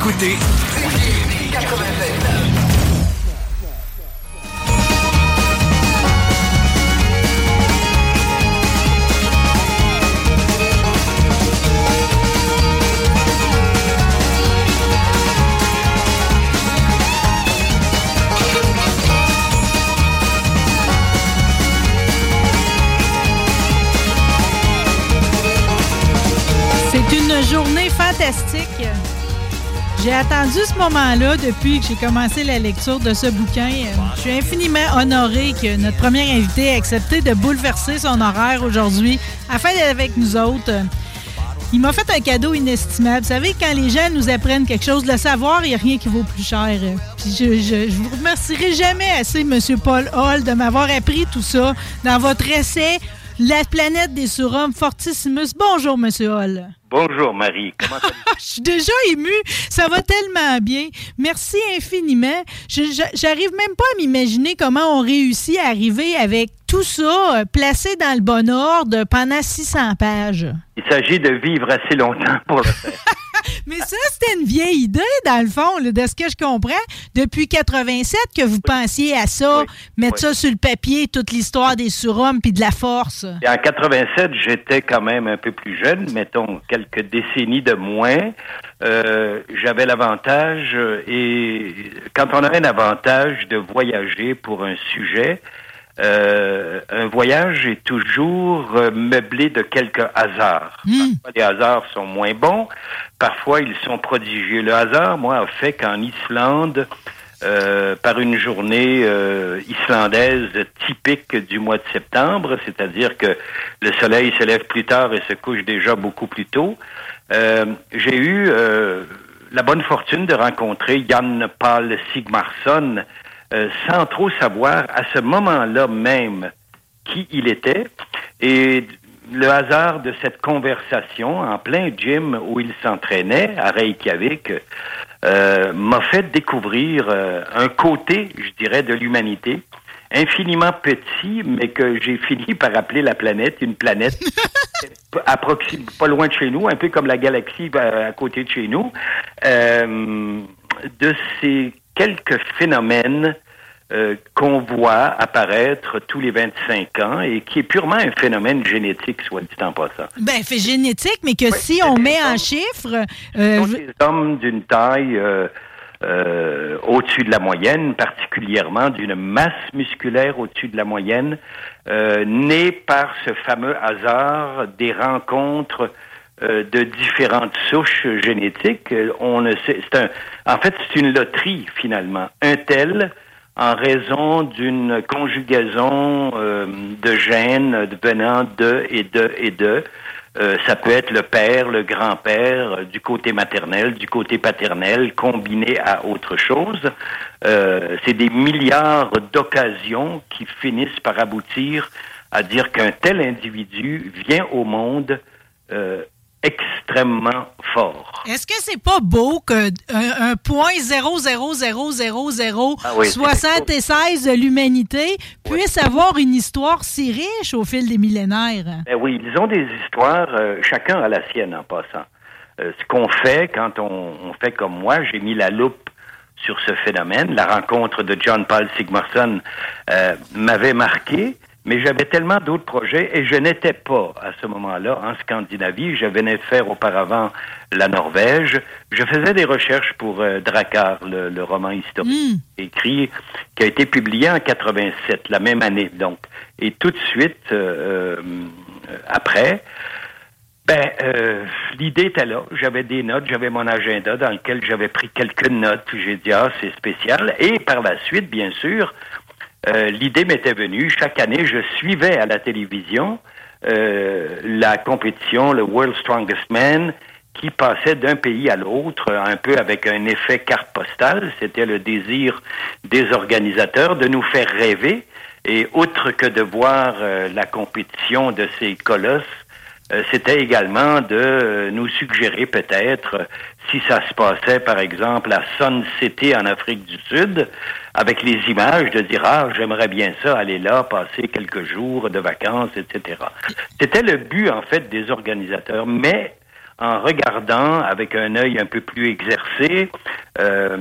Écoutez 87. C'est une journée fantastique. J'ai attendu ce moment-là depuis que j'ai commencé la lecture de ce bouquin. Je suis infiniment honoré que notre premier invité ait accepté de bouleverser son horaire aujourd'hui afin d'être avec nous autres. Il m'a fait un cadeau inestimable. Vous savez, quand les gens nous apprennent quelque chose, le savoir, il n'y a rien qui vaut plus cher. Puis je, je, je vous remercierai jamais assez, M. Paul Hall, de m'avoir appris tout ça dans votre essai La planète des surhommes Fortissimus. Bonjour, M. Hall. Bonjour Marie, comment allez Je suis déjà émue. Ça va tellement bien. Merci infiniment. J'arrive même pas à m'imaginer comment on réussit à arriver avec tout ça euh, placé dans le bon ordre pendant 600 pages. Il s'agit de vivre assez longtemps pour le faire. Mais ça, c'était une vieille idée, dans le fond, là, de ce que je comprends. Depuis 87 que vous pensiez à ça, mettre oui. ça sur le papier, toute l'histoire des surhommes puis de la force. Et en 87, j'étais quand même un peu plus jeune, mettons quelques décennies de moins. Euh, J'avais l'avantage, euh, et quand on a un avantage de voyager pour un sujet, euh, un voyage est toujours meublé de quelques hasards. Parfois, les hasards sont moins bons, parfois ils sont prodigieux. Le hasard, moi, a fait qu'en Islande, euh, par une journée euh, islandaise typique du mois de septembre, c'est-à-dire que le soleil se lève plus tard et se couche déjà beaucoup plus tôt. Euh, J'ai eu euh, la bonne fortune de rencontrer Jan Paul Sigmarsson euh, sans trop savoir à ce moment-là même qui il était. Et le hasard de cette conversation en plein gym où il s'entraînait à Reykjavik euh, m'a fait découvrir euh, un côté, je dirais, de l'humanité infiniment petit, mais que j'ai fini par appeler la planète une planète approxime, pas loin de chez nous, un peu comme la galaxie euh, à côté de chez nous, euh, de ces quelques phénomènes euh, qu'on voit apparaître tous les 25 ans et qui est purement un phénomène génétique, soit dit en passant. Ben, fait génétique, mais que si on met en chiffres, euh, des hommes d'une taille euh, euh, au-dessus de la moyenne, particulièrement d'une masse musculaire au-dessus de la moyenne, euh, nés par ce fameux hasard des rencontres de différentes souches génétiques. On ne sait, c'est un, en fait, c'est une loterie finalement. Un tel en raison d'une conjugaison euh, de gènes venant de et de et de. Euh, ça peut être le père, le grand-père, euh, du côté maternel, du côté paternel, combiné à autre chose. Euh, c'est des milliards d'occasions qui finissent par aboutir à dire qu'un tel individu vient au monde euh, extrêmement fort. Est-ce que c'est pas beau que un, un point 00000 Ah oui, c'est 76 de l'humanité puisse avoir une histoire si riche au fil des millénaires? Ben oui, ils ont des histoires, euh, chacun a la sienne en passant. Euh, ce qu'on fait quand on, on fait comme moi, j'ai mis la loupe sur ce phénomène. La rencontre de John Paul Sigmarsson euh, m'avait marqué Mais j'avais tellement d'autres projets et je n'étais pas à ce moment-là en Scandinavie. Je venais faire auparavant la Norvège. Je faisais des recherches pour euh, Drakkar, le, roman historique écrit, qui a été publié en 87, la même année. Donc, et tout de suite euh, euh, après, ben, euh, l'idée était là. J'avais des notes, j'avais mon agenda dans lequel j'avais pris quelques notes. J'ai dit ah c'est spécial. Et par la suite, bien sûr, euh, l'idée m'était venue. Chaque année, je suivais à la télévision euh, la compétition, le World Strongest Man, qui passait d'un pays à l'autre, un peu avec un effet carte postale. C'était le désir des organisateurs de nous faire rêver. Et outre que de voir la compétition de ces colosses, euh, c'était également de euh, nous suggérer peut-être si ça se passait, par exemple, à Sun City en Afrique du Sud, avec les images, de dire, ah, j'aimerais bien ça, aller là, passer quelques jours de vacances, etc. C'était le but, en fait, des organisateurs, mais en regardant avec un œil un peu plus exercé, euh,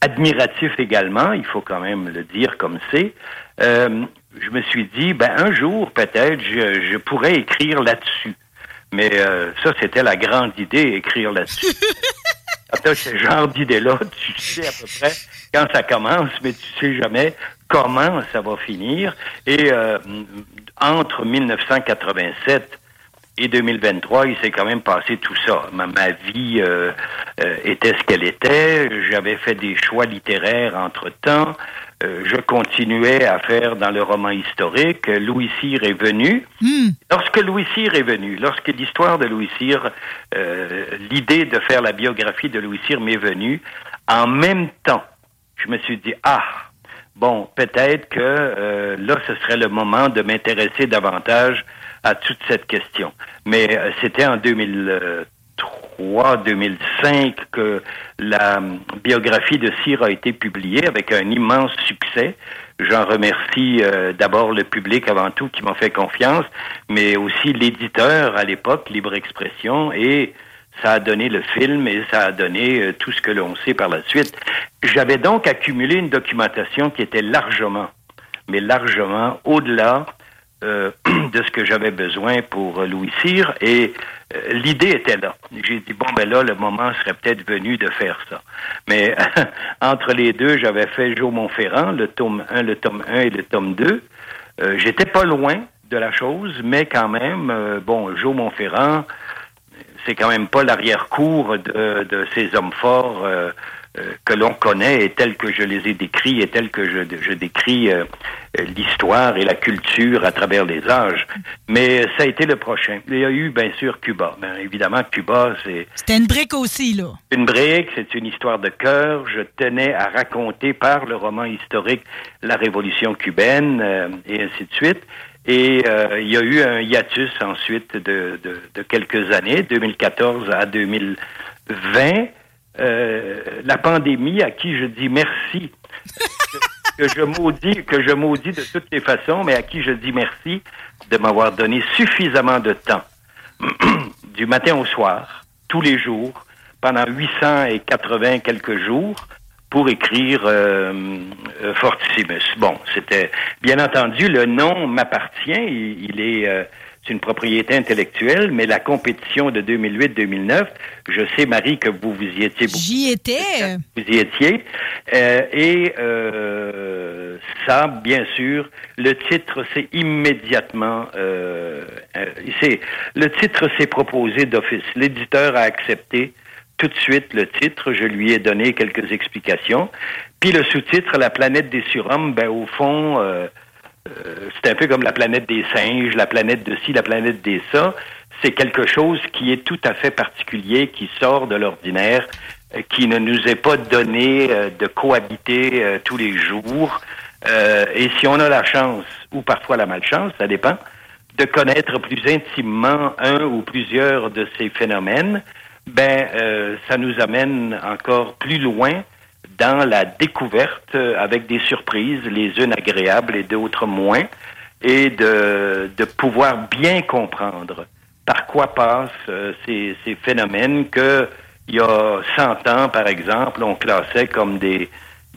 admiratif également, il faut quand même le dire comme c'est, euh, je me suis dit, ben un jour peut-être, je, je pourrais écrire là-dessus. Mais euh, ça, c'était la grande idée, écrire là-dessus. Quand ce genre d'idée-là, tu sais à peu près quand ça commence, mais tu sais jamais comment ça va finir. Et euh, entre 1987 et 2023, il s'est quand même passé tout ça. Ma, vie euh, était ce qu'elle était. J'avais fait des choix littéraires entre-temps. Euh, je continuais à faire dans le roman historique. Louis Cyr est venu. Hmm. Lorsque Louis Cyr est venu, lorsque l'histoire de Louis Cyr, euh, l'idée de faire la biographie de Louis Cyr m'est venue, en même temps, je me suis dit, ah, bon, peut-être que euh, là, ce serait le moment de m'intéresser davantage à toute cette question. Mais c'était en 2003 2005 que la biographie de Cyr a été publiée avec un immense succès. J'en remercie euh, d'abord le public avant tout qui m'a fait confiance, mais aussi l'éditeur à l'époque, Libre Expression, et ça a donné le film et ça a donné euh, tout ce que l'on sait par la suite. J'avais donc accumulé une documentation qui était largement, mais largement au-delà euh, de ce que j'avais besoin pour Louis Cyr et euh, l'idée était là. J'ai dit bon ben là le moment serait peut-être venu de faire ça. Mais entre les deux, j'avais fait Joe Montferrand, le tome 1, le tome 1 et le tome 2. Euh, J'étais pas loin de la chose, mais quand même euh, bon, Joe Montferrand c'est quand même pas l'arrière-cour de, de, ces hommes forts euh, que l'on connaît et tels que je les ai décrits et tels que je, je décris euh, l'histoire et la culture à travers les âges. Mais ça a été le prochain. Il y a eu, bien sûr, Cuba. Bien évidemment, Cuba, c'est... C'était une brique aussi, là. Une brique, c'est une histoire de cœur. Je tenais à raconter par le roman historique la révolution cubaine euh, et ainsi de suite. Et il y a eu un hiatus ensuite de, de, de quelques années, 2014 à 2020. Euh, la pandémie à qui je dis merci, que, je maudis, que je maudis de toutes les façons, mais à qui je dis merci de m'avoir donné suffisamment de temps, du matin au soir, tous les jours, pendant 880 quelques jours, pour écrire euh, euh, Fortissimus. Bon, c'était bien entendu le nom m'appartient. Il, est euh, c'est une propriété intellectuelle, mais la compétition de 2008-2009, je sais, Marie, que vous vous y étiez beaucoup. J'y étais. Vous y étiez. Euh, et euh, ça, bien sûr, le titre, c'est immédiatement... Euh c'est Le titre s'est proposé d'office. L'éditeur a accepté tout de suite le titre. Je lui ai donné quelques explications. Puis le sous-titre, La planète des surhommes, ben, au fond... Euh, euh, c'est un peu comme la planète des singes, la planète de ci, la planète des ça. C'est quelque chose qui est tout à fait particulier, qui sort de l'ordinaire, euh, qui ne nous est pas donné euh, de cohabiter tous les jours. et si on a la chance, ou parfois la malchance, ça dépend, de connaître plus intimement un ou plusieurs de ces phénomènes, ben ça nous amène encore plus loin dans la découverte euh, avec des surprises, les unes agréables et d'autres moins, et de, de pouvoir bien comprendre par quoi passent euh, ces, ces phénomènes que il y a 100 ans, par exemple, on classait comme des,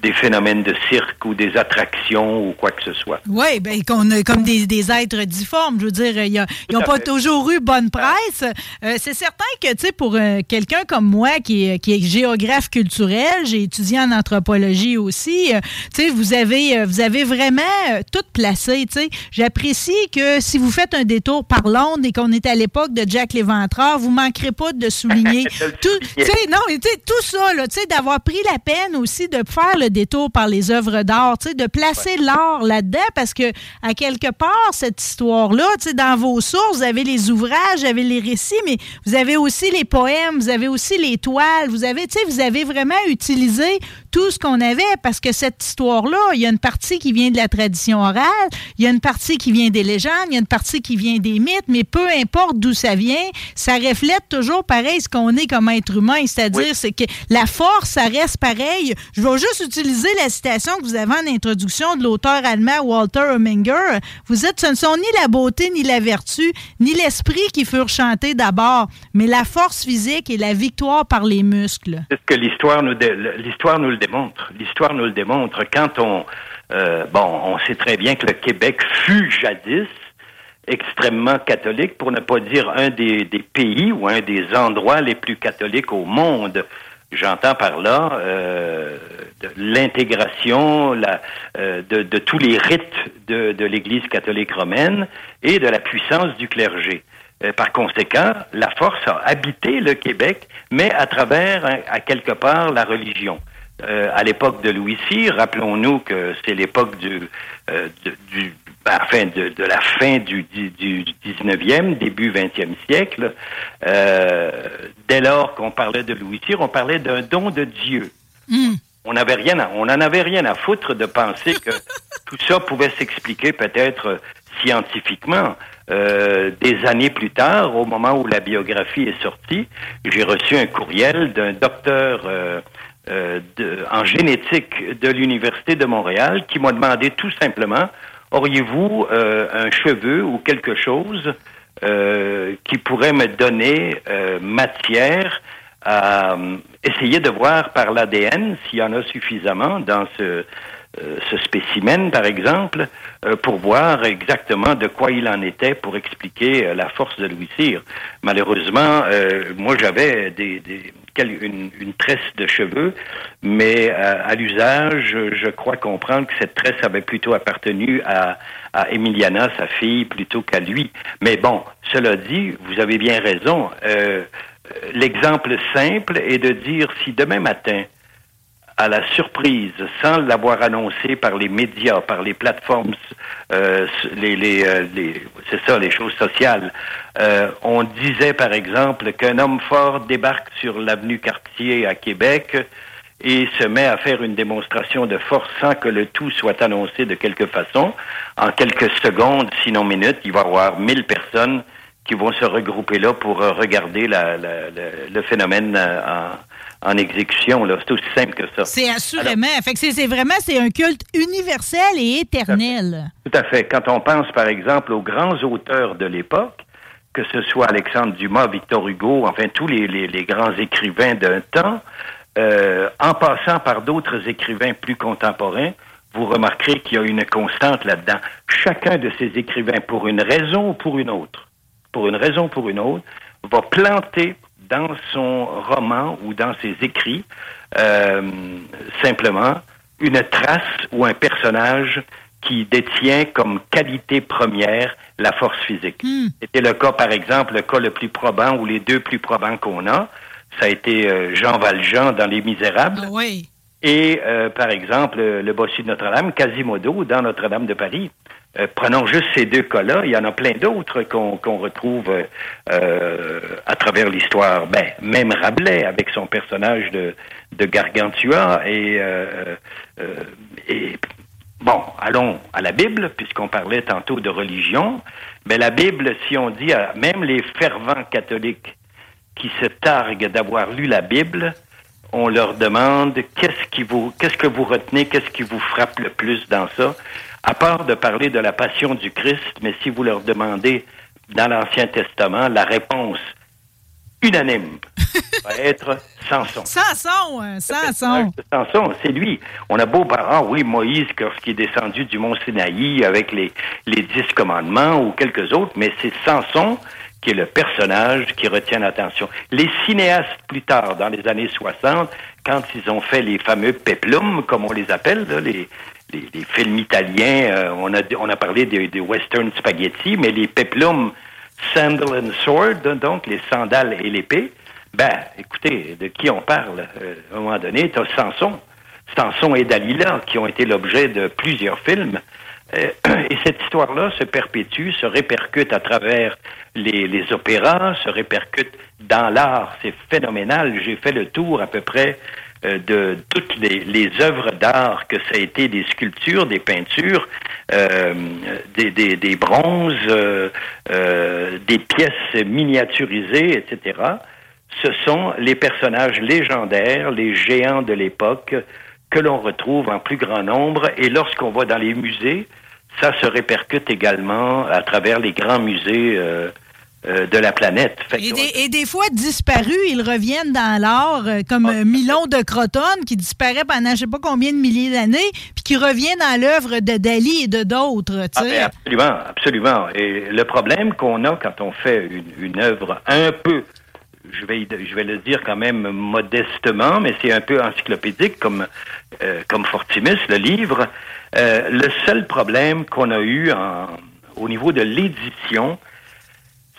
des phénomènes de cirque ou des attractions ou quoi que ce soit. Oui, ben, qu'on a comme des, des, êtres difformes. Je veux dire, ils n'ont pas toujours eu bonne presse. Euh, c'est certain que, tu sais, pour euh, quelqu'un comme moi qui est, qui est géographe culturel, j'ai étudié en anthropologie aussi, euh, tu sais, vous avez, vous avez vraiment tout placé, tu sais. J'apprécie que si vous faites un détour par Londres et qu'on est à l'époque de Jack l'Éventreur, vous manquerez pas de souligner tout, tu sais, non, tu sais, tout ça, tu sais, d'avoir pris la peine aussi de faire le détour par les œuvres d'art, de placer l'art là-dedans, parce que à quelque part, cette histoire-là, dans vos sources, vous avez les ouvrages, vous avez les récits, mais vous avez aussi les poèmes, vous avez aussi les toiles, vous avez, vous avez vraiment utilisé tout ce qu'on avait, parce que cette histoire-là, il y a une partie qui vient de la tradition orale, il y a une partie qui vient des légendes, il y a une partie qui vient des mythes, mais peu importe d'où ça vient, ça reflète toujours pareil ce qu'on est comme être humain, c'est-à-dire c'est que la force, ça reste pareil. Je vais juste utiliser la citation que vous avez en introduction de l'auteur allemand Walter Huminger. Vous êtes, ce ne sont ni la beauté, ni la vertu, ni l'esprit qui furent chantés d'abord, mais la force physique et la victoire par les muscles. C'est ce que l'histoire nous, l'histoire nous le L'histoire nous le démontre. Quand on, euh, bon, on sait très bien que le Québec fut jadis extrêmement catholique, pour ne pas dire un des, pays ou un des endroits les plus catholiques au monde. J'entends par là euh, l'intégration euh, de, tous les rites de, l'Église catholique romaine et de la puissance du clergé. Euh, par conséquent, la force a habité le Québec, mais à travers, à quelque part, la religion. Euh, à l'époque de Louis VI, rappelons-nous que c'est l'époque du, euh, du ben, enfin, de, de, la fin du, du, 19e, début 20e siècle. Euh, dès lors qu'on parlait de Louis VI, on parlait d'un don de Dieu. Hmm. On n'avait rien, à, on n'en avait rien à foutre de penser que tout ça pouvait s'expliquer peut-être scientifiquement. Euh, des années plus tard, au moment où la biographie est sortie, j'ai reçu un courriel d'un docteur euh, euh, en génétique de l'Université de Montréal qui m'a demandé tout simplement, auriez-vous euh, un cheveu ou quelque chose euh, qui pourrait me donner matière à essayer de voir par l'ADN s'il y en a suffisamment dans ce, euh, ce spécimen, par exemple, euh, pour voir exactement de quoi il en était pour expliquer euh, la force de Louis Cyr. Malheureusement, moi j'avais des, des une, une, tresse de cheveux, mais à l'usage, je crois comprendre que cette tresse avait plutôt appartenu à, à Emiliana, sa fille, plutôt qu'à lui. Mais bon, cela dit, vous avez bien raison. L'exemple simple est de dire si demain matin, à la surprise, sans l'avoir annoncé par les médias, par les plateformes, euh, les, les, euh, les c'est ça, les choses sociales. Euh, on disait par exemple qu'un homme fort débarque sur l'avenue Cartier à Québec et se met à faire une démonstration de force sans que le tout soit annoncé de quelque façon. En quelques secondes, sinon minutes, il va y avoir mille personnes qui vont se regrouper là pour regarder la, la, le phénomène en en exécution. Là. C'est aussi simple que ça. C'est assurément. fait que c'est, vraiment c'est un culte universel et éternel. Tout à fait. Quand on pense, par exemple, aux grands auteurs de l'époque, que ce soit Alexandre Dumas, Victor Hugo, enfin tous les, les, grands écrivains d'un temps, euh, en passant par d'autres écrivains plus contemporains, vous remarquerez qu'il y a une constante là-dedans. Chacun de ces écrivains, pour une raison ou pour une autre, pour une raison ou pour une autre, va planter dans son roman ou dans ses écrits euh, simplement une trace ou un personnage qui détient comme qualité première la force physique. Hmm. C'était le cas, par exemple, le cas le plus probant ou les deux plus probants qu'on a. Ça a été euh, Jean Valjean dans Les Misérables. Ah oui. Et, euh, par exemple, le bossu de Notre-Dame, Quasimodo dans Notre-Dame de Paris. Euh, prenons juste ces deux cas-là. Il y en a plein d'autres qu'on retrouve euh, à travers l'histoire. Ben, même Rabelais avec son personnage de, de Gargantua et, euh, et bon, allons à la Bible puisqu'on parlait tantôt de religion. Mais la Bible, si on dit à même les fervents catholiques qui se targuent d'avoir lu la Bible, on leur demande qu'est-ce qui vous, qu'est-ce que vous retenez, qu'est-ce qui vous frappe le plus dans ça à part de parler de la passion du Christ, mais si vous leur demandez dans l'Ancien Testament, la réponse unanime va être Samson. Samson, hein, Samson. Samson, c'est lui. On a beau par ah oui, Moïse, lorsqu'il est descendu du mont Sinaï avec les, les dix commandements ou quelques autres, mais c'est Samson qui est le personnage qui retient l'attention. Les cinéastes, plus tard, dans les années 60, quand ils ont fait les fameux peplums, comme on les appelle, là, les, les, les, films italiens, euh, on, a, on a parlé des, des western spaghetti, mais les peplums sandal and sword, donc les sandales et l'épée, ben, écoutez, de qui on parle? Euh, à un moment donné, tu as Samson. Samson et Dalila, qui ont été l'objet de plusieurs films. Euh, et cette histoire-là se perpétue, se répercute à travers les, les opéras, se répercute dans l'art. C'est phénoménal. J'ai fait le tour à peu près euh, de toutes les, les œuvres d'art, que ça a été des sculptures, des peintures, euh, des, des, des, bronzes, euh, euh des pièces miniaturisées, etc. Ce sont les personnages légendaires, les géants de l'époque que l'on retrouve en plus grand nombre. Et lorsqu'on va dans les musées, ça se répercute également à travers les grands musées euh, euh, de la planète. Et des, et des, fois disparus, ils reviennent dans l'art, euh, comme ah. Milon de Crotone, qui disparaît pendant je ne sais pas combien de milliers d'années, puis qui revient dans l'œuvre de Dali et de d'autres. Ah, ben, absolument, absolument. Et le problème qu'on a quand on fait une, une œuvre un peu je vais, je vais le dire quand même modestement, mais c'est un peu encyclopédique comme, euh, comme Fortimus, le livre. Euh, le seul problème qu'on a eu en, au niveau de l'édition,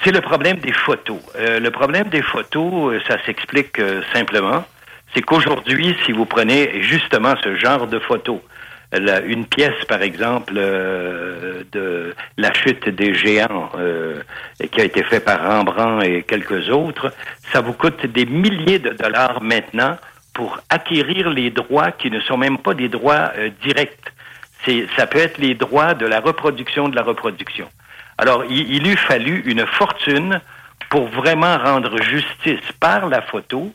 c'est le problème des photos. Euh, le problème des photos, euh, ça s'explique euh, simplement. C'est qu'aujourd'hui, si vous prenez justement ce genre de photos, une pièce, par exemple, de La chute des géants, qui a été fait par Rembrandt et quelques autres, ça vous coûte des milliers de dollars maintenant pour acquérir les droits qui ne sont même pas des droits directs. C'est, ça peut être les droits de la reproduction de la reproduction. Alors, il, il eût fallu une fortune pour vraiment rendre justice par la photo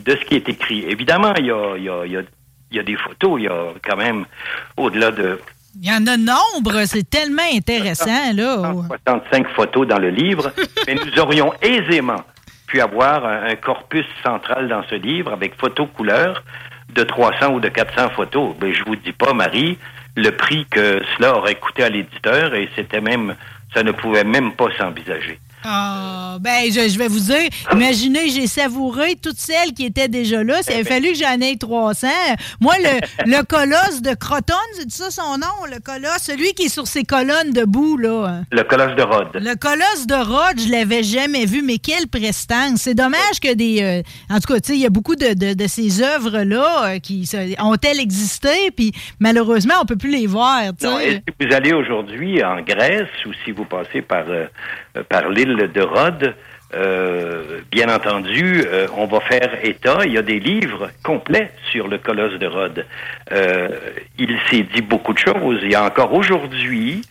de ce qui est écrit. Évidemment, il y a, il y a, il y a il y a des photos, il y a quand même au-delà de. Il y en a nombre, c'est tellement intéressant, là. 65 photos dans le livre, mais nous aurions aisément pu avoir un, corpus central dans ce livre avec photos couleurs de 300 ou de 400 photos. Mais je vous dis pas, Marie, le prix que cela aurait coûté à l'éditeur et c'était même, ça ne pouvait même pas s'envisager. Ah, ben, je, vais vous dire, imaginez, j'ai savouré toutes celles qui étaient déjà là. Il a fallu que j'en aie 300. Moi, le, le colosse de Croton, c'est ça son nom, le colosse? Celui qui est sur ses colonnes debout, là. Le colosse de Rhodes. Le colosse de Rhodes, je l'avais jamais vu, mais quelle prestance. C'est dommage que des... Euh, en tout cas, tu sais, il y a beaucoup de, de, de ces œuvres-là euh, qui ont-elles existé, puis malheureusement, on peut plus les voir, Non, si vous allez aujourd'hui en Grèce ou si vous passez par... Euh, par l'île de Rhodes, euh, bien entendu, euh, on va faire état. Il y a des livres complets sur le colosse de Rhodes. Euh, il s'est dit beaucoup de choses. Il y a encore aujourd'hui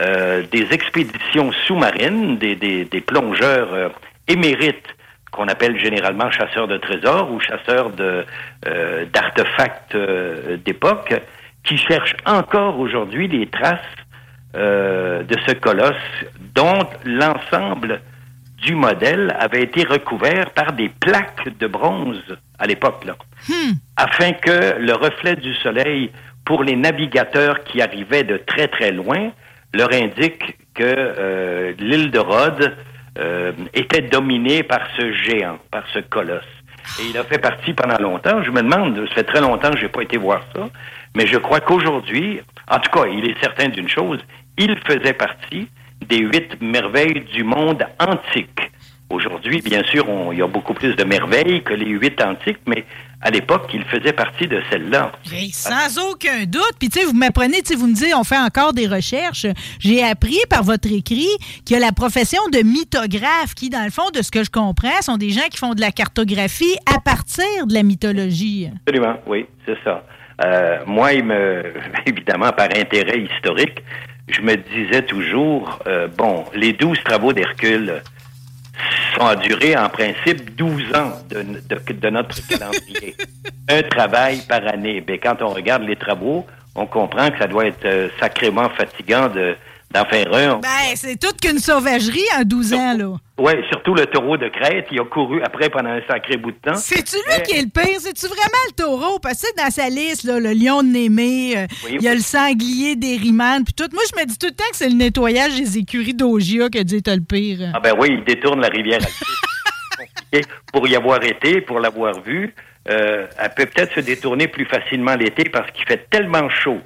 euh, des expéditions sous-marines, des, plongeurs émérites qu'on appelle généralement chasseurs de trésors ou chasseurs d'artefacts d'époque, qui cherchent encore aujourd'hui les traces euh, de ce colosse dont l'ensemble du modèle avait été recouvert par des plaques de bronze à l'époque, hmm. afin que le reflet du soleil pour les navigateurs qui arrivaient de très très loin leur indique que euh, l'île de Rhodes euh, était dominée par ce géant, par ce colosse. Et il a fait partie pendant longtemps. Je me demande, ça fait très longtemps que j'ai pas été voir ça, mais je crois qu'aujourd'hui, en tout cas, il est certain d'une chose, il faisait partie des huit merveilles du monde antique. Aujourd'hui, bien sûr, on, il y a beaucoup plus de merveilles que les huit antiques, mais à l'époque, il faisait partie de celles-là. sans aucun doute. Puis, tu sais, vous m'apprenez, tu sais, vous me dites, on fait encore des recherches. J'ai appris par votre écrit qu'il y a la profession de mythographe qui, dans le fond, de ce que je comprends, sont des gens qui font de la cartographie à partir de la mythologie. Absolument, oui, c'est ça. Euh, moi, il me, évidemment, par intérêt historique, je me disais toujours, euh, bon, les douze travaux d'Hercule sont à durer en principe 12 ans de, de, de notre calendrier. Un travail par année. Ben, quand on regarde les travaux, on comprend que ça doit être euh, sacrément fatigant de, d'en faire un. Ben, c'est toute qu'une sauvagerie en 12 ans, là. Oui, surtout le taureau de crête. Il a couru après pendant un sacré bout de temps. C'est-tu lui qui est le pire? C'est-tu vraiment le taureau? Parce que dans sa liste, là, le lion de Némé, euh, il y a le sanglier des Rimanes, puis tout. Moi, je me dis tout le temps que c'est le nettoyage des écuries d'Ogia qui a dit le pire. Ah ben oui, il détourne la rivière pour y avoir été, pour l'avoir vu. Euh, elle peut peut-être se détourner plus facilement l'été parce qu'il fait tellement chaud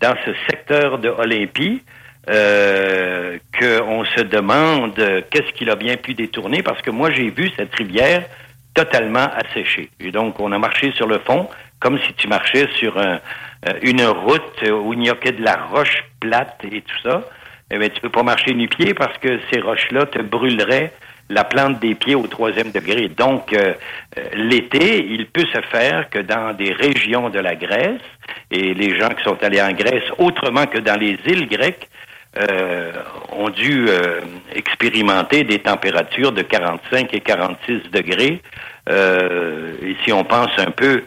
dans ce secteur de Olympie euh, qu'on se demande qu'est-ce qu'il a bien pu détourner parce que moi j'ai vu cette rivière totalement asséchée. Et donc on a marché sur le fond comme si tu marchais sur euh, une route où il n'y a que de la roche plate et tout ça. Eh bien, tu peux pas marcher nu-pied parce que ces roches-là te brûleraient la plante des pieds au troisième degré. Donc, euh, l'été, il peut se faire que dans des régions de la Grèce, et les gens qui sont allés en Grèce autrement que dans les îles grecques, euh, ont dû expérimenter des températures de 45 et 46 degrés. et si on pense un peu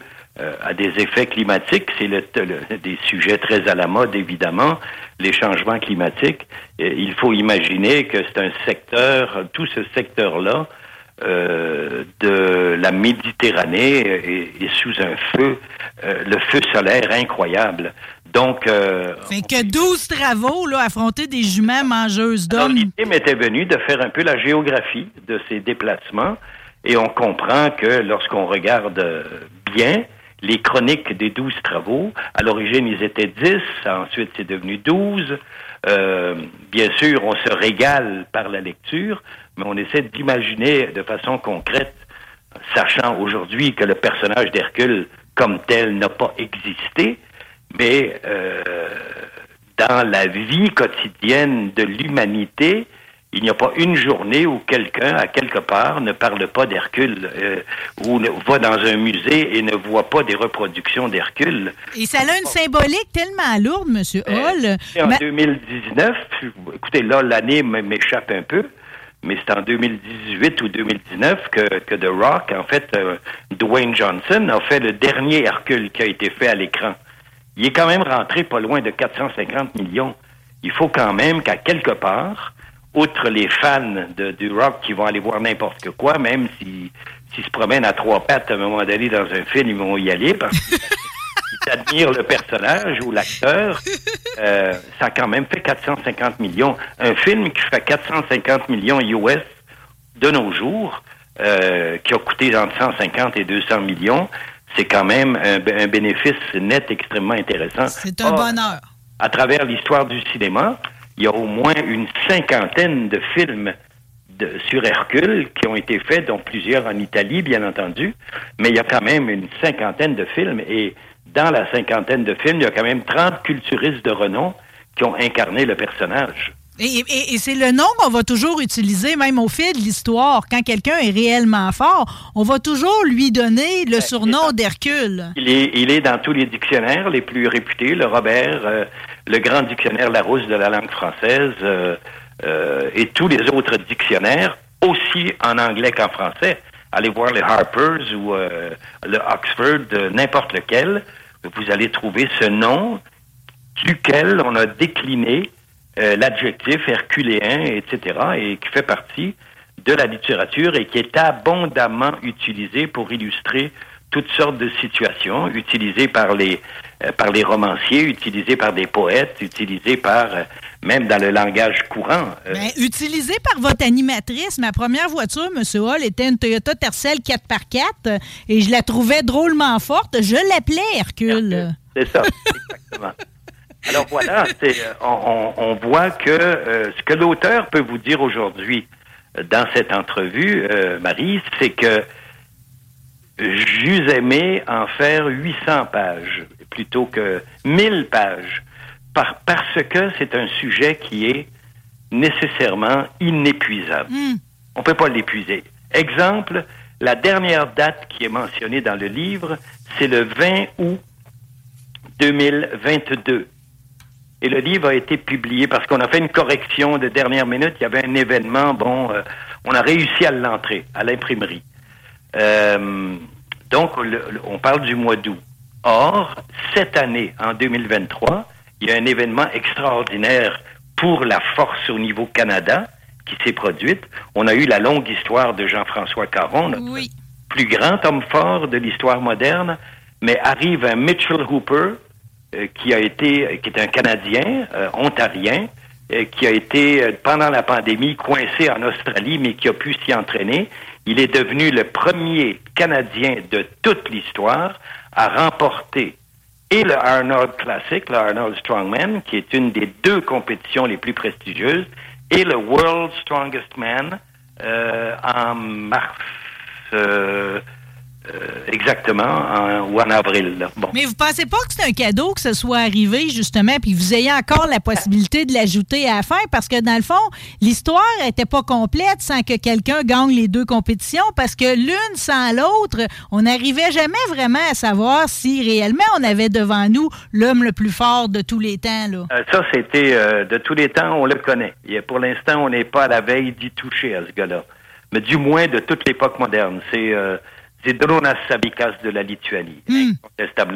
à des effets climatiques, c'est le, des sujets très à la mode, évidemment, les changements climatiques. il faut imaginer que c'est un secteur, tout ce secteur-là, euh, de la Méditerranée est, sous un feu, euh, le feu solaire incroyable. Donc, euh, fait que 12 travaux, là, affronter des juments mangeuses d'hommes. L'idée m'était venue de faire un peu la géographie de ces déplacements et on comprend que lorsqu'on regarde bien, les chroniques des douze travaux. À l'origine, ils étaient dix, ensuite c'est devenu douze. Euh, bien sûr, on se régale par la lecture, mais on essaie d'imaginer de façon concrète, sachant aujourd'hui que le personnage d'Hercule comme tel n'a pas existé, mais euh, dans la vie quotidienne de l'humanité, il n'y a pas une journée où quelqu'un, à quelque part, ne parle pas d'Hercule euh, ou ne, va dans un musée et ne voit pas des reproductions d'Hercule. Et ça a une symbolique tellement lourde, M. Euh, Hall. En 2019, écoutez, là, l'année m'échappe un peu, mais c'est en 2018 ou 2019 que, que The Rock, en fait, euh, Dwayne Johnson a fait le dernier Hercule qui a été fait à l'écran. Il est quand même rentré pas loin de 450 millions. Il faut quand même qu'à quelque part, outre les fans de, du rock qui vont aller voir n'importe quoi, même s'ils si, se promènent à trois pattes à un moment donné dans un film, ils vont y aller parce qu'ils admirent le personnage ou l'acteur. Euh, ça a quand même fait 450 millions. Un film qui fait 450 millions US de nos jours, euh, qui a coûté entre 150 et 200 millions, c'est quand même un, un, bénéfice net extrêmement intéressant. C'est un bonheur. À travers l'histoire du cinéma, il y a au moins une cinquantaine de films de, sur Hercule qui ont été faits, dont plusieurs en Italie, bien entendu, mais il y a quand même une cinquantaine de films et dans la cinquantaine de films, il y a quand même 30 culturistes de renom qui ont incarné le personnage. Et, c'est le nom qu'on va toujours utiliser, même au fil de l'histoire. Quand quelqu'un est réellement fort, on va toujours lui donner le ben, surnom d'Hercule. Il est, il est dans tous les dictionnaires les plus réputés, le Robert, euh, le grand dictionnaire Larousse de la langue française euh, euh, et tous les autres dictionnaires, aussi en anglais qu'en français. Allez voir les Harpers ou le Oxford, n'importe lequel, vous allez trouver ce nom duquel on a décliné euh, l'adjectif herculéen, etc., et qui fait partie de la littérature et qui est abondamment utilisé pour illustrer toutes sortes de situations, utilisé par les euh, par les romanciers, utilisé par des poètes, utilisé par euh, même dans le langage courant. Ben, utilisé par votre animatrice. Ma première voiture, M. Hall, était une Toyota Tercel 4x4 et je la trouvais drôlement forte. Je l'appelais Hercule. C'est ça, exactement. Alors voilà, euh, on, on, voit que euh, ce que l'auteur peut vous dire aujourd'hui euh, dans cette entrevue, Marie, c'est que j'eus aimé en faire 800 pages plutôt que 1000 pages, par, parce que c'est un sujet qui est nécessairement inépuisable. Hmm. On ne peut pas l'épuiser. Exemple, la dernière date qui est mentionnée dans le livre, c'est le 20 août 2022. Et le livre a été publié parce qu'on a fait une correction de dernière minute. Il y avait un événement, bon, euh, on a réussi à l'entrer à l'imprimerie. Euh, donc, on parle du mois d'août. Or, cette année, en 2023, il y a un événement extraordinaire pour la force au niveau Canada qui s'est produite. On a eu la longue histoire de Jean-François Caron, notre Oui. plus grand homme fort de l'histoire moderne, mais arrive un Mitchell Hooper qui a été, qui est un Canadien, euh, ontarien, euh, qui a été euh, pendant la pandémie coincé en Australie, mais qui a pu s'y entraîner. Il est devenu le premier Canadien de toute l'histoire à remporter et le Arnold Classic, le Arnold Strongman, qui est une des deux compétitions les plus prestigieuses, et le World Strongest Man euh, en mars, euh, euh, exactement, en- ou en avril. là. Bon. Mais vous pensez pas que c'est un cadeau que ce soit arrivé, justement, puis vous ayez encore la possibilité de l'ajouter à la fin? Parce que, dans le fond, l'histoire n'était pas complète sans que quelqu'un gagne les deux compétitions, parce que l'une sans l'autre, on n'arrivait jamais vraiment à savoir si réellement on avait devant nous l'homme le plus fort de tous les temps. Là. Euh, ça, c'était euh, de tous les temps, on le connaît. Et pour l'instant, on n'est pas à la veille d'y toucher à ce gars-là. Mais du moins de toute l'époque moderne. C'est euh, c'est Dronas Savikas de la Lituanie. Hmm.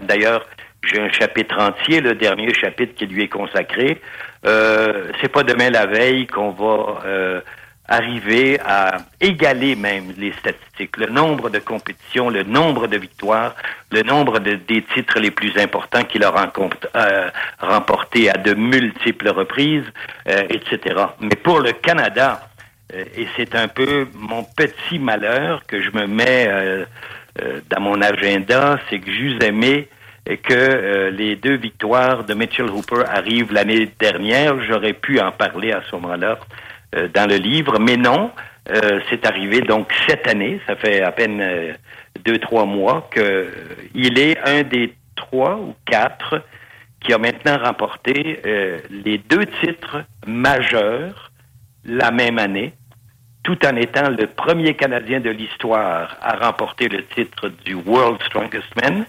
D'ailleurs, j'ai un chapitre entier, le dernier chapitre qui lui est consacré. Euh, c'est pas demain la veille qu'on va euh, arriver à égaler même les statistiques, le nombre de compétitions, le nombre de victoires, le nombre de, des titres les plus importants qu'il a euh, remportés à de multiples reprises, euh, etc. Mais pour le Canada, et c'est un peu mon petit malheur que je me mets euh, euh, dans mon agenda, c'est que j'eus aimé euh, que euh, les deux victoires de Mitchell Hooper arrivent l'année dernière. J'aurais pu en parler à ce moment-là euh, dans le livre, mais non. Euh, c'est arrivé donc cette année, ça fait à peine euh, deux, trois mois, que euh, il est un des trois ou quatre qui a maintenant remporté euh, les deux titres majeurs la même année, tout en étant le premier Canadien de l'histoire à remporter le titre du World Strongest Man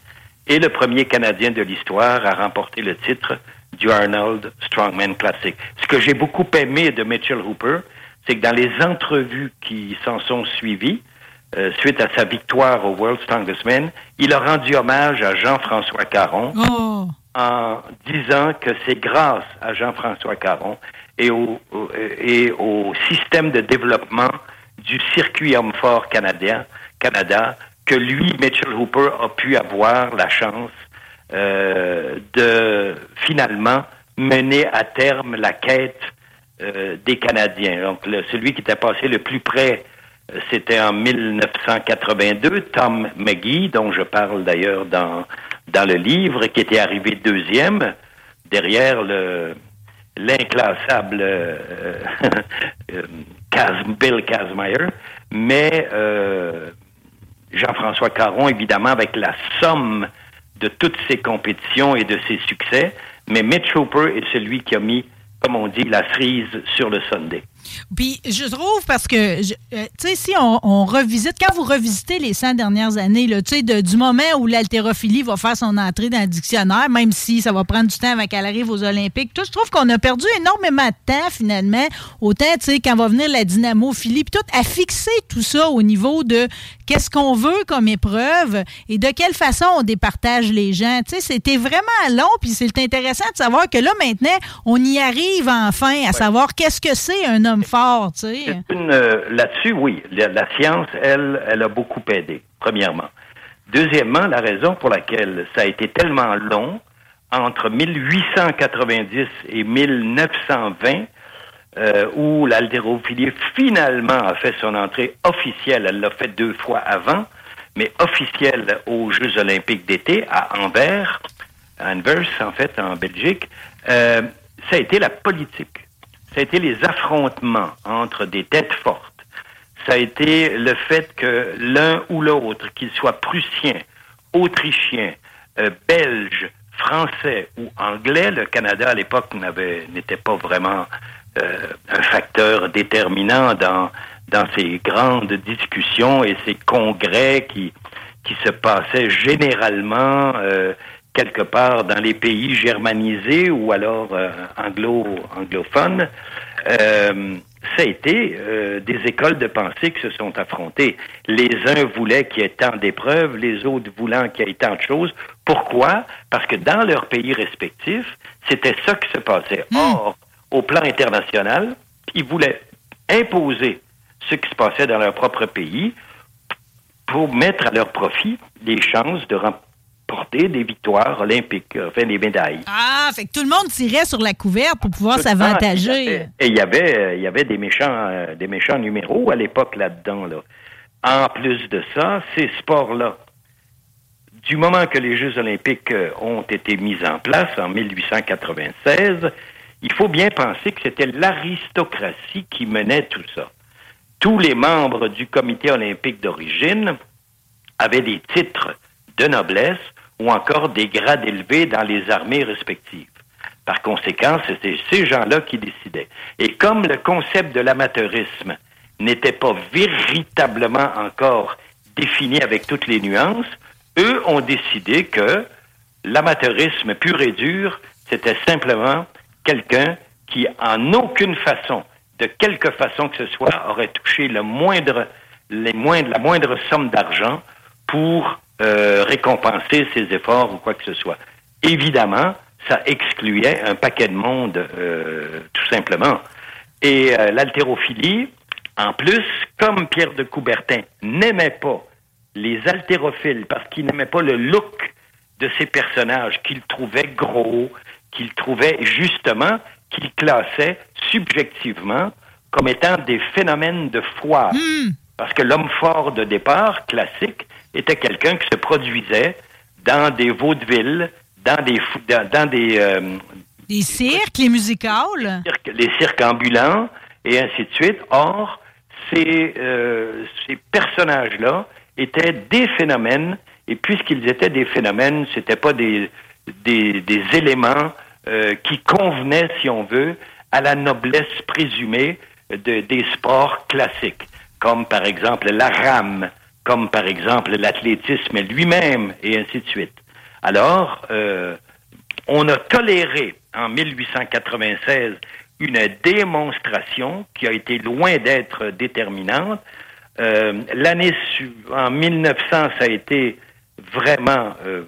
et le premier Canadien de l'histoire à remporter le titre du Arnold Strongman Classic. Ce que j'ai beaucoup aimé de Mitchell Hooper, c'est que dans les entrevues qui s'en sont suivies, euh, suite à sa victoire au World Strongest Man, il a rendu hommage à Jean-François Caron Oh! en disant que c'est grâce à Jean-François Caron et au, et au système de développement du circuit homme-fort canadien, Canada, que lui, Mitchell Hooper, a pu avoir la chance euh, de finalement mener à terme la quête euh, des Canadiens. Donc, le- celui qui était passé le plus près, euh, c'était en 1982, Tom McGee, dont je parle d'ailleurs dans, dans le livre, qui était arrivé deuxième, derrière le l'inclassable euh, euh, Bill Kazmaier, mais euh, Jean-François Caron, évidemment, avec la somme de toutes ses compétitions et de ses succès, mais Mitch Hooper est celui qui a mis, comme on dit, la cerise sur le Sunday. Puis je trouve parce que, euh, tu sais, si on, on revisite, quand vous revisitez les 100 dernières années, tu sais, du moment où l'haltérophilie va faire son entrée dans le dictionnaire, même si ça va prendre du temps avant qu'elle arrive aux Olympiques, tout, je trouve qu'on a perdu énormément de temps, finalement. Autant, tu sais, quand va venir la dynamophilie, puis tout, à fixer tout ça au niveau de qu'est-ce qu'on veut comme épreuve et de quelle façon on départage les gens. Tu sais, c'était vraiment long, puis c'est intéressant de savoir que là, maintenant, on y arrive enfin à savoir qu'est-ce que c'est un homme fort, tu sais. Euh, Là-dessus, oui, la, science, elle, elle a beaucoup aidé, premièrement. Deuxièmement, la raison pour laquelle ça a été tellement long, entre 1890 et 1920, euh, où l'haltérophilie finalement a fait son entrée officielle, elle l'a fait deux fois avant, mais officielle aux Jeux olympiques d'été à Anvers, Anvers en fait, en Belgique, euh, ça a été la politique. Ça a été les affrontements entre des têtes fortes. Ça a été le fait que l'un ou l'autre, qu'il soit prussien, autrichien, euh, belge, français ou anglais, le Canada à l'époque n'était pas vraiment euh, un facteur déterminant dans dans ces grandes discussions et ces congrès qui qui se passaient généralement euh, quelque part dans les pays germanisés ou alors euh, anglo anglophones. Euh, ça a été euh, des écoles de pensée qui se sont affrontées. Les uns voulaient qu'il y ait tant d'épreuves, les autres voulant qu'il y ait tant de choses. Pourquoi? Parce que dans leurs pays respectifs, c'était ça qui se passait. Or, au plan international. Ils voulaient imposer ce qui se passait dans leur propre pays pour mettre à leur profit les chances de remporter des victoires olympiques, enfin des médailles. Ah, fait que tout le monde tirait sur la couverte pour pouvoir s'avantager. Et il y avait, il y avait des méchants, euh, des méchants numéros à l'époque là-dedans. Là. En plus de ça, ces sports-là, du moment que les Jeux olympiques euh, ont été mis en place en 1896, il faut bien penser que c'était l'aristocratie qui menait tout ça. Tous les membres du comité olympique d'origine avaient des titres de noblesse ou encore des grades élevés dans les armées respectives. Par conséquent, c'était ces gens-là qui décidaient. Et comme le concept de l'amateurisme n'était pas véritablement encore défini avec toutes les nuances, eux ont décidé que l'amateurisme pur et dur, c'était simplement quelqu'un qui, en aucune façon, de quelque façon que ce soit, aurait touché moindre, la moindre somme d'argent pour euh, récompenser ses efforts ou quoi que ce soit. Évidemment, ça excluait un paquet de monde, euh, tout simplement. Et euh, l'haltérophilie, en plus, comme Pierre de Coubertin n'aimait pas les haltérophiles parce qu'il n'aimait pas le look de ces personnages qu'il trouvait gros, qu'il trouvait justement, qu'il classait subjectivement comme étant des phénomènes de foi. Hmm. Parce que l'homme fort de départ, classique, était quelqu'un qui se produisait dans des vaudevilles, dans des dans, dans des euh, les cirques, les musicales, les cirques ambulants et ainsi de suite. Or, ces, euh, ces personnages-là étaient des phénomènes, et puisqu'ils étaient des phénomènes, c'était pas des, des, des éléments euh, qui convenaient, si on veut, à la noblesse présumée de, des sports classiques, comme par exemple la rame, comme par exemple l'athlétisme lui-même, et ainsi de suite. Alors, euh, on a toléré en 1896 une démonstration qui a été loin d'être déterminante. Euh, L'année en 1900, ça a été vraiment euh,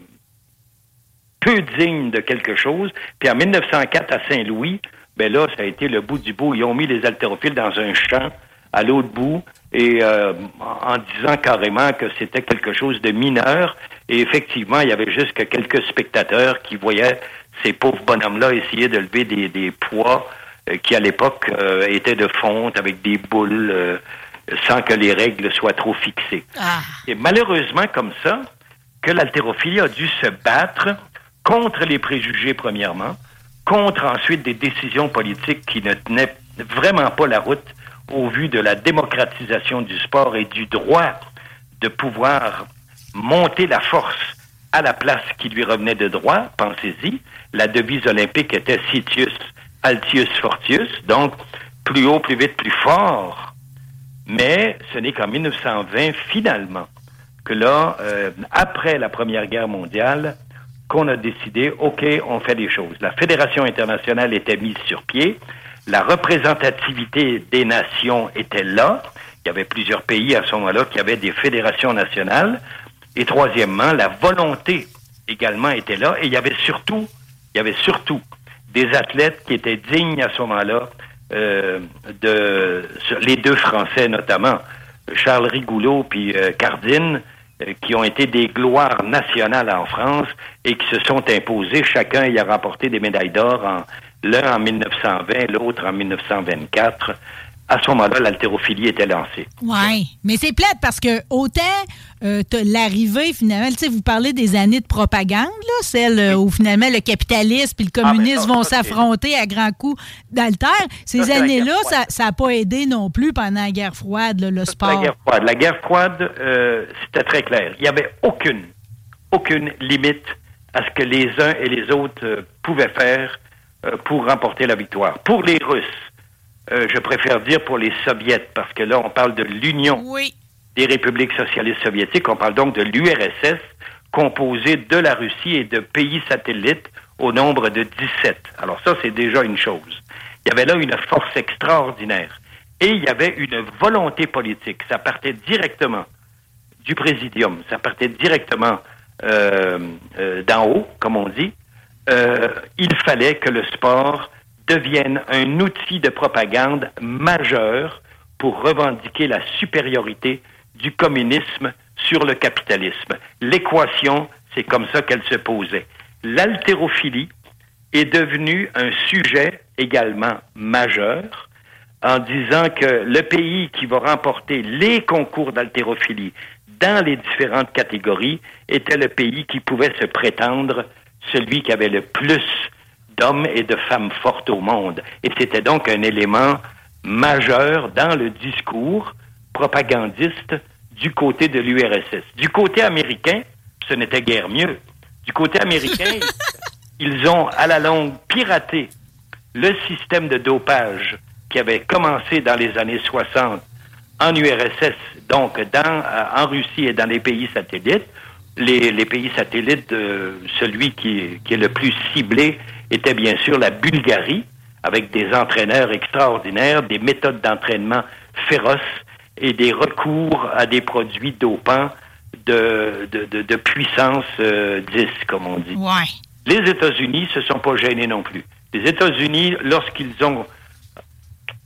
peu digne de quelque chose. Puis en 1904 à Saint-Louis, ben là, ça a été le bout du bout. Ils ont mis les haltérophiles dans un champ à l'autre bout et euh, en disant carrément que c'était quelque chose de mineur. Et effectivement, il y avait juste que quelques spectateurs qui voyaient ces pauvres bonhommes-là essayer de lever des, des poids euh, qui, à l'époque, euh, étaient de fonte avec des boules euh, sans que les règles soient trop fixées. Ah. Et malheureusement, comme ça, que l'haltérophilie a dû se battre contre les préjugés, premièrement, contre ensuite des décisions politiques qui ne tenaient vraiment pas la route au vu de la démocratisation du sport et du droit de pouvoir monter la force à la place qui lui revenait de droit, pensez-y. La devise olympique était Citius Altius Fortius, donc plus haut, plus vite, plus fort. Mais ce n'est qu'en 1920, finalement, que là, euh, après la Première Guerre mondiale, qu'on a décidé, OK, on fait des choses. La Fédération internationale était mise sur pied, la représentativité des nations était là, il y avait plusieurs pays à ce moment-là qui avaient des fédérations nationales, et troisièmement, la volonté également était là, et il y avait surtout, il y avait surtout des athlètes qui étaient dignes à ce moment-là euh, de les deux Français notamment, Charles Rigoulot puis euh, Cardine, euh, qui ont été des gloires nationales en France et qui se sont imposés. Chacun y a remporté des médailles d'or, en, l'un en 1920, l'autre en 1924 à ce moment-là, l'haltérophilie était lancée. Oui, mais c'est plate parce que autant euh, l'arrivée, finalement, tu sais, vous parlez des années de propagande, là, celle euh, où finalement le capitalisme et le Ah, communisme ça, vont s'affronter à grands coups d'altère. Ces la années-là, ça n'a pas aidé non plus pendant la guerre froide, là, le La sport. guerre froide. La guerre froide, euh, c'était très clair. Il n'y avait aucune, aucune limite à ce que les uns et les autres euh, pouvaient faire pour remporter la victoire. Pour les Russes, euh, je préfère dire pour les Soviets, parce que là, on parle de l'Union Oui. des républiques socialistes soviétiques. On parle donc de l'URSS, composée de la Russie et de pays satellites au nombre de 17. Alors ça, c'est déjà une chose. Il y avait là une force extraordinaire. Et il y avait une volonté politique. Ça partait directement du présidium. Ça partait directement euh, euh, d'en haut, comme on dit. Euh, il fallait que le sport devienne un outil de propagande majeur pour revendiquer la supériorité du communisme sur le capitalisme. L'équation, c'est comme ça qu'elle se posait. L'haltérophilie est devenue un sujet également majeur en disant que le pays qui va remporter les concours d'haltérophilie dans les différentes catégories était le pays qui pouvait se prétendre celui qui avait le plus d'hommes et de femmes fortes au monde. Et c'était donc un élément majeur dans le discours propagandiste du côté de l'URSS. Du côté américain, ce n'était guère mieux. Du côté américain, ils ont à la longue piraté le système de dopage qui avait commencé dans les années 60 en URSS, donc dans, euh, en Russie et dans les pays satellites. Les, les pays satellites, euh, celui qui, qui est le plus ciblé était bien sûr la Bulgarie, avec des entraîneurs extraordinaires, des méthodes d'entraînement féroces et des recours à des produits dopants de, de, de, de puissance euh, 10, comme on dit. Ouais. Les États-Unis se sont pas gênés non plus. Les États-Unis, lorsqu'ils ont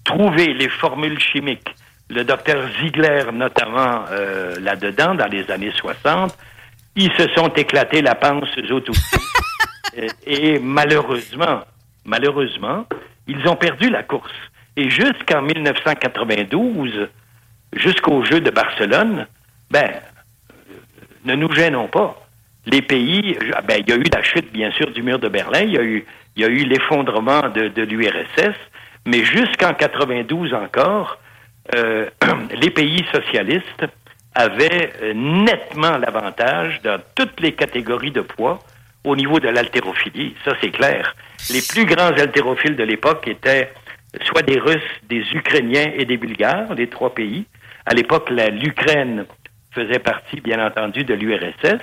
trouvé les formules chimiques, le docteur Ziegler notamment euh, là-dedans, dans les années 60, ils se sont éclatés la panse eux autres aussi. Euh, et malheureusement, malheureusement, ils ont perdu la course. Et jusqu'en 1992, jusqu'aux Jeux de Barcelone, ben, euh, ne nous gênons pas. Les pays, ah ben, il y a eu la chute, bien sûr, du mur de Berlin, il y a eu, il y a eu l'effondrement de, de l'URSS, mais jusqu'en 92 encore, euh, les pays socialistes avaient euh, nettement l'avantage dans toutes les catégories de poids au niveau de l'haltérophilie. Ça, c'est clair. Les plus grands haltérophiles de l'époque étaient soit des Russes, des Ukrainiens et des Bulgares, les trois pays. À l'époque, l'Ukraine faisait partie, bien entendu, de l'URSS,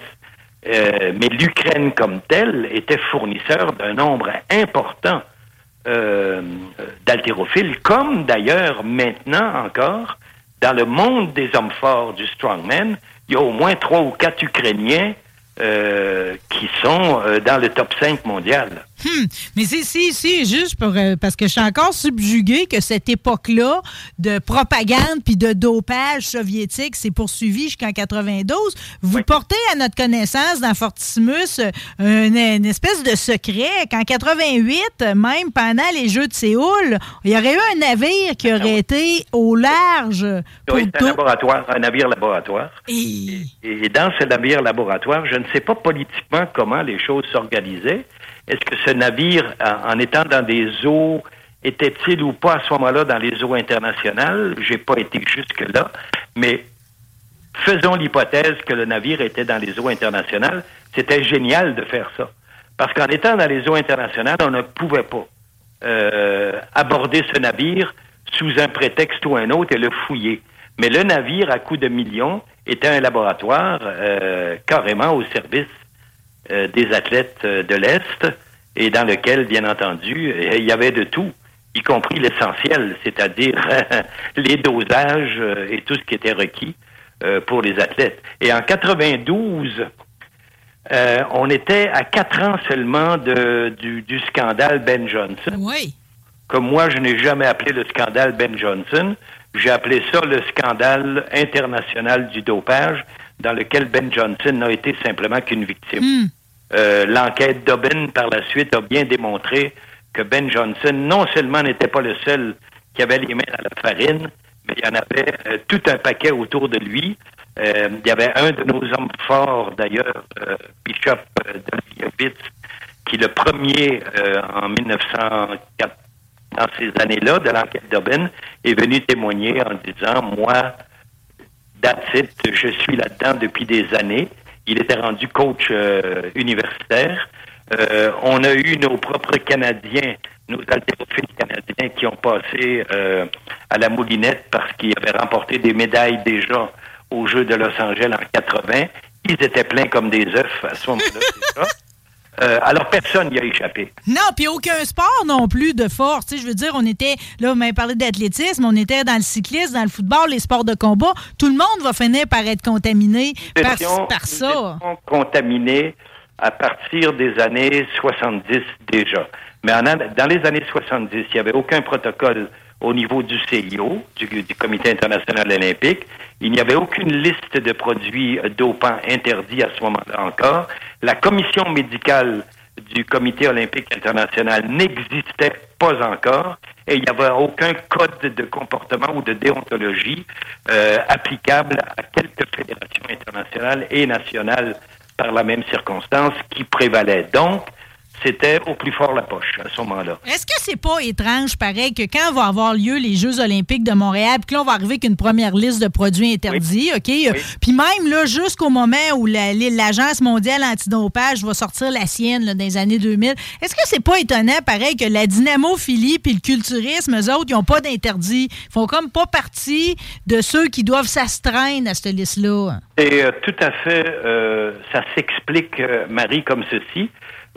euh, mais l'Ukraine comme telle était fournisseur d'un nombre important euh, d'haltérophiles, comme d'ailleurs maintenant encore, dans le monde des hommes forts du strongman, il y a au moins trois ou quatre Ukrainiens euh, qui sont euh, dans le top 5 mondial. Hmm. Mais c'est si, si, juste pour, euh, parce que je suis encore subjugué que cette époque-là de propagande puis de dopage soviétique s'est poursuivie jusqu'en 92. Vous Oui. portez à notre connaissance dans Fortissimus euh, une, une espèce de secret qu'en 88, euh, même pendant les Jeux de Séoul, il y aurait eu un navire qui aurait été au large pour un laboratoire, un navire laboratoire. Et- Et dans ce navire laboratoire, je ne sais pas politiquement comment les choses s'organisaient. Est-ce que ce navire, en, étant dans des eaux, était-il ou pas à ce moment-là dans les eaux internationales? J'ai pas été jusque-là, mais faisons l'hypothèse que le navire était dans les eaux internationales. C'était génial de faire ça. Parce qu'en étant dans les eaux internationales, on ne pouvait pas euh, aborder ce navire sous un prétexte ou un autre et le fouiller. Mais le navire, à coût de millions, était un laboratoire euh, carrément au service des athlètes euh, de l'Est et dans lequel, bien entendu, euh, il y avait de tout, y compris l'essentiel, c'est-à-dire les dosages euh, et tout ce qui était requis euh, pour les athlètes. Et en 92, euh, on était à quatre ans seulement de, du, du scandale Ben Johnson Oui. comme moi, je n'ai jamais appelé le scandale Ben Johnson. J'ai appelé ça le scandale international du dopage, dans lequel Ben Johnson n'a été simplement qu'une victime. Hmm. Euh, L'enquête Dobbin, par la suite, a bien démontré que Ben Johnson, non seulement n'était pas le seul qui avait les mains dans la farine, mais il y en avait euh, tout un paquet autour de lui. Euh, il y avait un de nos hommes forts, d'ailleurs, Bishop Dolievitz, qui le premier, en 1904, dans ces années-là, de l'enquête Dobbin, est venu témoigner en disant, moi, that's it, je suis là-dedans depuis des années. Il était rendu coach euh, universitaire. Euh, on a eu nos propres Canadiens, nos haltérophiles canadiens qui ont passé euh, à la moulinette parce qu'ils avaient remporté des médailles déjà aux Jeux de Los Angeles en 80. Ils étaient pleins comme des œufs à ce moment-là. Euh, alors personne n'y a échappé. Non, puis aucun sport non plus de force. Je veux dire, on était, là, vous m'avez parlé d'athlétisme, on était dans le cyclisme, dans le football, les sports de combat. Tout le monde va finir par être contaminé par, étions- par nous ça. étions contaminés à partir des années 70 déjà. Mais en, dans les années 70, il n'y avait aucun protocole au niveau du CIO, du, Comité international olympique. Il n'y avait aucune liste de produits dopants interdits à ce moment-là encore. La commission médicale du Comité olympique international n'existait pas encore et il n'y avait aucun code de comportement ou de déontologie euh, applicable à quelques fédérations internationales et nationales par la même circonstance qui prévalait. Donc, c'était au plus fort la poche à ce moment-là. Est-ce que c'est pas étrange, pareil, que quand va avoir lieu les Jeux olympiques de Montréal, puis là, on va arriver avec une première liste de produits interdits, OK? Puis même, là, jusqu'au moment où l'Agence mondiale antidopage va sortir la sienne dans les années 2000, est-ce que c'est pas étonnant, pareil, que la dynamophilie puis le culturisme, eux autres, ils n'ont pas d'interdit? Ils font comme pas partie de ceux qui doivent s'astreindre à cette liste-là. Et euh, tout à fait, euh, ça s'explique, euh, Marie, comme ceci.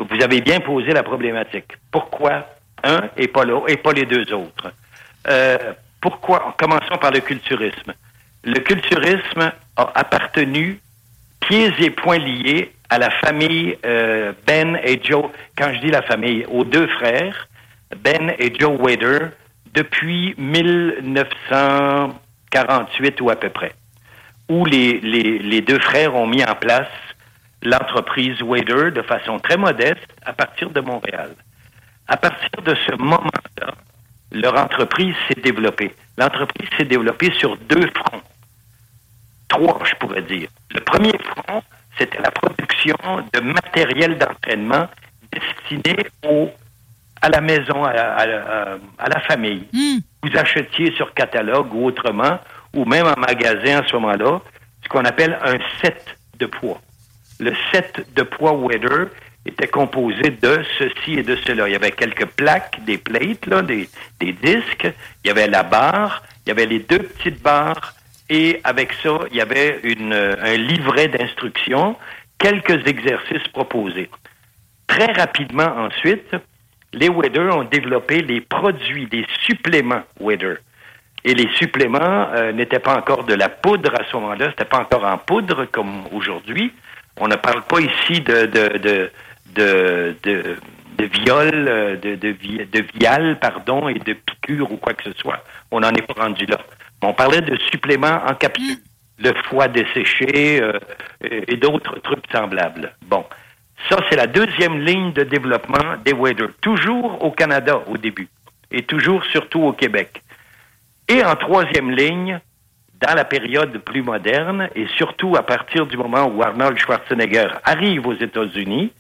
Vous avez bien posé la problématique. Pourquoi un et pas l'autre et pas les deux autres? Euh, pourquoi? Commençons par le culturisme. Le culturisme a appartenu pieds et poings liés à la famille euh, Ben et Joe. Quand je dis la famille, aux deux frères, Ben et Joe Wader, depuis 1948 ou à peu près, où les, les, les deux frères ont mis en place l'entreprise Wader de façon très modeste à partir de Montréal. À partir de ce moment-là, leur entreprise s'est développée. L'entreprise s'est développée sur deux fronts. Trois, je pourrais dire. Le premier front, c'était la production de matériel d'entraînement destiné au, à la maison, à, la famille. Hmm. Vous achetiez sur catalogue ou autrement, ou même en magasin à ce moment-là, ce qu'on appelle un set de poids le set de poids Weather était composé de ceci et de cela. Il y avait quelques plaques, des plates, là, des, disques, il y avait la barre, il y avait les deux petites barres, et avec ça, il y avait un livret d'instructions, quelques exercices proposés. Très rapidement ensuite, les Weather ont développé les produits, les suppléments Weather. Et les suppléments euh, n'étaient pas encore de la poudre à ce moment-là, c'était pas encore en poudre comme aujourd'hui. On ne parle pas ici de, de, de, de, de, de viol, euh, de, de, de vial, pardon, et de piqûre ou quoi que ce soit. On n'en est pas rendu là. On parlait de suppléments en capsule, mm. le foie desséché euh, et d'autres trucs semblables. Bon. Ça, c'est la deuxième ligne de développement des Wader. Toujours au Canada au début et toujours surtout au Québec. Et en troisième ligne, dans la période plus moderne et surtout à partir du moment où Arnold Schwarzenegger arrive aux États-Unis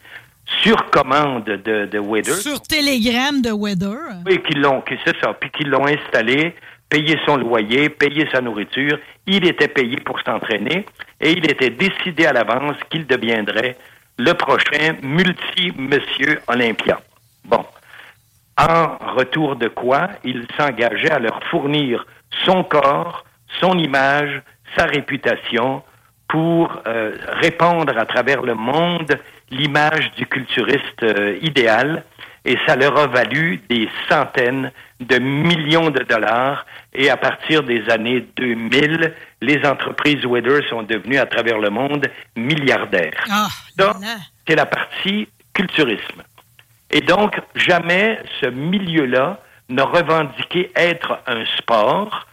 sur commande de, de Weather. Sur télégramme de Weather. Oui, qu'ils l'ont, c'est ça, puis qu'ils l'ont installé, payé son loyer, payé sa nourriture. Il était payé pour s'entraîner et il était décidé à l'avance qu'il deviendrait le prochain multi-monsieur Olympia. Bon. En retour de quoi, il s'engageait à leur fournir son corps, son image, sa réputation pour euh, répandre à travers le monde l'image du culturiste euh, idéal et ça leur a valu des centaines de millions de dollars et à partir des années 2000, les entreprises Weather sont devenues à travers le monde milliardaires. Ah, c'est la partie culturisme. Et donc, jamais ce milieu-là n'a revendiqué être un sport,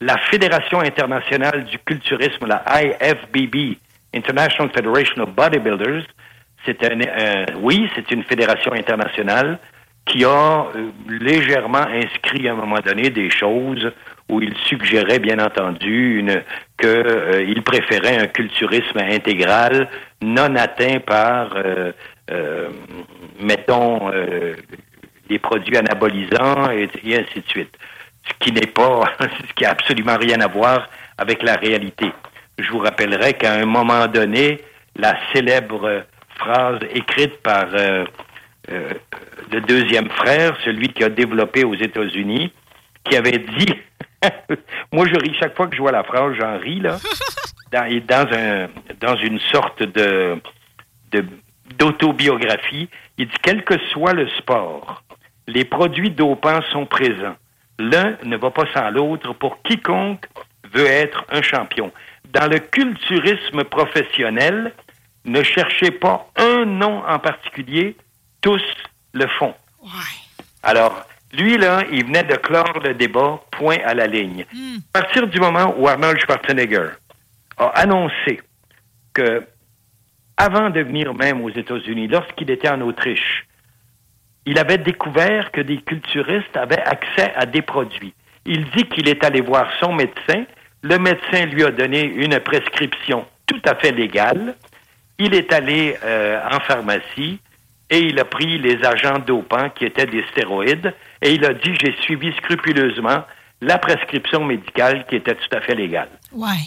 la Fédération internationale du culturisme, la IFBB, International Federation of Bodybuilders, c'est un, euh, oui, c'est une fédération internationale qui a euh, légèrement inscrit à un moment donné des choses où il suggérait, bien entendu, qu'il euh, préférait un culturisme intégral non atteint par, mettons, des produits anabolisants et ainsi de suite ce qui n'est pas, ce qui a absolument rien à voir avec la réalité. Je vous rappellerai qu'à un moment donné, la célèbre phrase écrite par euh, euh, le deuxième frère, celui qui a développé aux États-Unis, qui avait dit, moi je ris chaque fois que je vois la phrase, j'en ris là, dans, dans, un, dans une sorte de, de d'autobiographie, il dit quel que soit le sport, les produits dopants sont présents. L'un ne va pas sans l'autre pour quiconque veut être un champion. Dans le culturisme professionnel, Ne cherchez pas un nom en particulier, tous le font. Alors, lui, là, il venait de clore le débat, point à la ligne. À partir du moment où Arnold Schwarzenegger a annoncé que, avant de venir même aux États-Unis, lorsqu'il était en Autriche, il avait découvert que des culturistes avaient accès à des produits. Il dit qu'il est allé voir son médecin. Le médecin lui a donné une prescription tout à fait légale. Il est allé euh, en pharmacie et il a pris les agents dopants qui étaient des stéroïdes et il a dit j'ai suivi scrupuleusement la prescription médicale qui était tout à fait légale.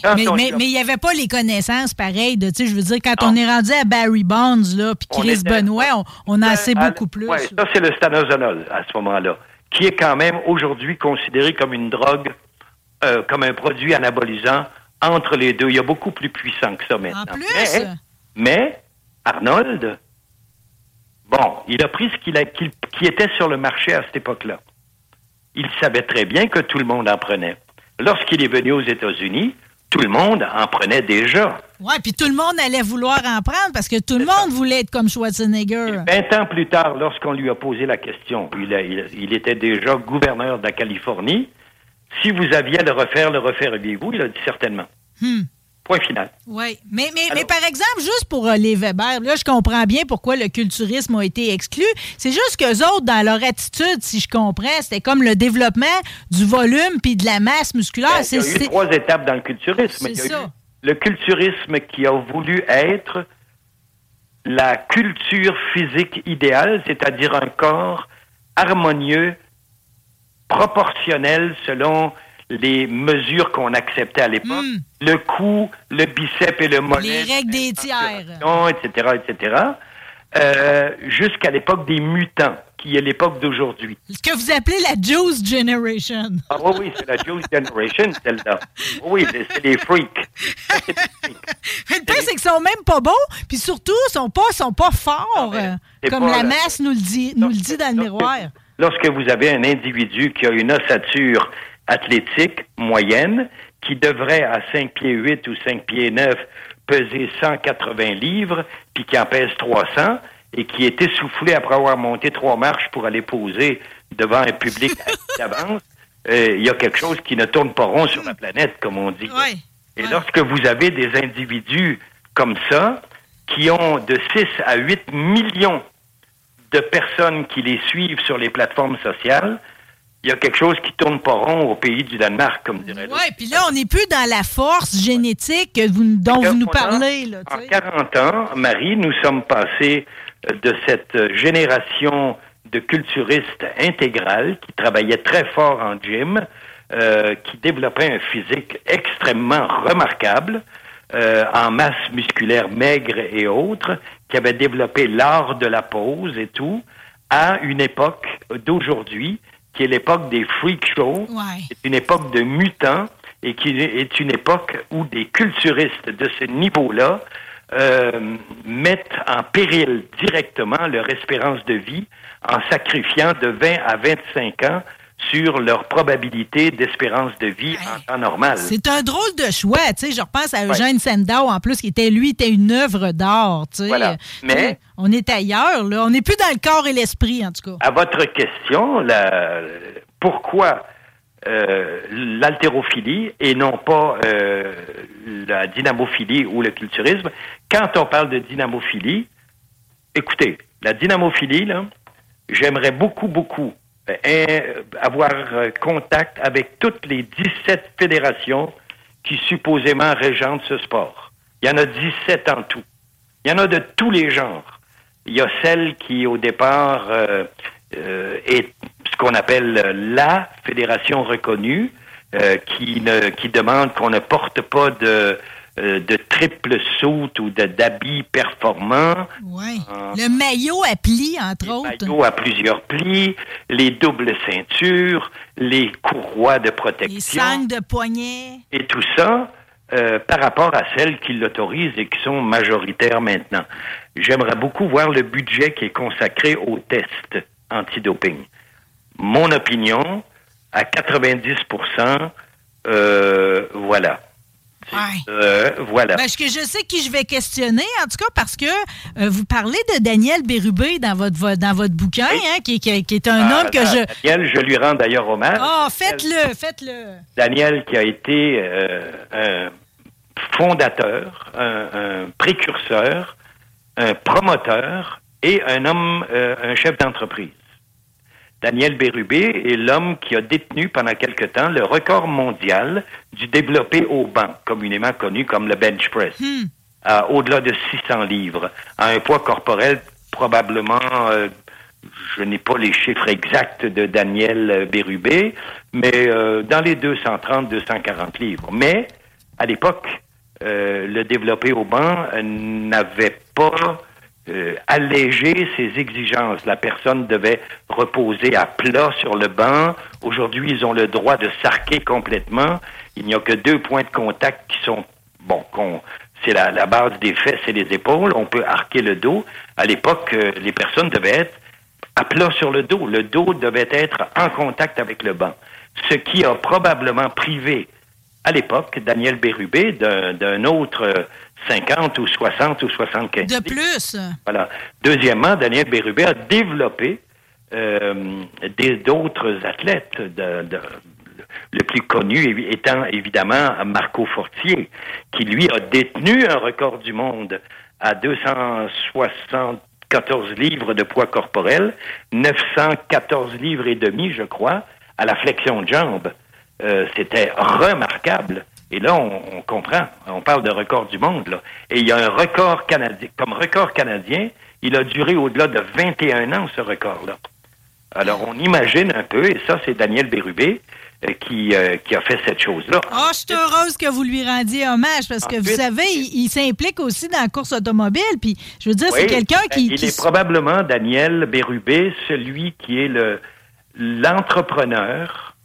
Quand Mais on- mais- mais il n'y avait pas les connaissances pareilles de, tu sais, je veux dire, quand on est rendu à Barry Bonds, là, puis On Chris était- Benoit, on, on en sait Ah, beaucoup plus. ouais, ça, c'est le stanozolol à ce moment-là, qui est quand même aujourd'hui considéré comme une drogue, euh, comme un produit anabolisant entre les deux. Il y a beaucoup plus puissant que ça maintenant. En plus? Mais, mais Arnold, bon, il a pris ce qu'il a, qu'il- qui était sur le marché à cette époque-là. Il savait très bien que tout le monde en prenait. Lorsqu'il est venu aux États-Unis, tout le monde en prenait déjà. Ouais, puis tout le monde allait vouloir en prendre parce que tout le monde voulait être comme Schwarzenegger. 20 ans plus tard, lorsqu'on lui a posé la question, il, a- il- il était déjà gouverneur de la Californie. Si vous aviez à le refaire, le referiez-vous? Il a dit certainement. Hmm. Point final. Oui, mais, mais, mais par exemple, juste pour euh, les Weber, là, je comprends bien pourquoi le culturisme a été exclu. C'est juste qu'eux autres, dans leur attitude, si je comprends, c'était comme le développement du volume puis de la masse musculaire. Ben, il y a eu trois étapes dans le culturisme. C'est Il y a eu ça. le culturisme qui a voulu être la culture physique idéale, c'est-à-dire un corps harmonieux, proportionnel selon les mesures qu'on acceptait à l'époque. Hmm. Le cou, le biceps et le mollet. Les règles des tiers. etc., etc., euh, jusqu'à l'époque des mutants, qui est l'époque d'aujourd'hui. Ce que vous appelez la Juice Generation. Ah oui, oui, c'est la Juice Generation, celle-là. Oui, c'est les freaks. Mais le pire, c'est qu'ils sont même pas beaux, puis surtout, ils sont pas, sont pas forts, euh, comme pas la masse nous le dit, nous le dit dans le miroir. Lorsque vous avez un individu qui a une ossature athlétique moyenne, qui devrait à 5 pieds 8 ou 5 pieds 9 peser 180 livres, puis qui en pèse 300, et qui est essoufflé après avoir monté trois marches pour aller poser devant un public d'avance, euh, il y a quelque chose qui ne tourne pas rond sur la planète, comme on dit. Ouais. Et Ouais. lorsque vous avez des individus comme ça, qui ont de 6 à 8 millions de personnes qui les suivent sur les plateformes sociales, il y a quelque chose qui tourne pas rond au pays du Danemark, comme dirait. Oui, puis là, on n'est plus dans la force génétique vous- dont vous nous parlez. Là, en sais. 40 ans, Marie, nous sommes passés euh, de cette génération de culturistes intégrales qui travaillaient très fort en gym, euh, qui développaient un physique extrêmement remarquable, euh, en masse musculaire maigre et autres, qui avaient développé l'art de la pose et tout, à une époque d'aujourd'hui qui est l'époque des freak shows, Ouais. c'est une époque de mutants et qui est une époque où des culturistes de ce niveau-là euh, mettent en péril directement leur espérance de vie en sacrifiant de 20 à 25 ans sur leur probabilité d'espérance de vie en temps normal. C'est un drôle de choix, tu sais. Je repense à Eugène Sandow, en plus, qui était, lui, était une œuvre d'art, tu sais. Voilà. Mais- On est ailleurs, là. On n'est plus dans le corps et l'esprit, en tout cas. À votre question, la- pourquoi euh, l'haltérophilie et non pas euh, la dynamophilie ou le culturisme, quand on parle de dynamophilie, écoutez, la dynamophilie, là, j'aimerais beaucoup, beaucoup avoir euh, contact avec toutes les 17 fédérations qui supposément régentent ce sport. Il y en a 17 en tout. Il y en a de tous les genres. Il y a celle qui, au départ, euh, euh, est ce qu'on appelle euh, la fédération reconnue, euh, qui, ne, qui demande qu'on ne porte pas de, euh, de triple saute ou d'habits performants. Ouais. Le maillot à plis, entre autres. maillots à plusieurs plis, les doubles ceintures, les courroies de Les protection sangles de poignet. et tout ça euh, par rapport à celles qui l'autorisent et qui sont majoritaires maintenant. J'aimerais beaucoup voir le budget qui est consacré aux tests antidoping. Mon opinion, à 90% euh, voilà. Euh, voilà. Ben, je, je sais qui je vais questionner, en tout cas, parce que euh, vous parlez de Daniel Bérubé dans votre, vo- dans votre bouquin, hein, qui, qui- qui est un Ah, homme que je... Daniel, je lui rends d'ailleurs hommage. Ah, faites-le, faites-le. Daniel qui a été euh, un fondateur, un, un précurseur, un promoteur et un homme, euh, un chef d'entreprise. Daniel Bérubé est l'homme qui a détenu pendant quelque temps le record mondial du développé au banc, communément connu comme le bench press, à au-delà de 600 livres, à un poids corporel probablement, euh, je n'ai pas les chiffres exacts de Daniel euh, Bérubé, mais euh, dans les 230-240 livres. Mais à l'époque, euh, le développé au banc euh, n'avait pas euh, allégé ses exigences. La personne devait reposer à plat sur le banc. Aujourd'hui, ils ont le droit de s'arquer complètement. Il n'y a que deux points de contact qui sont bon, qu'on c'est la, la base des fesses et des épaules. On peut arquer le dos. À l'époque, euh, les personnes devaient être à plat sur le dos. Le dos devait être en contact avec le banc. Ce qui a probablement privé, à l'époque, Daniel Bérubé d'un d'un autre euh, 50 ou 60 ou 75. De plus. Voilà. Deuxièmement, Daniel Bérubé a développé euh, des- d'autres athlètes. De, de- le plus connu étant évidemment Marco Fortier, qui lui a détenu un record du monde à 274 livres de poids corporel, 914 livres et demi, je crois, à la flexion de jambe. Euh, C'était remarquable. Et là, on, on comprend. On parle de record du monde. Là. Et il y a un record canadien. Comme record canadien, il a duré au-delà de 21 ans, ce record-là. Alors, on imagine un peu, et ça, c'est Daniel Bérubé euh, qui, euh, qui a fait cette chose-là. Ah, je suis heureuse que vous lui rendiez hommage parce que vous savez, il, il s'implique aussi dans la course automobile. Puis, je veux dire, c'est quelqu'un qui. Il qui est probablement, Daniel Bérubé, celui qui est le l'entrepreneur,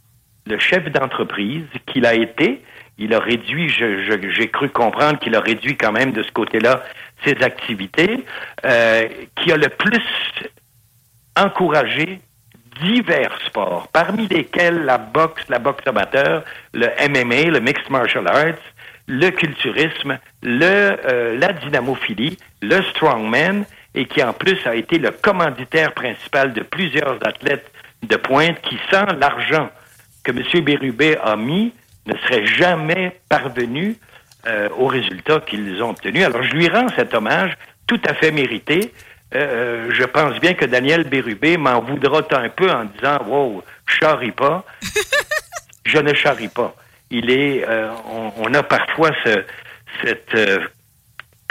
le chef d'entreprise qu'il a été. Il a réduit, j'ai cru comprendre qu'il a réduit quand même de ce côté-là ses activités, euh, qui a le plus encouragé divers sports, parmi lesquels la boxe, la boxe amateur, le MMA, le mixed martial arts, le culturisme, euh, la dynamophilie, le strongman, et qui en plus a été le commanditaire principal de plusieurs athlètes de pointe qui, sans l'argent que M. Bérubé a mis, ne seraient jamais parvenus euh, aux résultats qu'ils ont obtenus. Alors, je lui rends cet hommage tout à fait mérité. Euh, je pense bien que Daniel Bérubé m'en voudra un peu en disant Wow, charrie pas. je ne charrie pas. Il est, euh, on, on a parfois ce, cette, euh,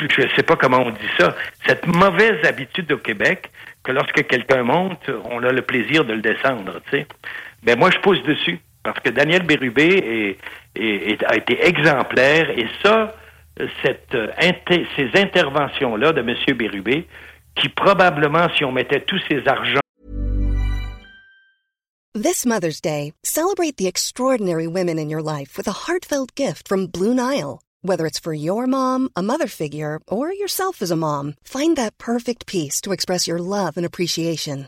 je ne sais pas comment on dit ça, cette mauvaise habitude au Québec que lorsque quelqu'un monte, on a le plaisir de le descendre. Tu sais. Ben moi, je pousse dessus parce que Daniel Bérubé est, est- est- a été exemplaire et ça, cette, euh, inter- ces interventions-là de M. Bérubé, qui probablement, si on mettait tous ces argents This Mother's Day, celebrate the extraordinary women in your life with a heartfelt gift from Blue Nile. Whether it's for your mom, a mother figure, or yourself as a mom, find that perfect piece to express your love and appreciation.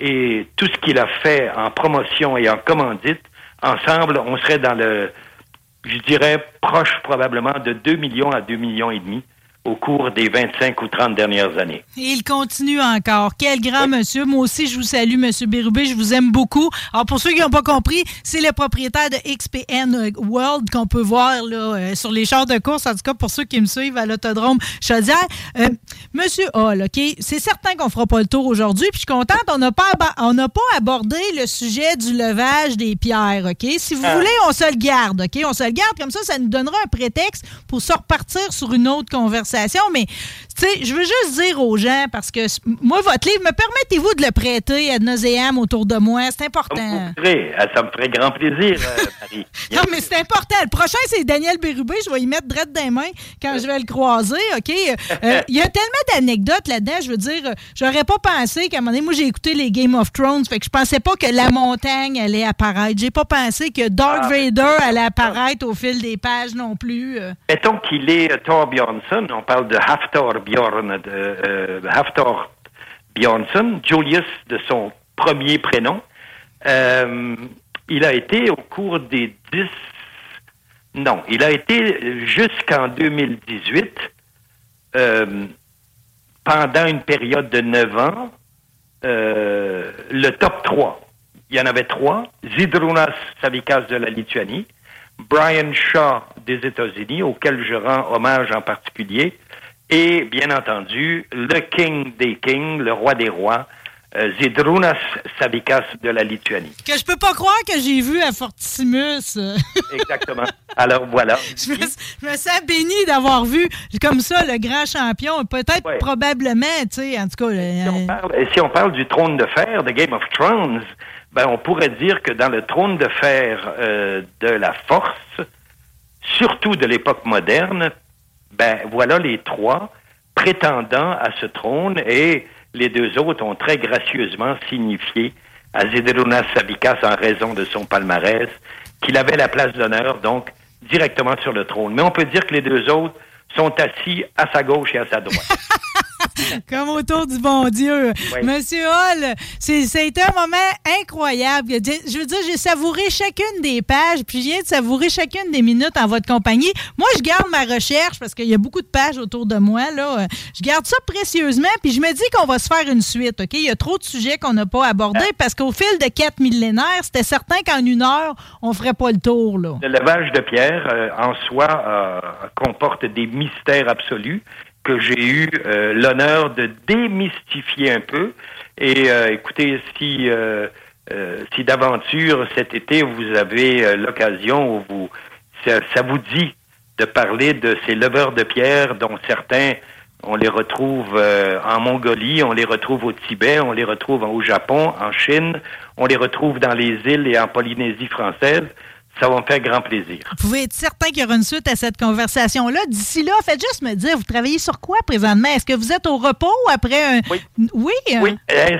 Et tout ce qu'il a fait en promotion et en commandite, ensemble, on serait dans le, je dirais, proche probablement de 2 millions à 2 millions et demi au cours des 25 ou 30 dernières années. Et il continue encore. Quel grand monsieur. Moi aussi, je vous salue, monsieur Bérubé. Je vous aime beaucoup. Alors, pour ceux qui n'ont pas compris, c'est le propriétaire de XPN World qu'on peut voir là, euh, sur les chars de course. En tout cas, pour ceux qui me suivent à l'autodrome Chaudière. Euh, monsieur Hall, OK? C'est certain qu'on fera pas le tour aujourd'hui. Puis je suis contente, on n'a pas, on pas abordé le sujet du levage des pierres, OK? Si vous Ah. voulez, on se le garde, OK? On se le garde. Comme ça, ça nous donnera un prétexte pour se repartir sur une autre conversation. Mais, tu sais, je veux juste dire aux gens, parce que moi, votre livre, me permettez-vous de le prêter à nauséam autour de moi? C'est important. Ça me ferait grand plaisir, euh, Marie. Non, mais c'est important. Le prochain, c'est Daniel Bérubé. Je vais y mettre drette des mains quand je vais le croiser, OK? Euh, Il y a tellement d'anecdotes là-dedans. Je veux dire, j'aurais pas pensé qu'à un moment donné, moi, j'ai écouté les Game of Thrones, fait que je pensais pas que la montagne allait apparaître. J'ai pas pensé que Darth Ah, Vader allait apparaître au fil des pages non plus. euh. Mettons qu'il est euh, Thor Bjornsson, on parle de Hafthor Bjorn, de, euh, Hafthor Bjornsson, Julius de son premier prénom. Euh, il a été au cours des dix... Non, il a été jusqu'en 2018, euh, pendant une période de neuf ans, euh, le top 3. Il y en avait trois. Zydrunas Savikas de la Lituanie, Brian Shaw des États-Unis, auquel je rends hommage en particulier, et bien entendu, le King des Kings, le roi des rois, euh, Zydrunas Savikas de la Lituanie. Que je peux pas croire que j'ai vu à Fortissimus. Exactement. Alors voilà. je, me, je me sens béni d'avoir vu comme ça le grand champion. Peut-être, Ouais. probablement, tu sais, en tout cas. Si euh, on, parle, et si on parle du trône de fer de Game of Thrones, ben on pourrait dire que dans le trône de fer euh, de la force, surtout de l'époque moderne, ben voilà les trois prétendants à ce trône et les deux autres ont très gracieusement signifié à Zedrunas Savikas en raison de son palmarès qu'il avait la place d'honneur donc directement sur le trône. Mais on peut dire que les deux autres sont assis à sa gauche et à sa droite. Comme autour du bon Dieu. Oui. Monsieur Hall, c'est, un moment incroyable. Je veux dire, j'ai savouré chacune des pages, puis je viens de savourer chacune des minutes en votre compagnie. Moi, je garde ma recherche parce qu'il y a beaucoup de pages autour de moi. Là. Je garde ça précieusement, puis je me dis qu'on va se faire une suite. OK? Il y a trop de sujets qu'on n'a pas abordés parce qu'au fil de quatre millénaires, c'était certain qu'en une heure, on ferait pas le tour. Là. Le lavage de pierre, euh, en soi, euh, comporte des mystères absolus que j'ai eu euh, l'honneur de démystifier un peu. Et euh, écoutez, si, euh, si d'aventure cet été vous avez l'occasion ou vous ça, ça vous dit de parler de ces leveurs de pierre dont certains on les retrouve en Mongolie, on les retrouve au Tibet, on les retrouve au Japon, en Chine, on les retrouve dans les îles et en Polynésie française. Ça va me faire grand plaisir. Vous pouvez être certain qu'il y aura une suite à cette conversation-là. D'ici là, faites juste me dire, vous travaillez sur quoi présentement? Est-ce que vous êtes au repos après un... Oui. Oui? hein? Oui,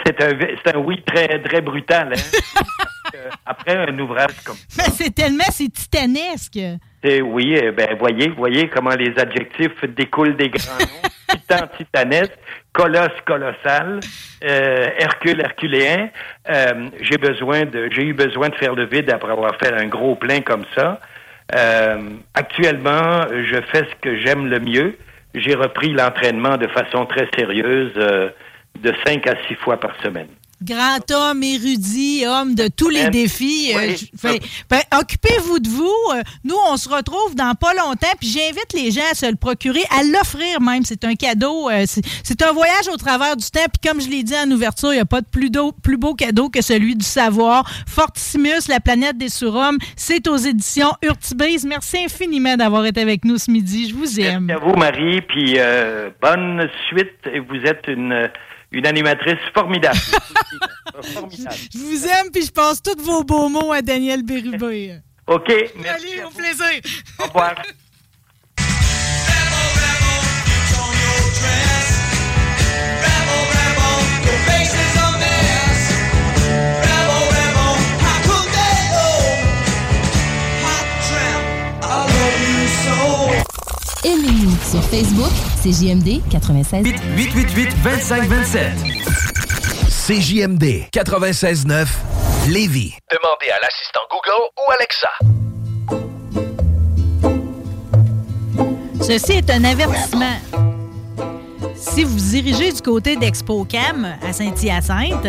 c'est un, oui très, très brutal. hein? Après un ouvrage comme Mais c'est tellement, c'est titanesque. oui, eh ben voyez, voyez comment les adjectifs découlent des grands noms. Titan, titanesque, colosse, colossal, euh, Hercule, herculéen. Euh, j'ai besoin de, j'ai eu besoin de faire le vide après avoir fait un gros plein comme ça. Euh, actuellement, je fais ce que j'aime le mieux. J'ai repris l'entraînement de façon très sérieuse, euh, de cinq à six fois par semaine. Grand homme, érudit, homme de tous les défis. Euh, oui. ben, Occupez-vous de vous. Euh, Nous, on se retrouve dans pas longtemps. Puis j'invite les gens à se le procurer, à l'offrir même. C'est un cadeau. euh, c'est- un voyage au travers du temps. Puis comme je l'ai dit en ouverture, il n'y a pas de plus, d'eau- plus beau cadeau que celui du savoir. Fortissimus, la planète des surhommes, c'est aux éditions Urtibase. Merci infiniment d'avoir été avec nous ce midi. Je vous aime. Merci à vous, Marie, puis euh, bonne suite. Vous êtes une, une animatrice formidable. formidable. Je vous aime, puis je passe tous vos beaux mots à Daniel Bérubé. OK, merci. Allez, au plaisir. Au revoir. Aimez-nous sur Facebook, c'est JMD 96. 888 2527. CJMD 96.9 Lévis. Demandez à l'assistant Google ou Alexa. Ceci est un avertissement. Si vous dirigez du côté d'ExpoCam à Saint-Hyacinthe,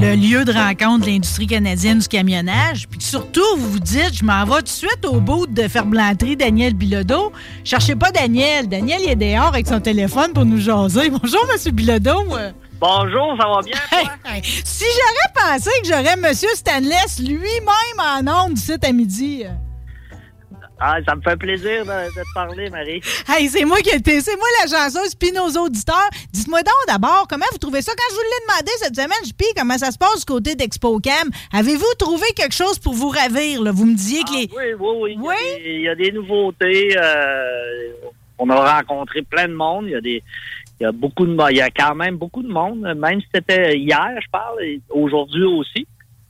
le lieu de rencontre de l'industrie canadienne du camionnage, puis surtout vous vous dites, je m'en vais tout de suite au bout de Ferblanterie Daniel Bilodeau, cherchez pas Daniel. Daniel, il est dehors avec son téléphone pour nous jaser. Bonjour, Monsieur Bilodeau. Bonjour, ça va bien? Si j'aurais pensé que j'aurais Monsieur Stanless lui-même en ondes d'ici à midi. Ah, ça me fait plaisir de, de te parler, Marie. Hey, c'est moi qui ai c'est moi la chanceuse, puis nos auditeurs. Dites-moi donc d'abord, comment vous trouvez ça? Quand je vous l'ai demandé cette semaine, je puis comment ça se passe du côté d'ExpoCam? Avez-vous trouvé quelque chose pour vous ravir? Là? Vous me disiez que les... Oui, oui, oui. Il y a des- Il y, a des nouveautés. euh, on a rencontré plein de monde. Il y a des. Il y a beaucoup de Il y a quand même beaucoup de monde. Même si c'était hier, je parle, et aujourd'hui aussi.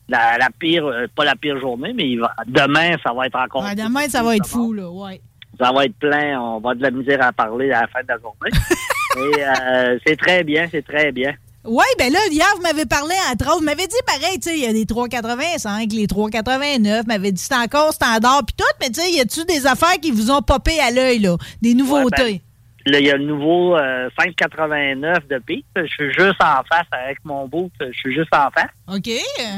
La, la pire, euh, pas la pire journée, mais il va- demain, ça va être encore. Ouais, demain, ça va être fou, là, ouais. Ça va être plein. On va de la misère à parler à la fin de la journée. Et euh, c'est très bien, c'est très bien. Oui, ben là, hier, vous m'avez parlé, entre autres, vous m'avez dit pareil, tu sais, il y a des 3,85, les 3,89, vous m'avez dit c'est encore standard, puis tout, mais tu sais, y a-tu des affaires qui vous ont popé à l'œil, là? Des nouveautés? Ouais, ben, Là, il y a le nouveau euh, 589 de Pete. Je suis juste en face avec mon bout. Je suis juste en face. OK.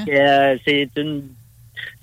Euh, c'est une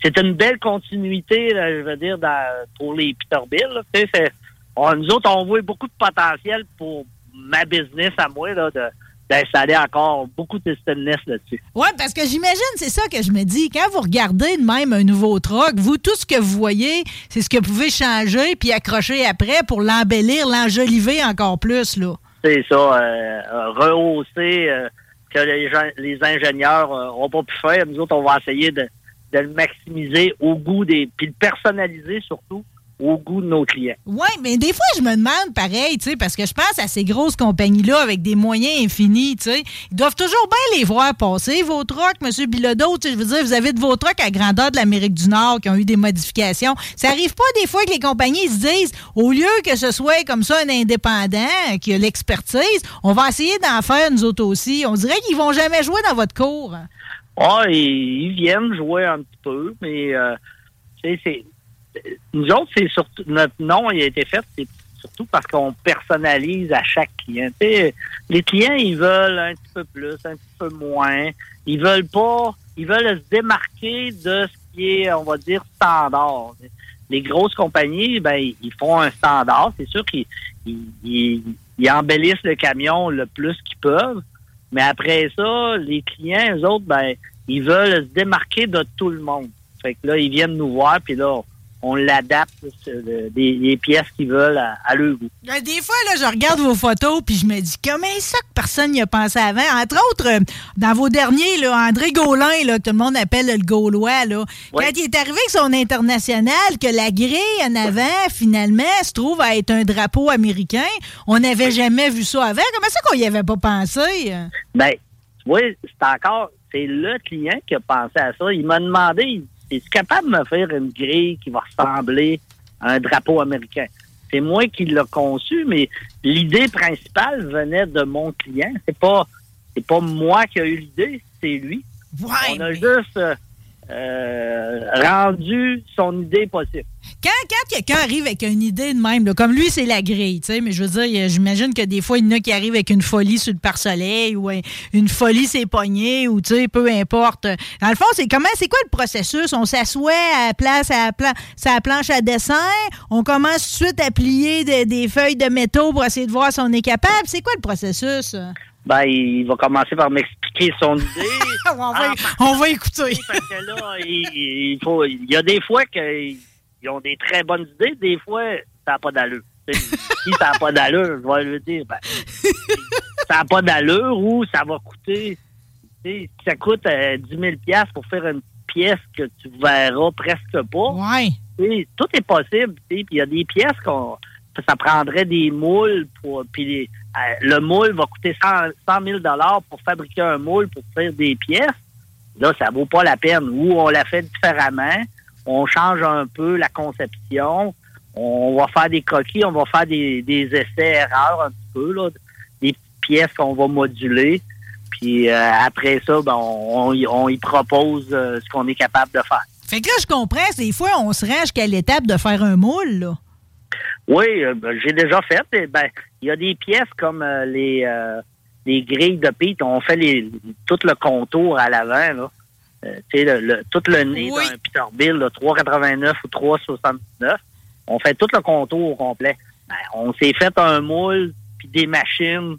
c'est une belle continuité, là, je veux dire, dans- pour les Peterbilt. Tu sais, nous autres, on voit beaucoup de potentiel pour ma business à moi là, de- d'installer encore beaucoup de stainless là-dessus. Oui, parce que j'imagine, c'est ça que je me dis. Quand vous regardez de même un nouveau truck, vous, tout ce que vous voyez, c'est ce que vous pouvez changer puis accrocher après pour l'embellir, l'enjoliver encore plus, là. C'est ça, euh, euh, rehausser euh, que les, gens, les ingénieurs n'ont pas pu faire. Nous autres, on va essayer de, de le maximiser au goût des... puis le personnaliser surtout au goût de nos clients. Oui, mais des fois, je me demande pareil, tu sais, parce que je pense à ces grosses compagnies-là avec des moyens infinis, tu sais. Ils doivent toujours bien les voir passer, vos trucks, M. Bilodeau. Tu sais, je veux dire, vous avez de vos trucks à grandeur de l'Amérique du Nord qui ont eu des modifications. Ça arrive pas des fois que les compagnies se disent, au lieu que ce soit comme ça un indépendant qui a l'expertise, on va essayer d'en faire nous autres aussi. On dirait qu'ils vont jamais jouer dans votre cours. Ah, ils viennent jouer un petit peu, mais euh, c'est nous autres, c'est surtout notre nom il a été fait, c'est surtout parce qu'on personnalise à chaque client. Les clients, ils veulent un petit peu plus, un petit peu moins. Ils veulent pas, ils veulent se démarquer de ce qui est, on va dire, standard. Les grosses compagnies, ben, ils font un standard. C'est sûr qu'ils ils, ils- ils embellissent le camion le plus qu'ils peuvent. Mais après ça, les clients, eux autres, ben, ils veulent se démarquer de tout le monde. Fait que là, ils viennent nous voir, puis là, on l'adapte, euh, des, des pièces qu'ils veulent à, à leur goût. Euh, Des fois, là, je regarde vos photos puis je me dis comment ça que personne n'y a pensé avant? Entre autres, euh, dans vos derniers, là, André Gaulin, là, que tout le monde appelle le Gaulois, là, quand il est arrivé avec son international, que la grille en avant, finalement, se trouve à être un drapeau américain, on n'avait jamais vu ça avant. Comment ça qu'on y avait pas pensé? Ben, tu vois, c'est encore, c'est le client qui a pensé à ça. Il m'a demandé, il- es-tu capable de me faire une grille qui va ressembler à un drapeau américain? C'est moi qui l'ai conçu, mais l'idée principale venait de mon client. C'est pas, c'est pas moi qui ai eu l'idée, c'est lui. On a juste euh, euh, rendu son idée possible. Quand, quelqu'un arrive avec une idée de même, comme lui, c'est la grille, tu sais, mais je veux dire, j'imagine que des fois, il y en a qui arrivent avec une folie sur le pare-soleil ou un- une folie ses poignets ou, tu sais, peu importe. Dans le fond, c'est comment, c'est quoi le processus? On s'assoit à la place, à la, planche à dessin, on commence tout de suite à plier de- des feuilles de métaux pour essayer de voir si on est capable. C'est quoi le processus? Ben, il va commencer par m'expliquer son idée. on, va, on va écouter. Parce que là, il, il faut, il y a des fois qu'ils ont des très bonnes idées, des fois, ça n'a pas d'allure. Si ça n'a pas d'allure, je vais lui dire, ben, ça n'a pas d'allure ou ça va coûter, ça coûte euh, 10 000 pour faire une pièce que tu verras presque pas. Ouais. tout est possible, il y a des pièces qu'on ça prendrait des moules pour puis euh, le moule va coûter 100, 100 000 dollars pour fabriquer un moule pour faire des pièces. Là, ça vaut pas la peine. Ou on la fait différemment, on change un peu la conception, on va faire des croquis, on va faire des, des essais-erreurs un petit peu, là, des pièces qu'on va moduler. Puis euh, après ça, ben, on, on y- on y propose euh, ce qu'on est capable de faire. Fait que là, je comprends, des fois, on se rend jusqu'à l'étape de faire un moule, là. Oui, euh, ben, j'ai déjà fait. Ben, il y a des pièces comme euh, les, euh, les grilles de Pete. On fait les, tout le contour à l'avant. Euh, tu sais, le, le- tout le nez Oui. d'un Peterbilt, là, 3,89 ou 3,79. On fait tout le contour au complet. Ben, on s'est fait un moule puis des machines,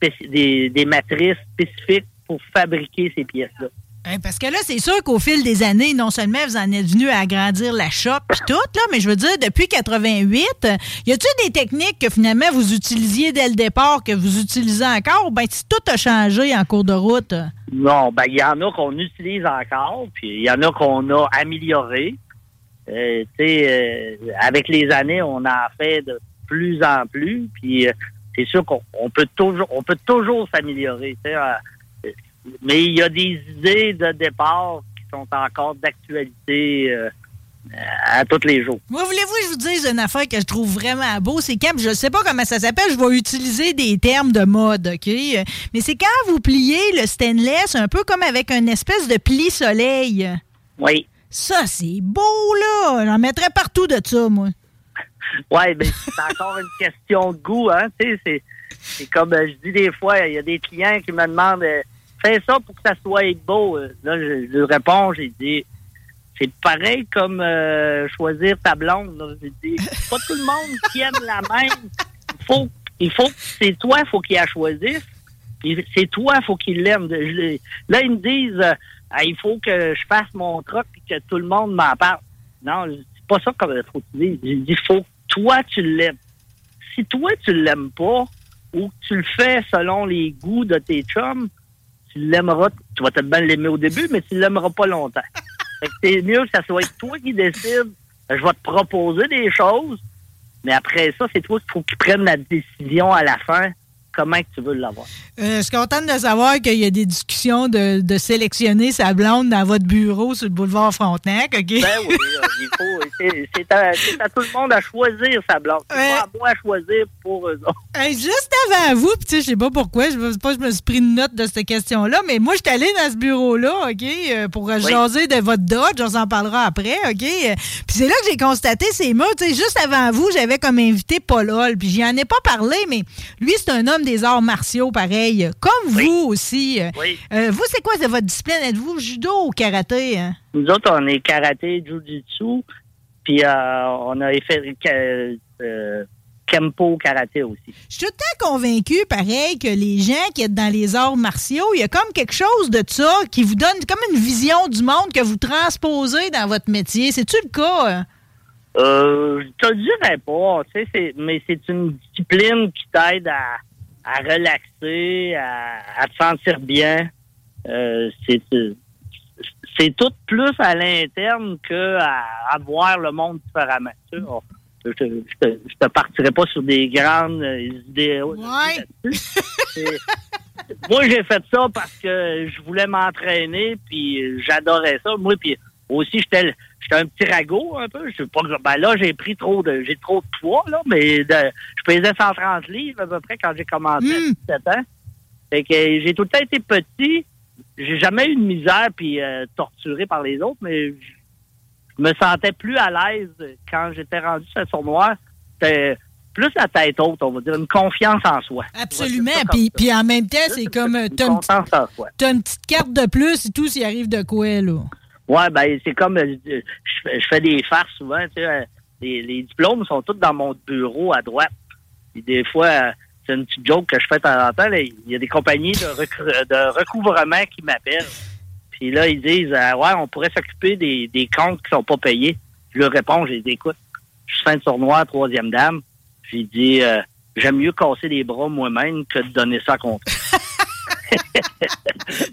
des, des matrices spécifiques pour fabriquer ces pièces-là. Hein, parce que là, c'est sûr qu'au fil des années, non seulement vous en êtes venu à agrandir la shop puis tout, là, mais je veux dire, depuis 88, euh, y a-t-il des techniques que finalement vous utilisiez dès le départ, que vous utilisez encore, ben si tout a changé en cours de route? Non, ben il y en a qu'on utilise encore, puis il y en a qu'on a amélioré. Euh, euh, avec les années, on en fait de plus en plus, puis euh, c'est sûr qu'on on peut toujours, on peut toujours s'améliorer. Mais il y a des idées de départ qui sont encore d'actualité euh, à tous les jours. Moi, voulez-vous que je vous dise une affaire que je trouve vraiment beau? C'est quand, je sais pas comment ça s'appelle, je vais utiliser des termes de mode, OK? Mais c'est quand vous pliez le stainless un peu comme avec une espèce de pli-soleil. Oui. Ça, c'est beau, là! J'en mettrais partout de ça, moi. Ouais, ben c'est encore une question de goût, hein. Tu sais, c'est, c'est comme euh, je dis des fois, il y a des clients qui me demandent euh, fais ça pour que ça soit beau. Euh, Là, je, je réponds, j'ai dit c'est pareil comme euh, choisir ta blonde. J'ai dit pas tout le monde qui aime la même. Il faut, il faut, c'est toi, faut qu'il la choisisse. C'est toi, il faut qu'il l'aime. Là, ils me disent euh, il faut que je fasse mon truc et que tout le monde m'en parle. Non, c'est pas ça comme faut que tu dit, il faut que toi, tu l'aimes. Si toi, tu l'aimes pas, ou que tu le fais selon les goûts de tes chums, tu l'aimeras, tu vas peut-être bien l'aimer au début, mais tu l'aimeras pas longtemps. Fait que c'est mieux que ça soit toi qui décide. Je vais te proposer des choses, mais après ça, c'est toi qu'il faut que tu prennes la décision à la fin, comment tu veux l'avoir. Euh, je suis contente de savoir qu'il y a des discussions de, de sélectionner sa blonde dans votre bureau sur le boulevard Frontenac, OK? Ben oui, euh, il faut, c'est, à, tout le monde à choisir sa blonde. C'est pas à moi à choisir pour eux autres. Juste avant vous, puis tu sais, je sais pas pourquoi, je sais pas, je me suis pris une note de cette question-là, mais moi, je suis allée dans ce bureau-là, OK, euh, pour Oui. jaser de votre Dodge, on s'en parlera après, OK? Puis c'est là que j'ai constaté ces mots, tu sais, juste avant vous, j'avais comme invité Paul Hall, puis j'y en ai pas parlé, mais lui, c'est un homme des arts martiaux, pareil, comme vous aussi. Oui. euh, vous, c'est quoi votre discipline? Êtes-vous judo ou karaté? hein? Nous autres, on est karaté, jujitsu, puis euh, on a fait euh, kempo karaté aussi. Je suis tout le temps convaincu, pareil, que les gens qui sont dans les arts martiaux, il y a comme quelque chose de ça qui vous donne comme une vision du monde que vous transposez dans votre métier. C'est-tu le cas? hein? Euh, je te dirais pas, tu sais, c'est- mais c'est une discipline qui t'aide à, à relaxer, à, à te sentir bien. Euh, c'est c'est tout plus à l'interne que à, voir le monde différemment. Tu sais, on- je, je, te, je te partirai pas sur des grandes euh, idées. C'est- Moi, j'ai fait ça parce que je voulais m'entraîner, puis j'adorais ça. Moi, puis aussi, j'étais un petit ragot un peu. Je pas, ben là, j'ai pris trop de j'ai trop de poids, là, mais de- je pesais 130 livres à peu près quand j'ai commencé à 17 ans. Fait que euh, j'ai tout le temps été petit. J'ai jamais eu de misère puis euh, torturé par les autres, mais je je me sentais plus à l'aise quand j'étais rendu sur le tournoi. C'était plus la tête haute, on va dire, une confiance en soi. Absolument. Puis, puis en même temps, c'est comme. euh, T'as une, Confiance en soi. t'as une petite carte de plus et tout s'il arrive de quoi, là. Ouais, ben c'est comme euh, je, fais- je fais des farces souvent, tu sais, euh, les, les diplômes sont tous dans mon bureau à droite. Et des fois, euh, c'est une petite joke que je fais de temps en temps. là, Il y a des compagnies de, de recouvrement qui m'appellent. Puis là, ils disent euh, Ouais, on pourrait s'occuper des, des comptes qui sont pas payés. Je leur réponds, j'ai dit écoute, je suis fin de tournoi, troisième dame. J'ai dit euh, j'aime mieux casser les bras moi-même que de donner ça à compte.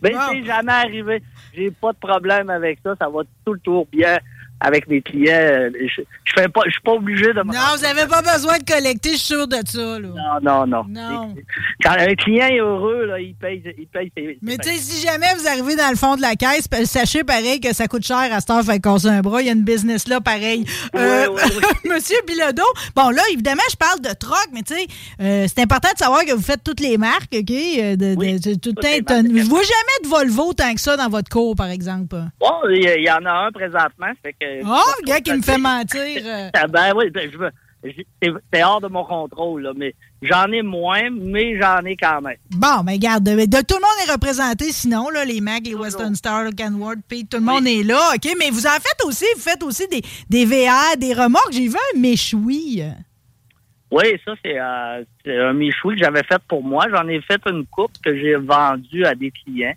Mais c'est jamais arrivé. J'ai pas de problème avec ça. Ça va tout le tour bien avec mes clients. Euh, Je, je fais pas, je suis pas obligé de Non, vous n'avez pas besoin de collecter, je suis sûr de ça, là. Non, non, non. Non. Quand un client est heureux, là, il paye, il paye ses. Mais tu sais, si jamais vous arrivez dans le fond de la caisse, sachez pareil que ça coûte cher à cette heure faire casser un bras. Il y a une business là, pareil. Euh, Monsieur Bilodeau, bon là, évidemment, je parle de troc, mais tu sais, euh, c'est important de savoir que vous faites toutes les marques, OK? De, de- tout. Je vois jamais de Volvo tant que ça dans votre cours, par exemple. Bon, il y, il y en a un présentement. Fait que, Oh, le gars qui me fait mentir. euh. Ah, ben oui, ben, c'est hors de mon contrôle, là, mais j'en ai moins, mais j'en ai quand même. Bon, mais regarde, de, de- tout le monde est représenté sinon, là, les Mac, les Western Star, le Canward, tout le monde est là, OK? Mais vous en faites aussi, vous faites aussi des, des VR, des remorques. J'ai vu un méchoui. Oui, ça, c'est euh, c'est un méchoui que j'avais fait pour moi. J'en ai fait une coupe que j'ai vendue à des clients.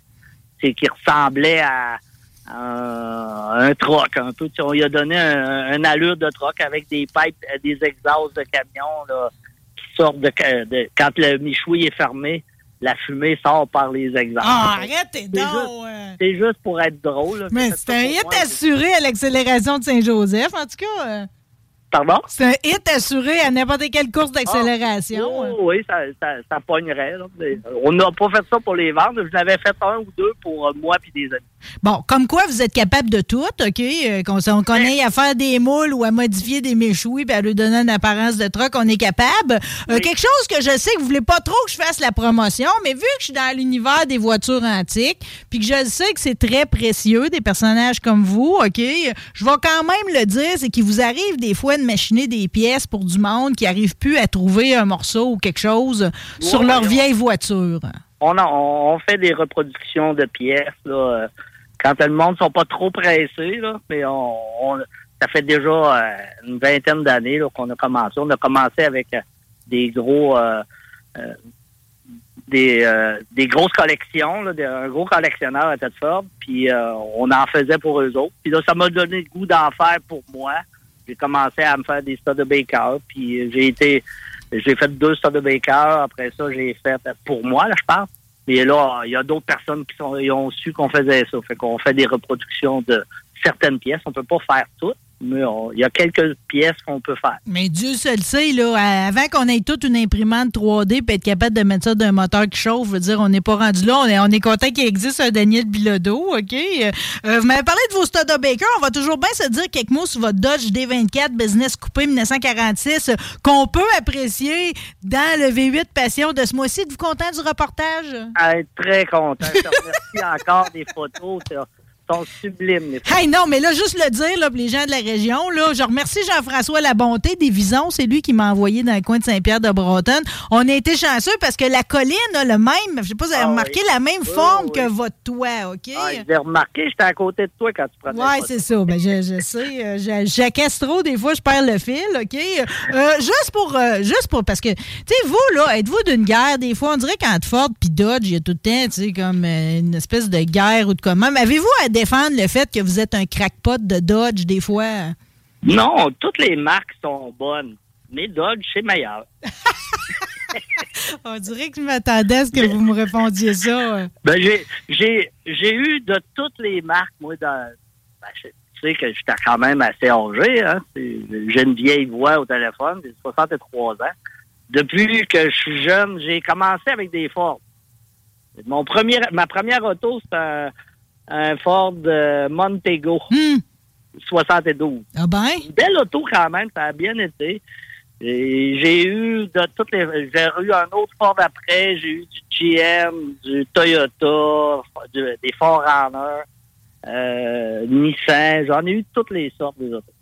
C'est qui ressemblait à, à un troc un peu. On lui a donné un, un allure de troc avec des pipes, euh, des exhausts de camion là, qui sortent de, de- Quand le méchoui est fermé, la fumée sort par les exhausts. Ah, arrête tes C'est dents! juste- C'est juste pour être drôle. là. Mais c'est un hit assuré à l'accélération de Saint-Joseph, en tout cas. euh. Pardon? C'est un hit assuré à n'importe quelle course d'accélération. Oh, oui, ça, ça, ça pognerait. là. Euh, on n'a pas fait ça pour les vendre. Je l'avais fait un ou deux pour euh, moi puis des amis. Bon, comme quoi vous êtes capable de tout, OK? Euh, Qu'on on connaît à faire des moules ou à modifier des méchouis puis à lui donner une apparence de truck, on est capable. Euh, Quelque chose que je sais que vous voulez pas trop que je fasse la promotion, mais vu que je suis dans l'univers des voitures antiques, puis que je sais que c'est très précieux, des personnages comme vous, OK? Je vais quand même le dire, c'est qu'il vous arrive des fois de machiner des pièces pour du monde qui arrive plus à trouver un morceau ou quelque chose sur leur vieille voiture. On, a- on, on fait des reproductions de pièces là, euh, quand le monde sont pas trop pressés, là, mais on, on- ça fait déjà euh, une vingtaine d'années qu'on a commencé. On a commencé avec euh, des gros euh, euh, des, des grosses collections, là, un gros collectionneur à Thetford, puis euh, on en faisait pour eux autres. Puis là, ça m'a donné le goût d'en faire pour moi. J'ai commencé à me faire des Studebaker, puis j'ai été j'ai fait deux Studebaker. Après ça, j'ai fait pour moi, là, je pense. Mais là, il y a d'autres personnes qui sont, ont su qu'on faisait ça. Fait qu'on fait des reproductions de certaines pièces. On peut pas faire toutes, mais on- il y a quelques pièces qu'on peut faire. Mais Dieu seul sait, là, avant qu'on ait toute une imprimante 3D et être capable de mettre ça d'un moteur qui chauffe, je veux dire, on n'est pas rendu là. On est, on est content qu'il existe un Daniel Bilodeau, OK? Euh, euh, vous m'avez parlé de vos Studebaker. On va toujours bien se dire quelques mots sur votre Dodge D24 Business Coupé 1946 euh, qu'on peut apprécier dans le V8 Passion de ce mois-ci. Êtes-vous content du reportage? À être très content. Je te remercie encore des photos. Sont sublimes. Hey, non, mais là, juste le dire, là, pour les gens de la région, là, je remercie Jean-François Labonté des Visons. C'est lui qui m'a envoyé dans le coin de Saint-Pierre-de-Bretonne. On a été chanceux parce que la colline a le même, je sais pas si vous avez Ah remarqué, oui. la même Oui, forme oui. que votre toit, OK? Ah, je l'ai remarqué, j'étais à côté de toi quand tu prenais Ouais, les c'est ça. Ben, je, je sais. euh, J'accasse trop, des fois, je perds le fil, OK? Euh, juste pour, euh, juste pour, parce que, tu sais, vous, là, êtes-vous d'une guerre? Des fois, on dirait qu'entre Ford puis Dodge, il y a tout le temps, tu sais, comme euh, une espèce de guerre ou de comment. Mais avez-vous à défendre le fait que vous êtes un crackpot de Dodge, des fois? Non, toutes les marques sont bonnes. Mais Dodge, c'est meilleur. On dirait que je m'attendais à ce que vous me répondiez ça. Ben, j'ai, eu de toutes les marques, moi, dans. Ben, je, tu sais que j'étais quand même assez âgé, hein. J'ai une vieille voix au téléphone, j'ai 63 ans. Depuis que je suis jeune, j'ai commencé avec des Ford. Mon premier, ma première auto, c'est un, un Ford euh, Montego. 72. Ah ben? Une belle auto quand même, ça a bien été. J'ai eu de toutes les. J'ai eu un autre Ford après, j'ai eu du GM, du Toyota, du- des Ford Runner, euh, Nissan, j'en ai eu toutes les sortes des autos.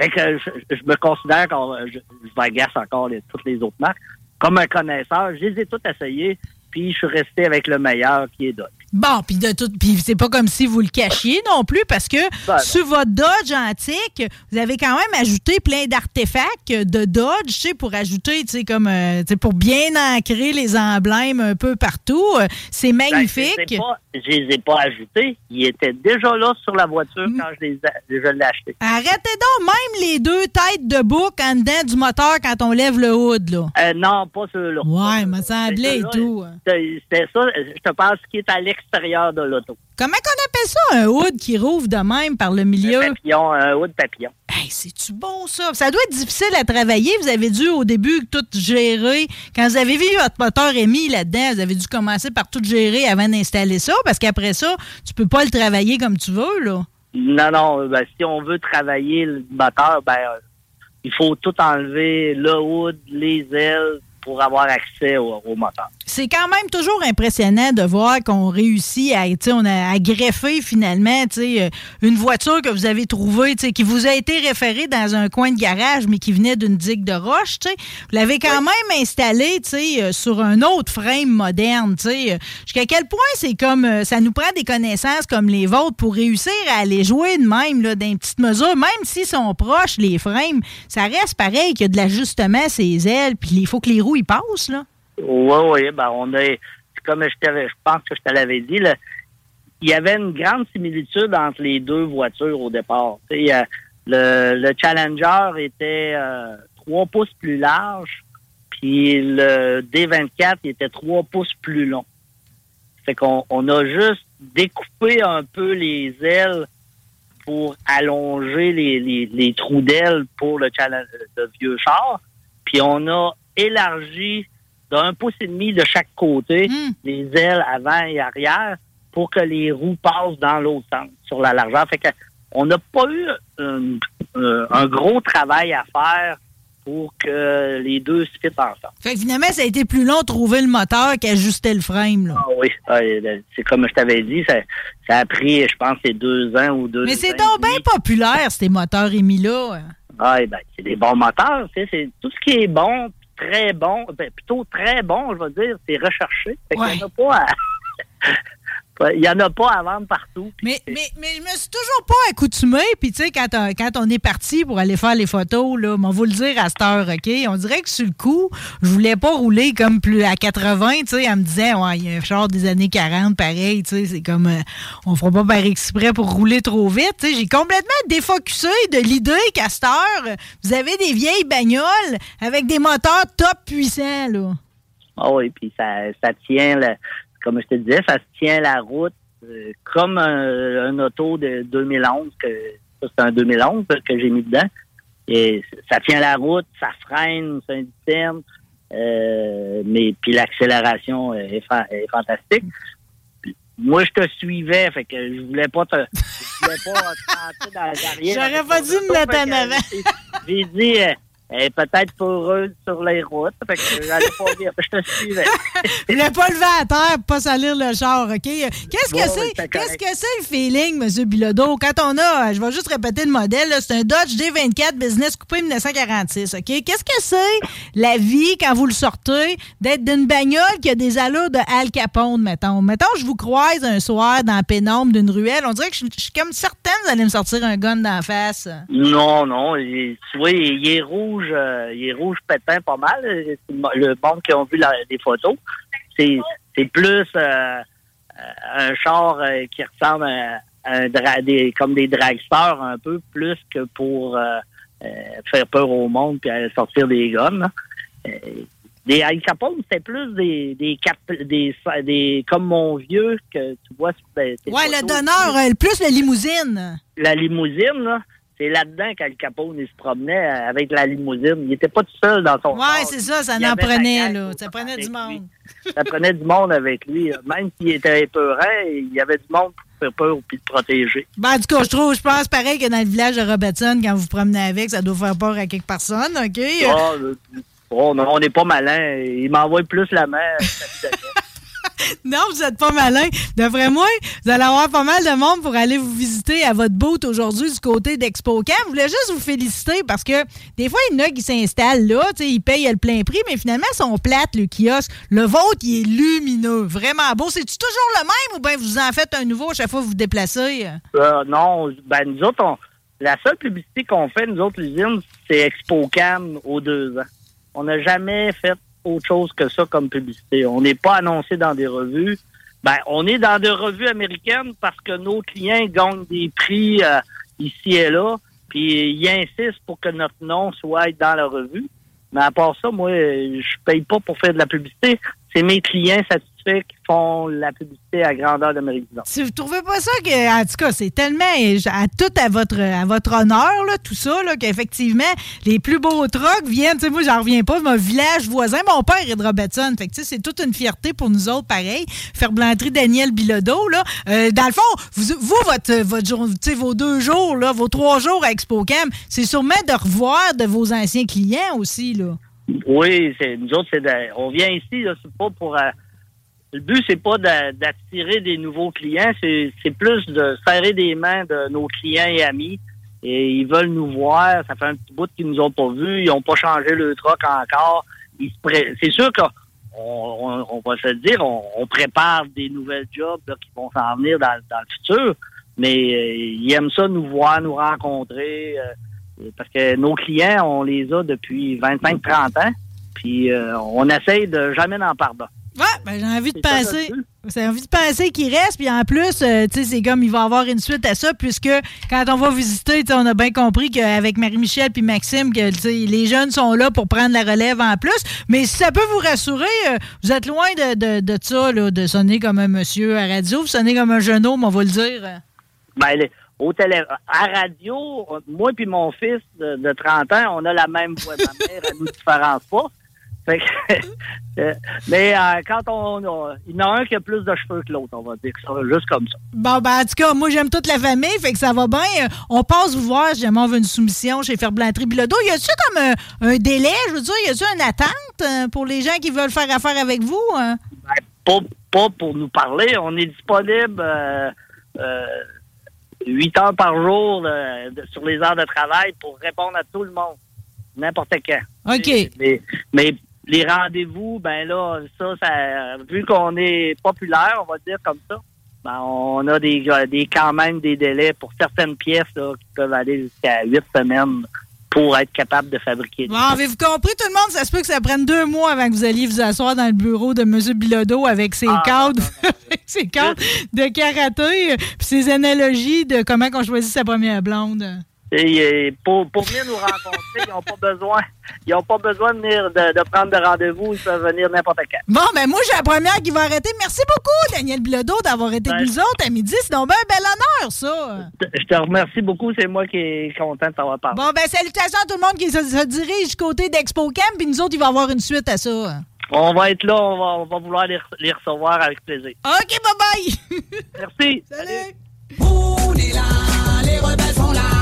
Fait que je, je me considère qu'on je, je m'agace encore les, toutes les autres marques. Comme un connaisseur, je les ai toutes essayées, puis je suis resté avec le meilleur qui est Dodge. Bon, puis de tout, puis c'est pas comme si vous le cachiez non plus, parce que Ben, sur votre Dodge antique, vous avez quand même ajouté plein d'artefacts de Dodge, tu sais, pour ajouter, tu sais, comme, euh, tu sais, pour bien ancrer les emblèmes un peu partout. Euh, C'est Ben, magnifique. ai pas- je les ai pas ajoutés. Ils étaient déjà là sur la voiture Mm. quand je les ai- je l'ai acheté. Arrêtez donc même les deux têtes de bouc en dedans du moteur quand on lève le hood, là. Euh, non, pas ceux-là. Ouais, me semblait et tout. C'était c'était ça, je te parle ce qui est à l'extérieur de l'auto. Comment qu'on appelle ça, un hood qui rouvre de même par le milieu? Papillon, un de papillon. Hey, c'est-tu bon, ça? Ça doit être difficile à travailler. Vous avez dû, au début, tout gérer. Quand vous avez vu votre moteur émis là-dedans, vous avez dû commencer par tout gérer avant d'installer ça, parce qu'après ça, tu peux pas le travailler comme tu veux, là. Non, non, ben, si on veut travailler le moteur, ben, euh, il faut tout enlever, le hood, les ailes, pour avoir accès au, au moteur. C'est quand même toujours impressionnant de voir qu'on réussit à, on a à greffer finalement, euh, une voiture que vous avez trouvée, qui vous a été référée dans un coin de garage, mais qui venait d'une digue de roche. Vous l'avez quand même installée, euh, sur un autre frame moderne. Euh, Jusqu'à quel point c'est comme, ça nous prend des connaissances comme les vôtres pour réussir à aller jouer de même, là, dans une petite mesure, même s'ils sont proches, les frames, ça reste pareil qu'il y a de l'ajustement, ces ailes, puis il faut que les roues, ils passent, là? Oui, oui, ben on comme je je pense que je te l'avais dit, là, il y avait une grande similitude entre les deux voitures au départ. Il a- le, le Challenger était euh, 3 pouces plus large, puis le D24 il était 3 pouces plus long. Fait qu'on on a juste découpé un peu les ailes pour allonger les, les, les trous d'ailes pour le challenge de vieux char. Puis on a élargi d'un pouce et demi de chaque côté les ailes avant et arrière pour que les roues passent dans l'autre sens sur la largeur. Fait que on n'a pas eu un, euh, un gros travail à faire pour que les deux se fitent ensemble. Fait que finalement, ça a été plus long de trouver le moteur qu'ajuster le frame, là. Ah oui, ah, euh, c'est comme je t'avais dit, ça, ça a pris, je pense, c'est deux ans ou deux Mais c'est donc bien populaire, ces moteurs Émis-là. Ah, eh ben, c'est des bons moteurs, c'est tout ce qui est bon, très bon, ben, plutôt très bon, je veux dire, c'est recherché. Fait qu'il y en a pas à- Il y en a pas à vendre partout. Mais, mais, mais je me suis toujours pas accoutumé. Puis, tu sais, quand, on- quand on est parti pour aller faire les photos, là, on va vous le dire à cette heure, OK? On dirait que sur le coup, je voulais pas rouler comme plus à 80, tu sais. Elle me disait, ouais, il y a un char des années 40, pareil, tu sais. C'est comme, euh, on fera pas par exprès pour rouler trop vite, tu sais. J'ai complètement défocusé de l'idée qu'à cette heure, vous avez des vieilles bagnoles avec des moteurs top puissants, là. Ah oui, puis ça, ça tient, le- comme je te disais, ça se tient la route euh, comme un, un auto de 2011, que ça c'est un 2011 que j'ai mis dedans. Et ça tient la route, ça freine, c'est un euh, mais puis l'accélération est, fa- est fantastique. Puis Moi, je te suivais, fait que je voulais pas te, je voulais pas te dans la carrière. J'aurais pas dû me mettre en avant. J'ai dit, euh, elle est peut-être heureuse sur les routes, fait que j'allais pas dire, je te suivais. Voulais pas lever à terre pour pas salir le char, OK? Qu'est-ce que c'est? Qu'est-ce que c'est le feeling, M. Bilodeau? Quand on a, je vais juste répéter le modèle, c'est un Dodge D24 Business Coupé 1946, OK? Qu'est-ce que c'est la vie quand vous le sortez d'être d'une bagnole qui a des allures de Al Capone, mettons? Mettons, je vous croise un soir dans la pénombre d'une ruelle, on dirait que je je suis comme certaine que vous allez me sortir un gun d'en face. Non, non. tu vois, il est rouge, euh, il est rouge pétant pas mal. Le monde qui ont vu la- les photos, c'est c'est plus euh, euh, un char qui ressemble à, à un dra- des, comme des dragsters un peu, plus que pour faire peur au monde puis sortir des. Euh, des Al Capone, c'était plus des des, cap- des des comme mon vieux que tu vois tes- tes Ouais, le donneur, plus la limousine. la limousine, là, c'est là-dedans qu'Al Capone il se promenait avec la limousine. Il était pas tout seul dans son Ouais, char. c'est ça, ça Il en prenait, là. Ça prenait du monde. Ça prenait du monde avec lui. Même s'il était épeurant, il y avait du monde pour faire peur puis le protéger. Ben, en tout cas, je trouve, je pense pareil que dans le village de Robertson, quand vous vous promenez avec, ça doit faire peur à quelques personnes, OK? Ah, oh, on n'est pas malin. Il m'envoie plus la main. Non, vous êtes pas malin. D'après moi, vous allez avoir pas mal de monde pour aller vous visiter à votre boat aujourd'hui du côté d'Expo Camp. Je voulais juste vous féliciter parce que des fois, il y en a qui s'installent là, ils payent le plein prix, mais finalement, ils sont plates, le kiosque. Le vôtre, il est lumineux, vraiment beau. C'est-tu toujours le même ou bien vous en faites un nouveau à chaque fois que vous vous déplacez? Euh, non, ben nous autres, la seule publicité qu'on fait, nous autres, l'usine, c'est ExpoCam aux deux ans. On n'a jamais fait autre chose que ça comme publicité. On n'est pas annoncé dans des revues. Ben, on est dans des revues américaines parce que nos clients gagnent des prix euh, ici et là, puis ils insistent pour que notre nom soit dans la revue. Mais à part ça, moi, je paye pas pour faire de la publicité. C'est mes clients satisfaits qui font la publicité à grandeur d'Amérique du Nord. Si vous trouvez pas ça que, en tout cas, c'est tellement à tout à votre à votre honneur, là, tout ça, qu'effectivement, les plus beaux trucks viennent, tu sais, moi, j'en reviens pas, mon village voisin, mon père est de Robertson. Fait que, tu sais, c'est toute une fierté pour nous autres, pareil. Ferblanterie Daniel Bilodeau, là. Euh, dans le fond, vous, vous votre, votre jour, tu sais, vos deux jours, là, vos trois jours à ExpoCam, c'est sûrement de revoir de vos anciens clients aussi, là. Oui, c'est nous autres, c'est on vient ici, là, c'est pas pour. euh, le but, c'est pas d'attirer des nouveaux clients, c'est plus de serrer des mains de nos clients et amis. Et ils veulent nous voir. Ça fait un petit bout qu'ils nous ont pas vus. Ils ont pas changé le truck encore. C'est sûr qu'on on, on va se dire, on, prépare des nouvelles jobs qui vont s'en venir dans, le futur. Mais euh, ils aiment ça nous voir, nous rencontrer. euh, parce que nos clients, on les a depuis 25-30 ans. Puis euh, on essaye de jamais n'en pardon. Ouais, ben, j'ai envie de but. J'ai envie de penser qu'il reste, puis en plus, euh, tu sais, c'est comme il va y avoir une suite à ça, puisque quand on va visiter, on a bien compris qu'avec Marie-Michel puis Maxime, que les jeunes sont là pour prendre la relève en plus. Mais si ça peut vous rassurer, euh, vous êtes loin de, de, de ça, là, de sonner comme un monsieur à radio, vous sonnez comme un jeune homme, on va le dire. Ben, au télé, à radio, moi puis mon fils de, de 30 ans, on a la même voix. Ma mère, elle nous différencie pas. Fait que, euh, mais euh, quand on, on- il y en a un qui a plus de cheveux que l'autre, on va dire ça, juste comme ça. Bon, ben, en tout cas, moi, j'aime toute la famille, fait que ça va bien. On passe vous voir, si jamais on veut une soumission chez Ferblanterie Bilodeau. Y a-tu comme un, un délai, je veux dire, y a-tu une attente euh, pour les gens qui veulent faire affaire avec vous? hein? Pas, pas pour nous parler, on est disponible euh, euh, 8 heures par jour euh, sur les heures de travail pour répondre à tout le monde, n'importe quand. OK. Mais, mais les rendez-vous, ben là, ça, ça vu qu'on est populaire, on va dire comme ça, ben on a des, des quand même des délais pour certaines pièces là, qui peuvent aller jusqu'à huit semaines pour être capable de fabriquer. Bon, avez-vous compris, tout le monde? Ça se peut que ça prenne deux mois avant que vous alliez vous asseoir dans le bureau de M. Bilodeau avec ses Ah, cadres, avec ses cadres de karaté, puis ses analogies de comment on choisit sa première blonde. Et, pour, pour venir nous rencontrer, ils n'ont pas besoin ils ont pas besoin de venir de, de prendre de rendez-vous, ils peuvent venir n'importe quand. Bon, ben moi, j'ai la première qui va arrêter. Merci beaucoup, Daniel Bilodeau, d'avoir été avec nous autres à midi. C'est donc bien un bel honneur, ça. Je te remercie beaucoup, c'est moi qui est content de t'avoir parlé. Bon, ben salutations à tout le monde qui se, se dirige du côté d'Expo Camp, puis nous autres, il va y avoir une suite à ça. On va être là, on va, on va vouloir les, re- les recevoir avec plaisir. OK, bye-bye! Merci. Salut! On est là, les rebelles sont là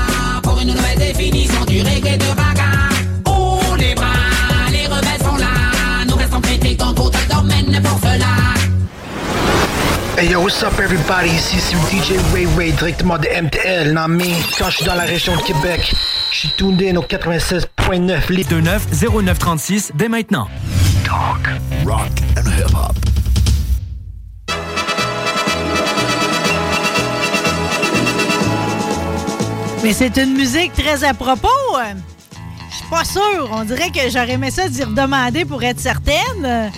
une nouvelle définition du reggae de raga. On les bras, les rebelles sont là. Nous restons dans tout le domaine pour cela. Hey yo, what's up everybody? Ici c'est DJ Ray Ray directement de MTL. Mais quand je suis dans la région de Québec, je suis in au 96.9 les 29 0936 dès maintenant. Talk, rock and hip hop. Mais c'est une musique très à propos. Je suis pas sûre. On dirait que j'aurais aimé ça d'y redemander pour être certaine.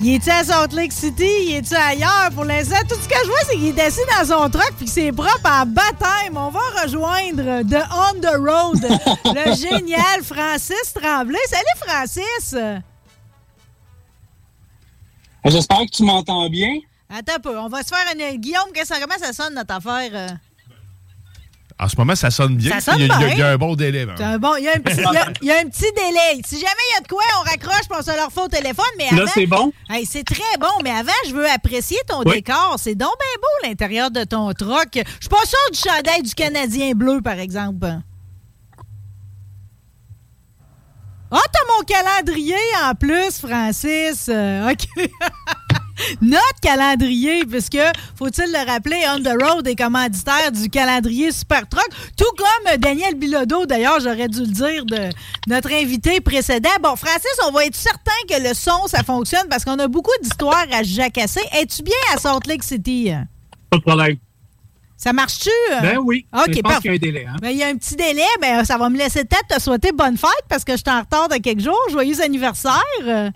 Il est-tu à Salt Lake City? Il est-tu ailleurs? Pour l'instant, tout ce que je vois, c'est qu'il est assis dans son truck puis que c'est propre à baptême. On va rejoindre The On the Road, le génial Francis Tremblay. Salut, Francis! J'espère que tu m'entends bien. Attends un peu. On va se faire une... Guillaume, qu'est-ce que ça, comment ça sonne, notre affaire? En ce moment, ça sonne bien. Ça sonne il, y a, il y a- bien. il y a un bon délai. là. C'est un bon, il y, a un petit, il y a- il y a un petit délai. Si jamais il y a de quoi, on raccroche pour on se leur fait au téléphone. Mais Là, avant- c'est bon? Hey, c'est très bon, mais avant, je veux apprécier ton Oui. décor. C'est donc bien beau, l'intérieur de ton troc. Je suis pas sûre du chandail du Canadien bleu, par exemple. Ah, t'as mon calendrier en plus, Francis. Euh, OK. Notre calendrier, puisque, faut-il le rappeler, On the Road est commanditaire du calendrier Super Truck, tout comme Daniel Bilodeau, d'ailleurs, j'aurais dû le dire, de notre invité précédent. Bon, Francis, on va être certain que le son, ça fonctionne, parce qu'on a beaucoup d'histoires à jacasser. Es-tu bien à Salt Lake City? Pas de problème. Ça marche-tu? Ben oui. OK, je pense qu'il y a un délai. Hein? Ben, il y a un petit délai, mais ça va me laisser peut-être te souhaiter bonne fête parce que je suis en retard de quelques jours. Joyeux anniversaire.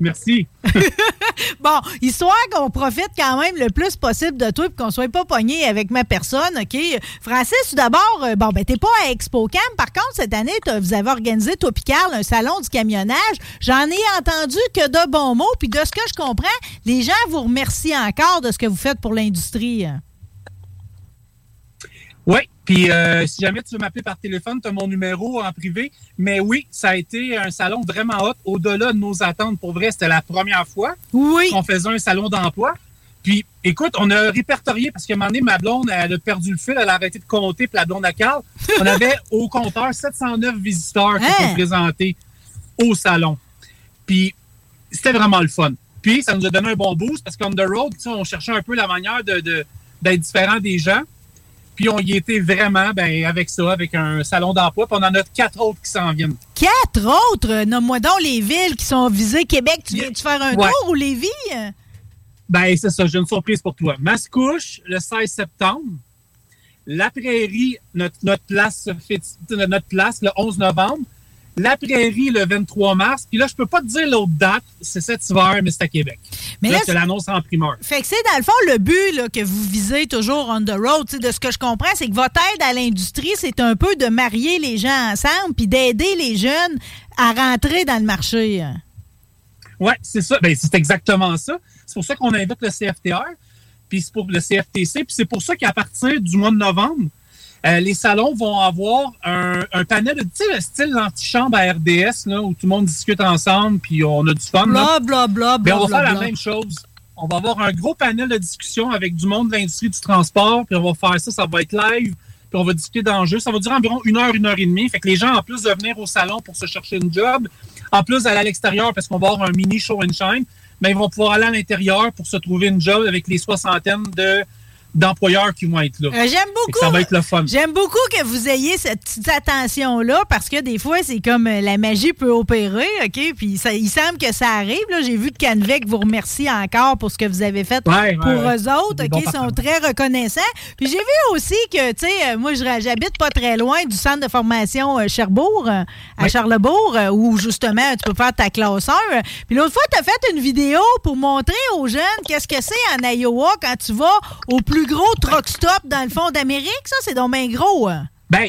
Merci. Bon, histoire qu'on profite quand même le plus possible de toi et qu'on soit pas pogné avec ma personne, OK? Francis, tout d'abord, euh, bon, ben, t'es pas à Expo Cam. Par contre, cette année, vous avez organisé, toi, Picard, un salon du camionnage. J'en ai entendu que de bons mots, puis de ce que je comprends, les gens vous remercient encore de ce que vous faites pour l'industrie. Oui, puis euh, si jamais tu veux m'appeler par téléphone, tu as mon numéro en privé. Mais oui, ça a été un salon vraiment hot, au-delà de nos attentes. Pour vrai, c'était la première fois qu'on faisait un salon d'emploi. Puis, écoute, on a répertorié, parce qu'à un moment donné, ma blonde, elle a perdu le fil, elle a arrêté de compter, puis la blonde à Carl. On avait au compteur 709 visiteurs qui Hein? sont présentés. au salon. Puis c'était vraiment le fun. Puis ça nous a donné un bon boost parce qu'on the road, on cherchait un peu la manière de, de- d'être différent des gens. Puis on y était vraiment ben, avec ça, avec un salon d'emploi. Puis on en a quatre autres qui s'en viennent. Quatre autres? Nomme-moi donc les villes qui sont visées. Québec, tu viens-tu faire un Ouais. tour ou Lévis? Ben, c'est ça, j'ai une surprise pour toi. Mascouche, le 16 septembre. La Prairie, notre, notre, place, notre place, le 11 novembre. La Prairie, le 23 mars. Puis là, je peux pas te dire l'autre date. C'est cet hiver, mais c'est à Québec. Mais là, là, je l'annonce en primeur. Fait que c'est dans le fond le but là, que vous visez toujours on the road. De ce que je comprends, c'est que votre aide à l'industrie, c'est un peu de marier les gens ensemble puis d'aider les jeunes à rentrer dans le marché. Oui, c'est ça. Ben, c'est exactement ça. C'est pour ça qu'on invite le CFTR, puis c'est pour le CFTC, puis c'est pour ça qu'à partir du mois de novembre, euh, les salons vont avoir un, un panel, de- tu sais, le style l'antichambre à RDS, là, où tout le monde discute ensemble, puis on a du fun. là. Bla, bla, bla, Ben, bla, on va faire la même chose. On va avoir un gros panel de discussion avec du monde de l'industrie du transport, puis on va faire ça, ça va être live, puis on va discuter d'enjeux. Ça va durer environ une heure, une heure et demie. Fait que les gens, en plus de venir au salon pour se chercher une job, en plus d'aller à l'extérieur parce qu'on va avoir un mini show and shine, mais ils vont pouvoir aller à l'intérieur pour se trouver une job avec les soixantaines de d'employeurs qui vont être là. Euh, J'aime beaucoup. Ça va être le fun. J'aime beaucoup que vous ayez cette petite attention-là parce que des fois, c'est comme euh, la magie peut opérer, OK? Puis ça, il semble que ça arrive. J'ai vu que Canvec vous remercie encore pour ce que vous avez fait Ouais, pour ouais. eux autres, OK? Ils sont très reconnaissants. Puis j'ai vu aussi que, tu sais, euh, moi, je- j'habite pas très loin du centre de formation Cherbourg, à Oui. Charlebourg, où justement, tu peux faire ta classe 1. Puis l'autre fois, tu as fait une vidéo pour montrer aux jeunes qu'est-ce que c'est en Iowa quand tu vas au plus gros truck stop dans le fond d'Amérique. Ça, c'est donc bien gros. hein? Ben,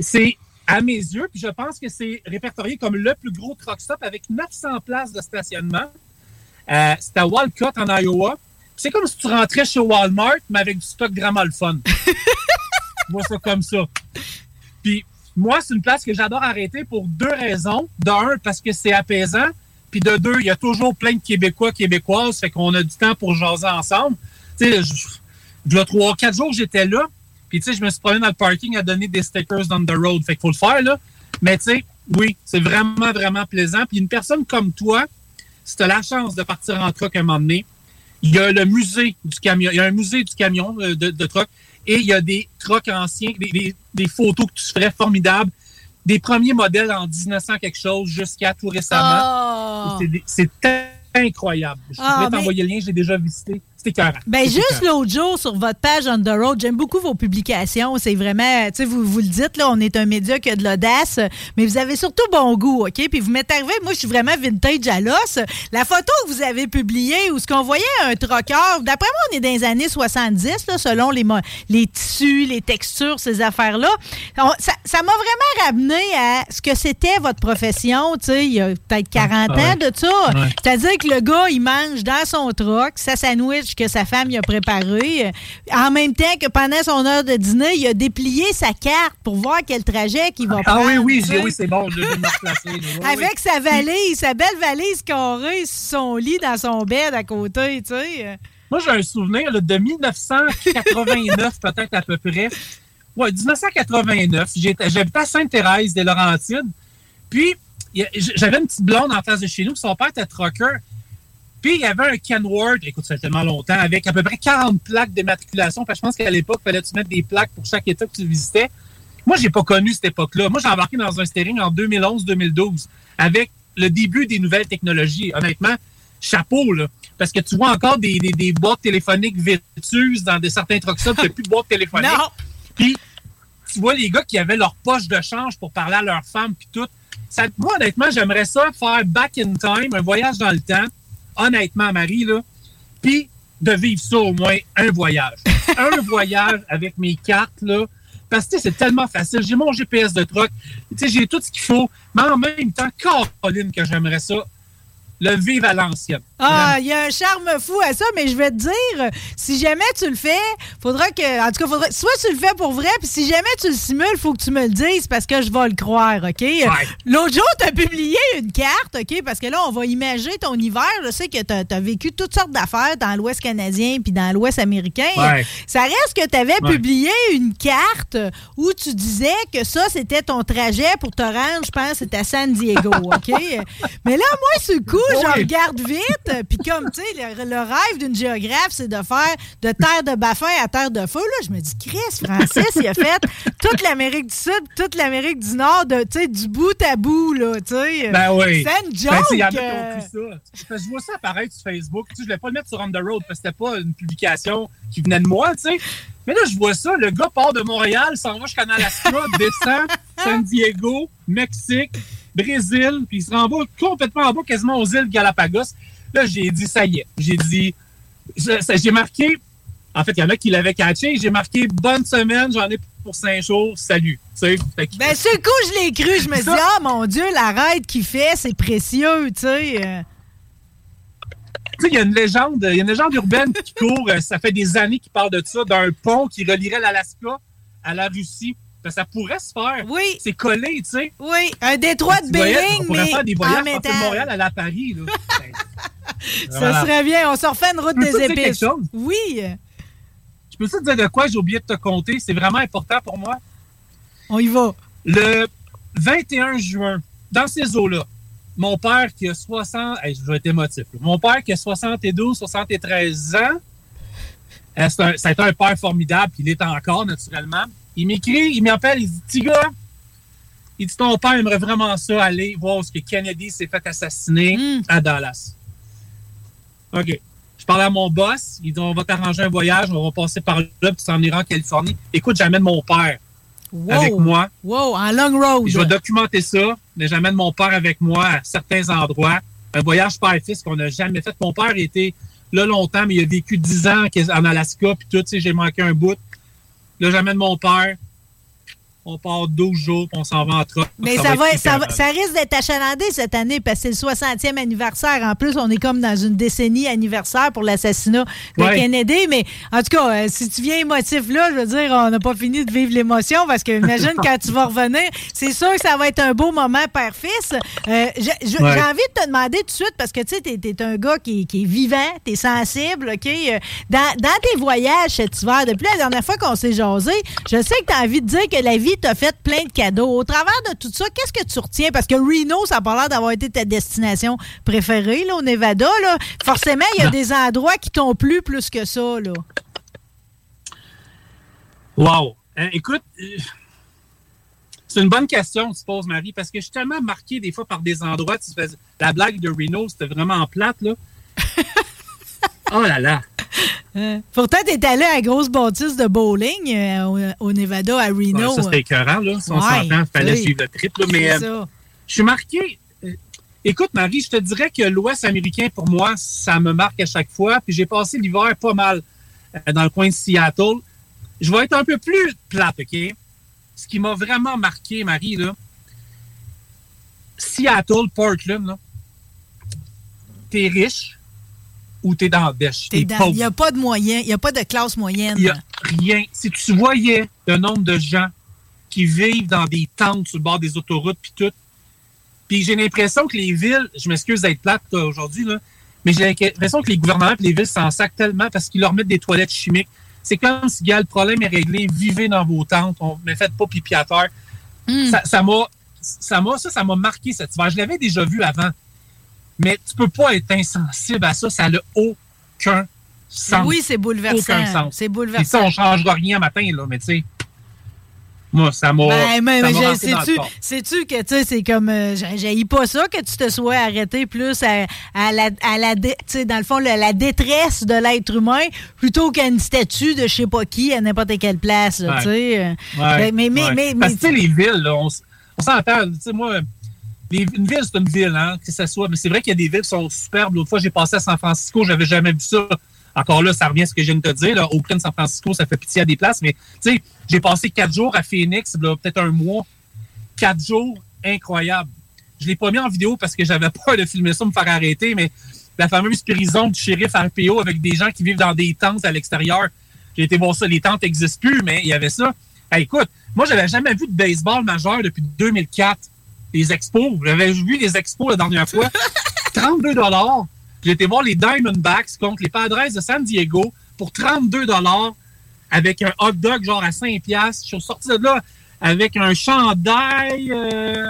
c'est à mes yeux, puis je pense que c'est répertorié comme le plus gros truck stop avec 900 places de stationnement. Euh, c'est à Walcott, en Iowa. C'est comme si tu rentrais chez Walmart, mais avec du stock fun. moi, ça comme ça. Puis moi, c'est une place que j'adore arrêter pour deux raisons. D'un, parce que c'est apaisant. Puis de deux, il y a toujours plein de Québécois, Québécoises, fait qu'on a du temps pour jaser ensemble. Tu sais, je- il y a trois, quatre jours, j'étais là. Puis, tu sais, je me suis promené dans le parking à donner des stickers on the road. Fait qu'il faut le faire, là. Mais, tu sais, oui, c'est vraiment, vraiment plaisant. Puis, une personne comme toi, si tu as la chance de partir en truck à un moment donné, il y a le musée du camion. Il y a un musée du camion euh, de, de truck. Et il y a des trucks anciens, des, des- des photos que tu ferais formidables. Des premiers modèles en 1900 quelque chose jusqu'à tout récemment. Oh! C'est incroyable. Je Ah, pourrais mais- t'envoyer le lien, j'ai déjà visité. Écœurant. Ben C'est juste l'autre jour sur votre page On the Road, j'aime beaucoup vos publications. C'est vraiment, tu sais, vous, vous le dites, là, on est un média qui a de l'audace, mais vous avez surtout bon goût, OK? Puis vous m'êtes arrivé, moi, je suis vraiment vintage à l'os. La photo que vous avez publiée où ce qu'on voyait un troqueur, d'après moi, on est dans les années 70, là, selon les, les tissus, les textures, ces affaires-là. Ça m'a vraiment ramené à ce que c'était votre profession, tu sais, il y a peut-être 40 Ah ouais. ans de ça. Ouais. C'est-à-dire que le gars, il mange dans son truck, sa sandwich que sa femme lui a préparé. En même temps que pendant son heure de dîner, il a déplié sa carte pour voir quel trajet qu'il va Ah prendre. oui, oui, sais. oui, c'est bon, je vais me replacer. là. Oui, oui. Avec sa valise, sa belle valise carrée sur son lit dans son bed à côté, tu sais. Moi, j'ai un souvenir là, de 1989, peut-être à peu près. Ouais, 1989. J'étais- J'habitais à Sainte-Thérèse des Laurentides. Puis, y j'avais une petite blonde en face de chez nous. Son père était trucker. Puis, il y avait un Kenworth, écoute, ça fait tellement longtemps, avec à peu près 40 plaques d'immatriculation. Parce que je pense qu'à l'époque, il fallait tu mettre des plaques pour chaque état que tu visitais. Moi, j'ai pas connu cette époque-là. Moi, j'ai embarqué dans un steering en 2011-2012 avec le début des nouvelles technologies. Honnêtement, chapeau, là. Parce que tu vois encore des, des, des boîtes téléphoniques vétuses dans des, certains trucks n'y a plus de boîtes téléphoniques. Non. Puis, tu vois les gars qui avaient leur poche de change pour parler à leur femme, puis tout. Ça, moi, honnêtement, j'aimerais ça faire back in time, un voyage dans le temps. Honnêtement, Marie, là. Puis, de vivre ça au moins un voyage. un voyage avec mes cartes, là. Parce que c'est tellement facile. J'ai mon GPS de truck. J'ai tout ce qu'il faut. Mais en même temps, Caroline, que j'aimerais ça le vivre à l'ancienne. Ah, il y a un charme fou à ça, mais je vais te dire, si jamais tu le fais, faudra que. En tout cas, faudra, soit tu le fais pour vrai, puis si jamais tu le simules, faut que tu me le dises parce que je vais le croire, OK? L'autre jour, tu as publié une carte, OK? Parce que là, on va imaginer ton hiver. Je sais que tu as, vécu toutes sortes d'affaires dans l'Ouest canadien puis dans l'Ouest américain. Ça reste que tu avais publié une carte où tu disais que ça, c'était ton trajet pour te rendre, je pense, c'était à San Diego, OK? mais là, moi, ce coup, je regarde vite, puis comme, tu sais, le, rêve d'une géographe, c'est de faire de terre de Baffin à terre de feu. Là, je me dis, Chris, Francis, il a fait toute l'Amérique du Sud, toute l'Amérique du Nord, de, du bout à bout, là, tu sais. Ben oui. C'est une ben, joke. Il y en a qui ont ça. Je vois ça apparaître sur Facebook. Tu sais, je voulais pas le mettre sur On the Road parce que c'était pas une publication qui venait de moi, tu sais. Mais là, je vois ça, le gars part de Montréal, s'en va jusqu'en Alaska, descend San Diego, Mexique, Brésil, puis il se rend complètement en bas, quasiment aux îles Galapagos. Là, j'ai dit, ça y est. J'ai dit, j'ai marqué, en fait, il y en a qui l'avaient catché, j'ai marqué bonne semaine, j'en ai pour cinq jours, salut. ben, ce coup, je l'ai cru, je me dis, ah, mon Dieu, la raide qu'il fait, c'est précieux, tu sais. Tu sais, il y a une légende, il y a une légende urbaine qui court, euh, ça fait des années qu'il parle de ça, d'un pont qui relierait l'Alaska à la Russie. Ça, pourrait se faire. Oui. C'est collé, tu sais. Oui, un détroit de Bering, On pourrait faire des voyages de Montréal à la Paris. Là. ça serait bien. On se refait une route des épices. Oui. Je peux te dire de quoi j'ai oublié de te compter? C'est vraiment important pour moi. On y va. Le 21 juin, dans ces eaux-là, mon père qui a 60... je vais être émotif. Mon père qui a 72, 73 ans, euh, ça a été un père formidable, puis il est encore, naturellement. Il m'écrit, il m'appelle, il dit Petit gars, il dit Ton père aimerait vraiment ça aller voir ce que Kennedy s'est fait assassiner Hmm. à Dallas. OK. Je parle à mon boss, il dit On va t'arranger un voyage, on va passer par là, puis tu s'en iras en Californie. Écoute, j'amène mon père avec moi. Wow, en long road. Puis je vais documenter ça, mais j'amène mon père avec moi à certains endroits. Un voyage père-fils qu'on n'a jamais fait. Mon père était là longtemps, mais il a vécu 10 ans en Alaska, puis tout, tu sais, j'ai manqué un bout. Là, j'amène mon père. On part 12 jours, puis on s'en va en. Mais ça, va, ça, va, ça, risque d'être achalandé cette année parce que c'est le 60e anniversaire. En plus, on est comme dans une décennie anniversaire pour l'assassinat de Ouais. Kennedy. Mais en tout cas, euh, si tu viens émotif là, je veux dire, on n'a pas fini de vivre l'émotion parce que imagine quand tu vas revenir, c'est sûr que ça va être un beau moment père-fils. Euh, J'ai Ouais. envie de te demander tout de suite parce que tu sais, t'es es un gars qui, qui est vivant, t'es sensible, OK? Euh, Dans, dans tes voyages cet hiver, depuis la dernière fois qu'on s'est jasé, je sais que tu as envie de dire que la vie t'a fait plein de cadeaux. Au travers de tout ça, qu'est-ce que tu retiens? Parce que Reno, ça a pas l'air d'avoir été ta destination préférée là, au Nevada. Là. Forcément, il y a des endroits qui t'ont plu plus que ça. Là. Wow. Hein, écoute, euh, c'est une bonne question que tu poses, Marie, parce que je suis tellement marqué des fois par des endroits. La blague de Reno, c'était vraiment plate, là. Oh là là. Hein? Pourtant, tu allé à la grosse bâtisse de bowling euh, au, au Nevada, à Reno. Ouais, ça, c'était écœurant, là. Si on Ouais, s'entend, il fallait oui. suivre le trip, là. Mais euh, je suis marqué. euh, Écoute, Marie, je te dirais que l'Ouest américain, pour moi, ça me marque à chaque fois. Puis j'ai passé l'hiver pas mal euh, dans le coin de Seattle. Je vais être un peu plus plate, OK? Ce qui m'a vraiment marqué, Marie, là, Seattle, Portland, là, t'es riche ou t'es dans la dans- Il n'y a pas de moyen, il n'y a pas de classe moyenne. Il n'y a rien. Si tu voyais le nombre de gens qui vivent dans des tentes sur le bord des autoroutes puis tout, puis j'ai l'impression que les villes, je m'excuse d'être plate là, aujourd'hui, là, mais j'ai l'impression que les gouvernements et les villes s'en sacent tellement parce qu'ils leur mettent des toilettes chimiques. C'est comme si, gars, le problème est réglé, vivez dans vos tentes, on ne faites pas pipi à terre. Hmm. Ça m'a ça m'a ça, ça m'a marqué cet hiver. Je l'avais déjà vu avant. Mais tu peux pas être insensible à ça, ça n'a aucun sens. Oui, c'est bouleversant. Aucun sens. C'est bouleversant. ça, on changera rien matin, là, mais tu sais, moi, ça m'a. Ben, mais, ça mais sais-tu, sais-tu que tu sais, c'est comme euh, j'ai pas ça que tu te sois arrêté plus à, à la, à la dé- tu sais, dans le fond la détresse de l'être humain plutôt qu'à une statue de je sais pas qui à n'importe quelle place tu sais. Ben, mais mais mais, Parce que, tu sais, les villes, là, on, on s'entend. Tu sais, moi, une ville, c'est une ville, hein, que ce soit. Mais c'est vrai qu'il y a des villes qui sont superbes. L'autre fois, j'ai passé à San Francisco, j'avais jamais vu ça. Encore là, ça revient à ce que je viens de te dire. Là. Oakland, San Francisco, ça fait pitié à des places. Mais, tu sais, j'ai passé quatre jours à Phoenix, peut-être un mois. Quatre jours incroyables. Je l'ai pas mis en vidéo parce que j'avais peur de filmer ça, me faire arrêter, mais la fameuse prison du shérif RPO avec des gens qui vivent dans des tentes à l'extérieur. J'ai été voir ça. Les tentes n'existent plus, mais il y avait ça. Écoute, moi, j'avais jamais vu de baseball majeur depuis 2004. Les expos. J'avais vu les expos la dernière fois. 32 J'ai été voir les Diamondbacks contre les Padres de San Diego pour 32 avec un hot dog genre à 5 piastres. Je suis sorti de là avec un chandail, euh,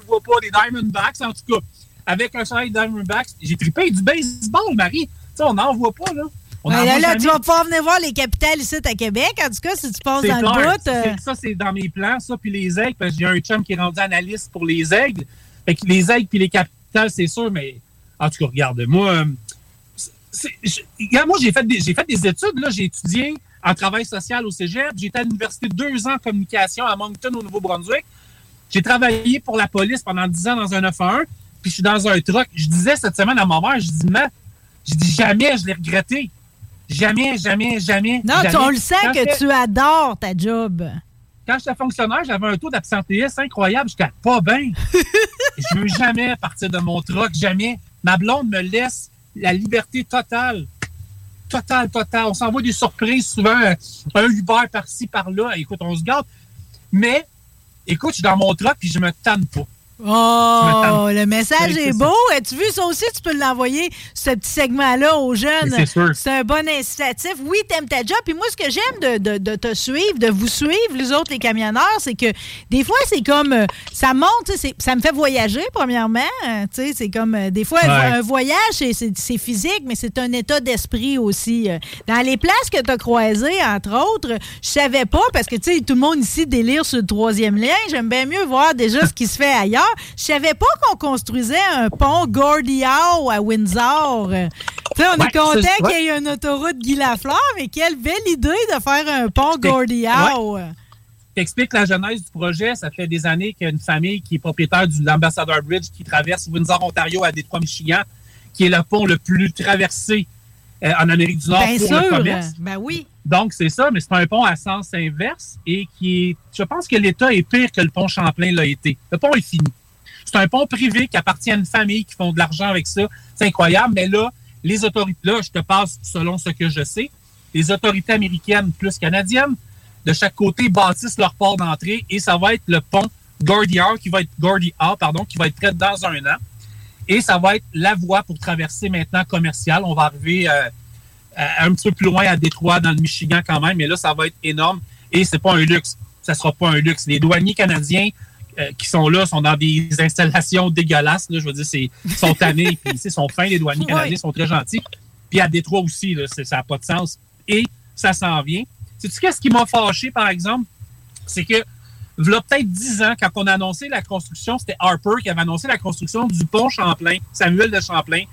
je vois pas, des Diamondbacks en tout cas. Avec un chandail Diamondbacks, j'ai trippé du baseball, Marie. Tu sais, on n'en voit pas, là. On Ben là, là, tu vas pouvoir venir voir les capitales ici à Québec. En tout cas, si tu passes dans clair. le bout. euh, Ça, c'est dans mes plans, ça, puis les aigles, parce que j'ai un chum qui est rendu analyste pour les aigles. Fait que les aigles puis les capitales, c'est sûr, mais en tout cas, regarde, moi, euh, c'est- je- regarde, moi, j'ai fait, des, j'ai fait des études, là, j'ai étudié en travail social au cégep, j'ai été à l'université deux ans en communication à Moncton, au Nouveau-Brunswick. J'ai travaillé pour la police pendant 10 ans dans un 911, puis je suis dans un truck. Je disais cette semaine à ma mère, je dis, je dis jamais, je l'ai regretté. Jamais, jamais, jamais. Non, jamais. on le Quand que tu adores ta job. quand j'étais fonctionnaire, j'avais un taux d'absentéisme incroyable. J'étais pas bien. je veux jamais partir de mon truck, jamais. Ma blonde me laisse la liberté totale. Totale, totale. On s'envoie des surprises souvent. euh, Un Uber par-ci, par-là. Écoute, on se garde. Mais, écoute, je suis dans mon truck puis je me tanne pas. Oh, le message est beau. As-tu vu ça aussi? Tu peux l'envoyer, ce petit segment-là, aux jeunes. C'est sûr. C'est un bon incitatif. Oui, t'aimes ta job. Puis moi, ce que j'aime de, de- de te suivre, de vous suivre, les autres, les camionneurs, c'est que des fois, c'est comme. euh, ça monte, ça me fait voyager, premièrement. Euh, c'est comme. euh, des fois, un- Ouais. un voyage, c'est- physique, mais c'est un état d'esprit aussi. Dans les places que tu as croisées, entre autres, je savais pas, parce que, tu sais, tout le monde ici délire sur le troisième lien. J'aime bien mieux voir déjà ce qui se fait ailleurs. Je savais pas qu'on construisait un pont Gordie Howe à Windsor. On Ouais, est content ouais. qu'il y ait une autoroute Guy Lafleur, mais quelle belle idée de faire un pont Gordie Howe. T'expliques la genèse du projet. Ça fait des années qu'il y a une famille qui est propriétaire de l'Ambassador Bridge qui traverse Windsor, Ontario à Détroit, Michigan, qui est le pont le plus traversé euh, en Amérique du Nord Bien pour le sûr. commerce. Ben oui. Donc, c'est ça, mais c'est un pont à sens inverse et qui est. Je pense que l'État est pire que le pont Champlain l'a été. Le pont est fini. C'est un pont privé qui appartient à une famille qui font de l'argent avec ça. C'est incroyable, mais là, les autorités, là, je te passe selon ce que je sais, les autorités américaines plus canadiennes, de chaque côté, bâtissent leur port d'entrée et ça va être le pont Gordie Howe qui va être Howe, pardon, qui va être prêt dans un an. Et ça va être la voie pour traverser maintenant commerciale. On va arriver euh, un petit peu plus loin à Détroit, dans le Michigan quand même, mais là, ça va être énorme. Et c'est pas un luxe. Ça sera pas un luxe. Les douaniers canadiens euh, qui sont là sont dans des installations dégueulasses. Là, je veux dire, c'est ils sont tannés, puis ils sont fins, les douaniers canadiens sont très gentils. Puis à Détroit aussi, là, ça n'a pas de sens. Et ça s'en vient. Sais-tu qu'est-ce qui m'a fâché, par exemple? C'est que, voilà peut-être 10 ans, quand on a annoncé la construction, c'était Harper qui avait annoncé la construction du pont Champlain, Samuel de Champlain.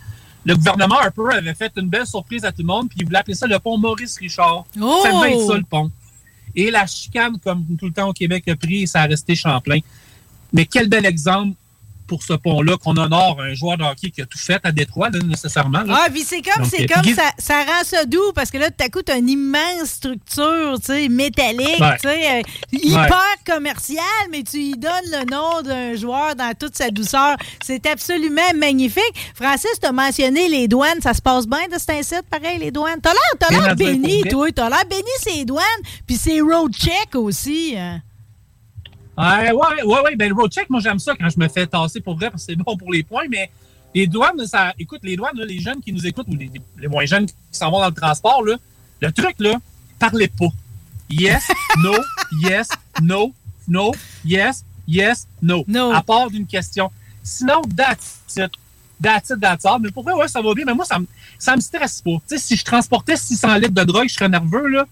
Le gouvernement Harper avait fait une belle surprise à tout le monde, puis il voulait appeler ça le pont Maurice Richard. Oh! Ça devait être ça, le pont. Et la chicane, comme tout le temps au Québec, a pris et ça a resté Champlain. Mais quel bel exemple pour ce pont-là, qu'on honore un joueur de hockey qui a tout fait à Détroit, là, nécessairement. là. Ah, puis c'est comme, Donc, c'est euh, comme Guy- ça, ça rend ça doux parce que là, tout à coup, t'as une immense structure, tu sais, métallique, Ouais. tu sais, euh, hyper commerciale, mais tu y donnes le nom d'un joueur dans toute sa douceur. C'est absolument magnifique. Francis, t'as mentionné les douanes. Ça se passe bien de cet incite, pareil, les douanes? T'as l'air, t'as l'air béni, toi. T'as l'air béni, ces douanes. Puis c'est road check aussi. hein. Ouais, ouais, ouais, ouais. Ben, le road check, moi, j'aime ça quand je me fais tasser pour vrai parce que c'est bon pour les points, mais les douanes, ça, écoute, les douanes, là, les jeunes qui nous écoutent ou les, les moins jeunes qui s'en vont dans le transport, là, le truc, là, parlez pas. Yes, no, yes, no, no, yes, yes, no. À part d'une question. Sinon, that's it. That's it, that's all. Mais pour vrai, ouais, ça va bien. Mais moi, ça me, ça me stresse pas. Tu sais, si je transportais 600 litres de drogue, je serais nerveux, là.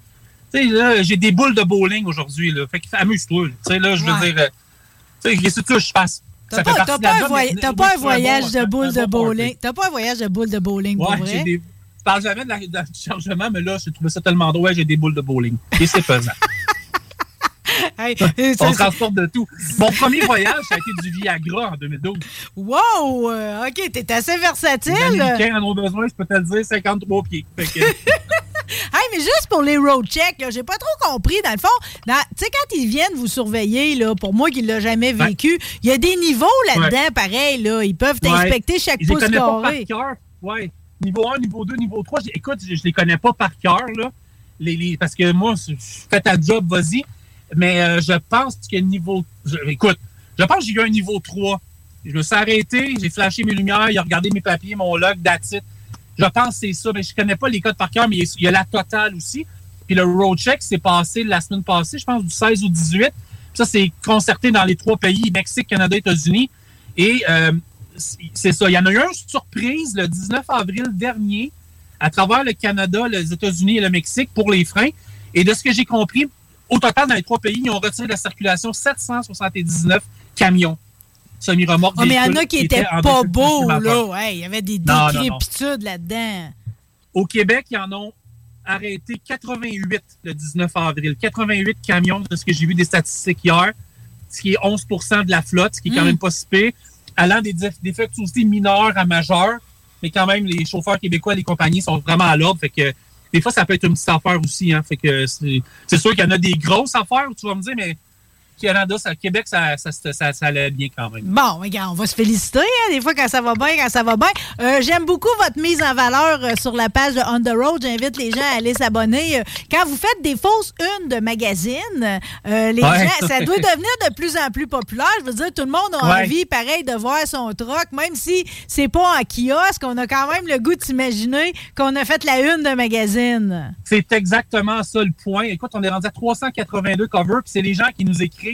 Tu sais, là, j'ai des boules de bowling aujourd'hui, là. Fait que amuse-toi. Tu sais, là, je veux Ouais. dire, euh, tu sais, qu'est-ce que je fasse? T'as pas, un, pas voyage de boules de bowling. T'as pas un voyage de boules de bowling, pour Ouais, vrai? des. Je parle jamais de la, de la- du chargement, mais là, j'ai trouvé ça tellement drôle. J'ai des boules de bowling. Et c'est pesant. Hey, On ça- transporte de tout. Mon premier voyage, ça a été du Viagra en 2012. Wow! euh, OK, t'es assez Les versatile. Américains en ont besoin, je peux te le dire, 53 pieds. Fait que, hey, mais juste pour les road checks, j'ai pas trop compris. Dans le fond, tu sais, quand ils viennent vous surveiller, là, pour moi qui l'ai jamais vécu, il y a des niveaux là-dedans, pareil. Là, ils peuvent t'inspecter Ouais. chaque Je les pouce connais pas par carré. cœur. Ouais. Niveau 1, niveau 2, niveau 3. j'ai- Écoute, je, je les connais pas par cœur, là. Les, les- parce que moi, je fais ta job, vas-y. Mais euh, je pense que niveau. je- écoute, je pense que j'ai eu un niveau 3. Je me suis arrêté, j'ai flashé mes lumières, il a regardé mes papiers, mon log, that's it. Je pense que c'est ça. Mais je connais pas les codes par cœur, mais il y a- la totale aussi. Puis le road check s'est passé la semaine passée, je pense, du 16 au 18. Ça, c'est concerté dans les trois pays, Mexique, Canada, États-Unis. Et euh, c'est- ça. Il y en a eu un surprise le 19 avril dernier à travers le Canada, les États-Unis et le Mexique pour les freins. Et de ce que j'ai compris, au total, dans les trois pays, ils ont retiré de la circulation 779 camions semi-remorques. Ah, mais il y en a qui étaient en pas beaux, là. Ouais, il y avait des décrépitudes là-dedans. Au Québec, ils en ont arrêté 88 le 19 avril. 88 camions, de ce que j'ai vu des statistiques hier, ce qui est 11% de la flotte, ce qui est quand Mm. même pas si pire, allant des déf- défectuosités mineures à majeures, mais quand même, les chauffeurs québécois, les compagnies sont vraiment à l'ordre, fait que des fois, ça peut être une petite affaire aussi, hein, fait que c'est c'est sûr qu'il y en a des grosses affaires, tu vas me dire, mais Canada, ça, Québec, ça, ça, ça, ça, allait bien quand même. Bon, regarde, on va se féliciter, hein, des fois quand ça va bien, quand ça va bien. Euh, J'aime beaucoup votre mise en valeur euh, sur la page de On the Road. J'invite les gens à aller s'abonner. Euh, Quand vous faites des fausses unes de magazines, les Ouais. gens, ça doit devenir de plus en plus populaire. Je veux dire, tout le monde a Ouais. envie, pareil, de voir son troc, même si c'est pas en kiosque, on a quand même le goût de s'imaginer qu'on a fait la une de magazine. C'est exactement ça le point. Écoute, on est rendu à 382 covers, puis c'est les gens qui nous écrivent.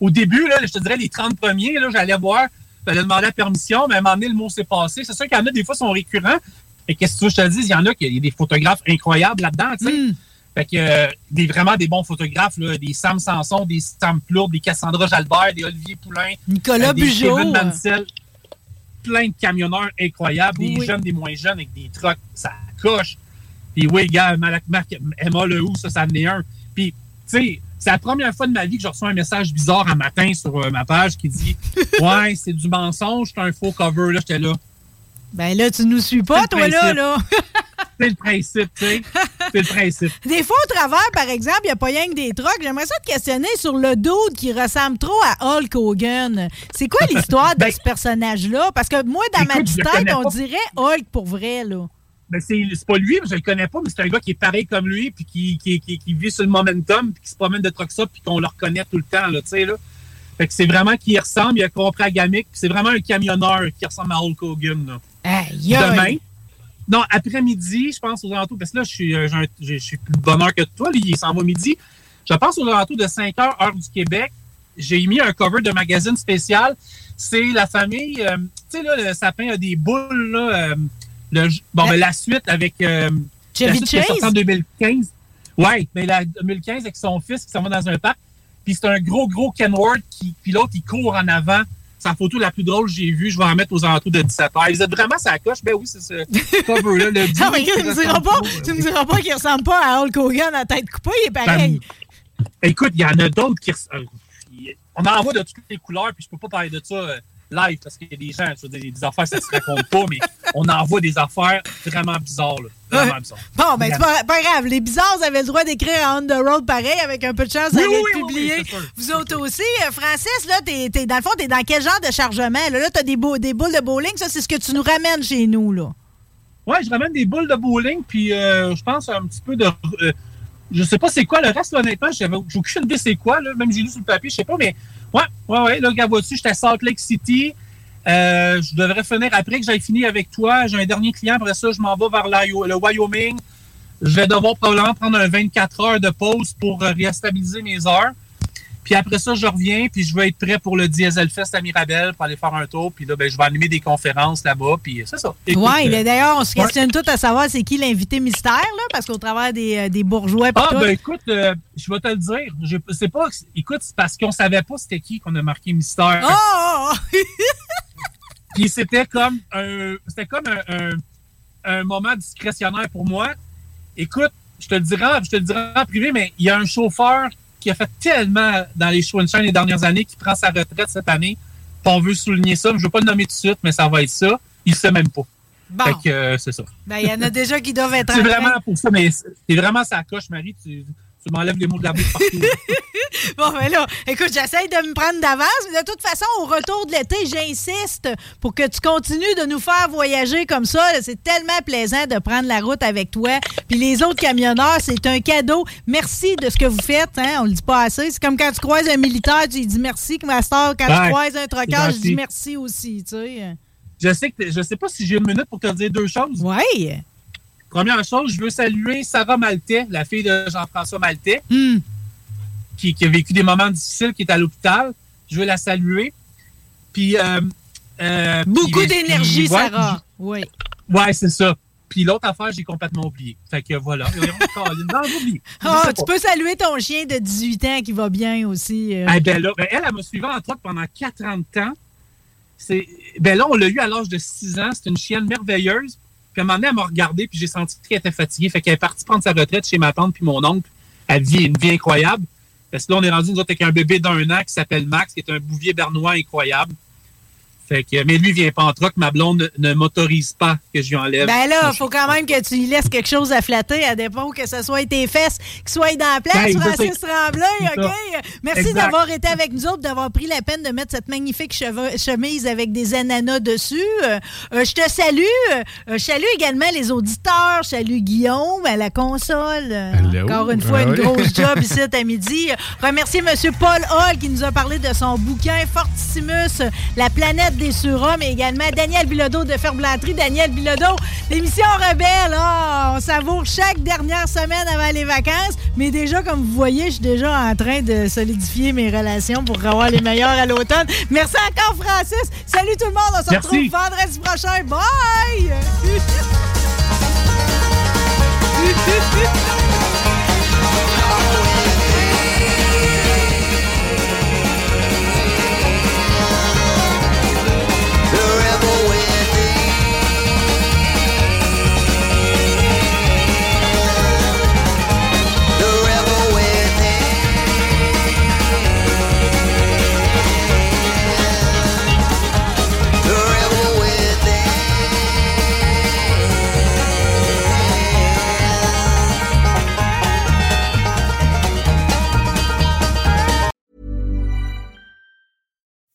Au début, là, je te dirais les 30 premiers, j'allais voir, j'allais demander la permission, mais à un moment donné, le mot s'est passé. C'est sûr qu'il y en a des fois qui sont récurrents. Et qu'est-ce que tu veux que je te dise? Il y en a qui y a des photographes incroyables là-dedans, tu sais. Fait que euh, des, vraiment des bons photographes, là, des Sam Sanson, des Sam Plourde, des Cassandra Jalbert, des Olivier Poulain, Nicolas euh, des Bugeaud. Kevin Mansell, plein de camionneurs incroyables, des jeunes, des moins jeunes avec des trucks, ça coche. Puis oui, gars, Marc, Marc- Emma Lehou, ça, ça en est un. Puis, tu sais, c'est la première fois de ma vie que je reçois un message bizarre un matin sur euh, ma page qui dit Ouais, c'est du mensonge, c'est un faux cover. Là, j'étais là. Ben là, tu nous suis pas, toi, là, principe. là. C'est le principe, tu sais. C'est le principe. Des fois, au travers, par exemple, il n'y a pas rien que des trucks. J'aimerais ça te questionner sur le dude qui ressemble trop à Hulk Hogan. C'est quoi l'histoire de ce personnage-là? Parce que moi, dans ma Ben, Écoute, petite tête, on dirait Hulk pour vrai, là. Ben, c'est c'est pas lui, je le connais pas, mais c'est un gars qui est pareil comme lui, puis qui, qui, qui, qui vit sur le momentum, puis qui se promène de truck ça, puis qu'on le reconnaît tout le temps, là, tu sais, là. Fait que c'est vraiment qui y ressemble, il a compris à Gamic, puis c'est vraiment un camionneur qui ressemble à Hulk Hogan, là. Aïe, Demain, non, après-midi, je pense aux alentours, parce que là, je suis, euh, j'ai un- j'ai- je suis plus de bonne heure que toi, là, il s'en va midi. Je pense aux alentours de 5 heures, heure du Québec. J'ai mis un cover de magazine spécial. C'est la famille, euh, tu sais, là, le sapin a des boules, là. euh, le, bon, ben, la suite avec. Euh, Chevy la suite qui est sortie Chase? en 2015. Ouais, mais la 2015 avec son fils qui s'en va dans un parc. Puis c'est un gros, gros Kenworth qui, puis l'autre, il court en avant. La photo la plus drôle que j'ai vue. Je vais en mettre aux alentours de 17 heures. Vous êtes vraiment sa coche? Ben oui, c'est ce cover-là. Le Ah, mais tu me diras pas, tu me diras pas qu'il ressemble pas à Hulk Hogan à tête coupée, il est pareil. Écoute, il y en a d'autres qui. euh, On en voit de toutes les couleurs, puis je peux pas parler de ça euh, live parce qu'il y a des gens, je veux dire, des affaires, ça se raconte pas, mais on en voit des affaires vraiment bizarres. Là. Vraiment bizarres. Bon, ben, c'est pas, pas grave. Les bizarres, vous avez le droit d'écrire On the Road pareil, avec un peu de chance, Oui, ça va oui, être oui, oui, publié. vous autres aussi. Euh, Francis, là, t'es, t'es- dans le fond, t'es dans quel genre de chargement? Là, là t'as des, des boules de bowling. Ça, c'est ce que tu nous ramènes chez nous, là. Ouais, je ramène des boules de bowling, puis euh, je pense un petit peu de. euh, je sais pas c'est quoi le reste, honnêtement. J'avais j'ai aucune idée c'est quoi, là. Même j'ai lu sur le papier, je sais pas, mais ouais, ouais, ouais. Là, regarde, vois-tu, j'étais à Salt Lake City. Euh, je devrais finir après que j'aille fini avec toi. J'ai un dernier client. Après ça, je m'en vais vers le Wyoming. Je vais devoir probablement prendre un 24 heures de pause pour euh, réstabiliser mes heures. Puis après ça, je reviens, puis je vais être prêt pour le Diesel Fest à Mirabel pour aller faire un tour. Puis là, ben, je vais animer des conférences là-bas. Puis c'est ça. Ouais, euh, d'ailleurs, on se ouais. questionne tout à savoir c'est qui l'invité mystère, là, parce qu'au travers des, euh, des bourgeois, Ah, ben écoute, euh, je vais te le dire. Je c'est pas. Écoute, c'est parce qu'on savait pas c'était qui qu'on a marqué mystère. Oh! Puis c'était comme un. C'était comme un, un, un moment discrétionnaire pour moi. Écoute, je te le dirai, je te le dirai en privé, mais il y a un chauffeur qui a fait tellement dans les show and shine les dernières années qui prend sa retraite cette année. Puis on veut souligner ça. Je ne veux pas le nommer tout de suite, mais ça va être ça. Il ne sait même pas. Bon. Fait que euh, c'est ça. Ben, il y en a déjà qui doivent être C'est vraiment pour ça, mais c'est vraiment sa coche, Marie. Tu, tu m'enlèves les mots de la bouche partout. Bon, ben là, écoute, j'essaye de me prendre d'avance, mais de toute façon, au retour de l'été, j'insiste pour que tu continues de nous faire voyager comme ça. C'est tellement plaisant de prendre la route avec toi. Puis les autres camionneurs, c'est un cadeau. Merci de ce que vous faites, hein? On le dit pas assez. C'est comme quand tu croises un militaire, tu lui dis merci. Master, quand tu croises un trocage, je dis merci aussi, tu sais. je sais que je sais pas si j'ai une minute pour te dire deux choses. Oui. Première chose, je veux saluer Sarah Maltais, la fille de Jean-François Maltais, Hmm. qui, qui a vécu des moments difficiles, qui est à l'hôpital. Je veux la saluer. Puis euh, euh, Beaucoup d'énergie, ouais, Sarah. Oui. Ouais, c'est ça. Puis l'autre affaire, j'ai complètement oublié. Fait que voilà. non, oublié. Ah, sais tu peux saluer ton chien de 18 ans qui va bien aussi. euh. Eh ben là, ben elle, elle m'a suivi en trotte pendant 40 ans. Ben là, on l'a eu à l'âge de 6 ans. C'est une chienne merveilleuse. Puis à un moment donné, elle m'a regardé, puis j'ai senti qu'elle était fatiguée. Fait qu'elle est partie prendre sa retraite chez ma tante puis mon oncle. Elle vit une vie incroyable. Parce que là, on est rendu, nous autres, avec un bébé d'un an qui s'appelle Max, qui est un bouvier bernois incroyable. Fait que, mais lui, il vient pas en troc. Ma blonde ne, ne m'autorise pas que je lui enlève. Ben là, faut quand même que tu lui laisses quelque chose à flatter, à dépôt, que ce soit tes fesses qui soient dans la place, Ben, Francis Tremblay, OK? Merci d'avoir été avec nous autres, d'avoir pris la peine de mettre cette magnifique chemise avec des ananas dessus. Euh, euh, je te salue. Euh, je salue également les auditeurs. Je salue Guillaume à la console. Hello. Encore une fois, une oui. grosse job ici à midi. Remercier M. Paul Hall qui nous a parlé de son bouquin Fortissimus, La planète des surhommes, et également Daniel Bilodeau de Ferblanterie. Daniel Bilodeau, l'émission Rebelle, ah, on savoure chaque dernière semaine avant les vacances, mais déjà, comme vous voyez, je suis déjà en train de solidifier mes relations pour avoir les meilleurs à l'automne. Merci encore, Francis. Salut tout le monde, on se Merci. retrouve vendredi prochain. Bye!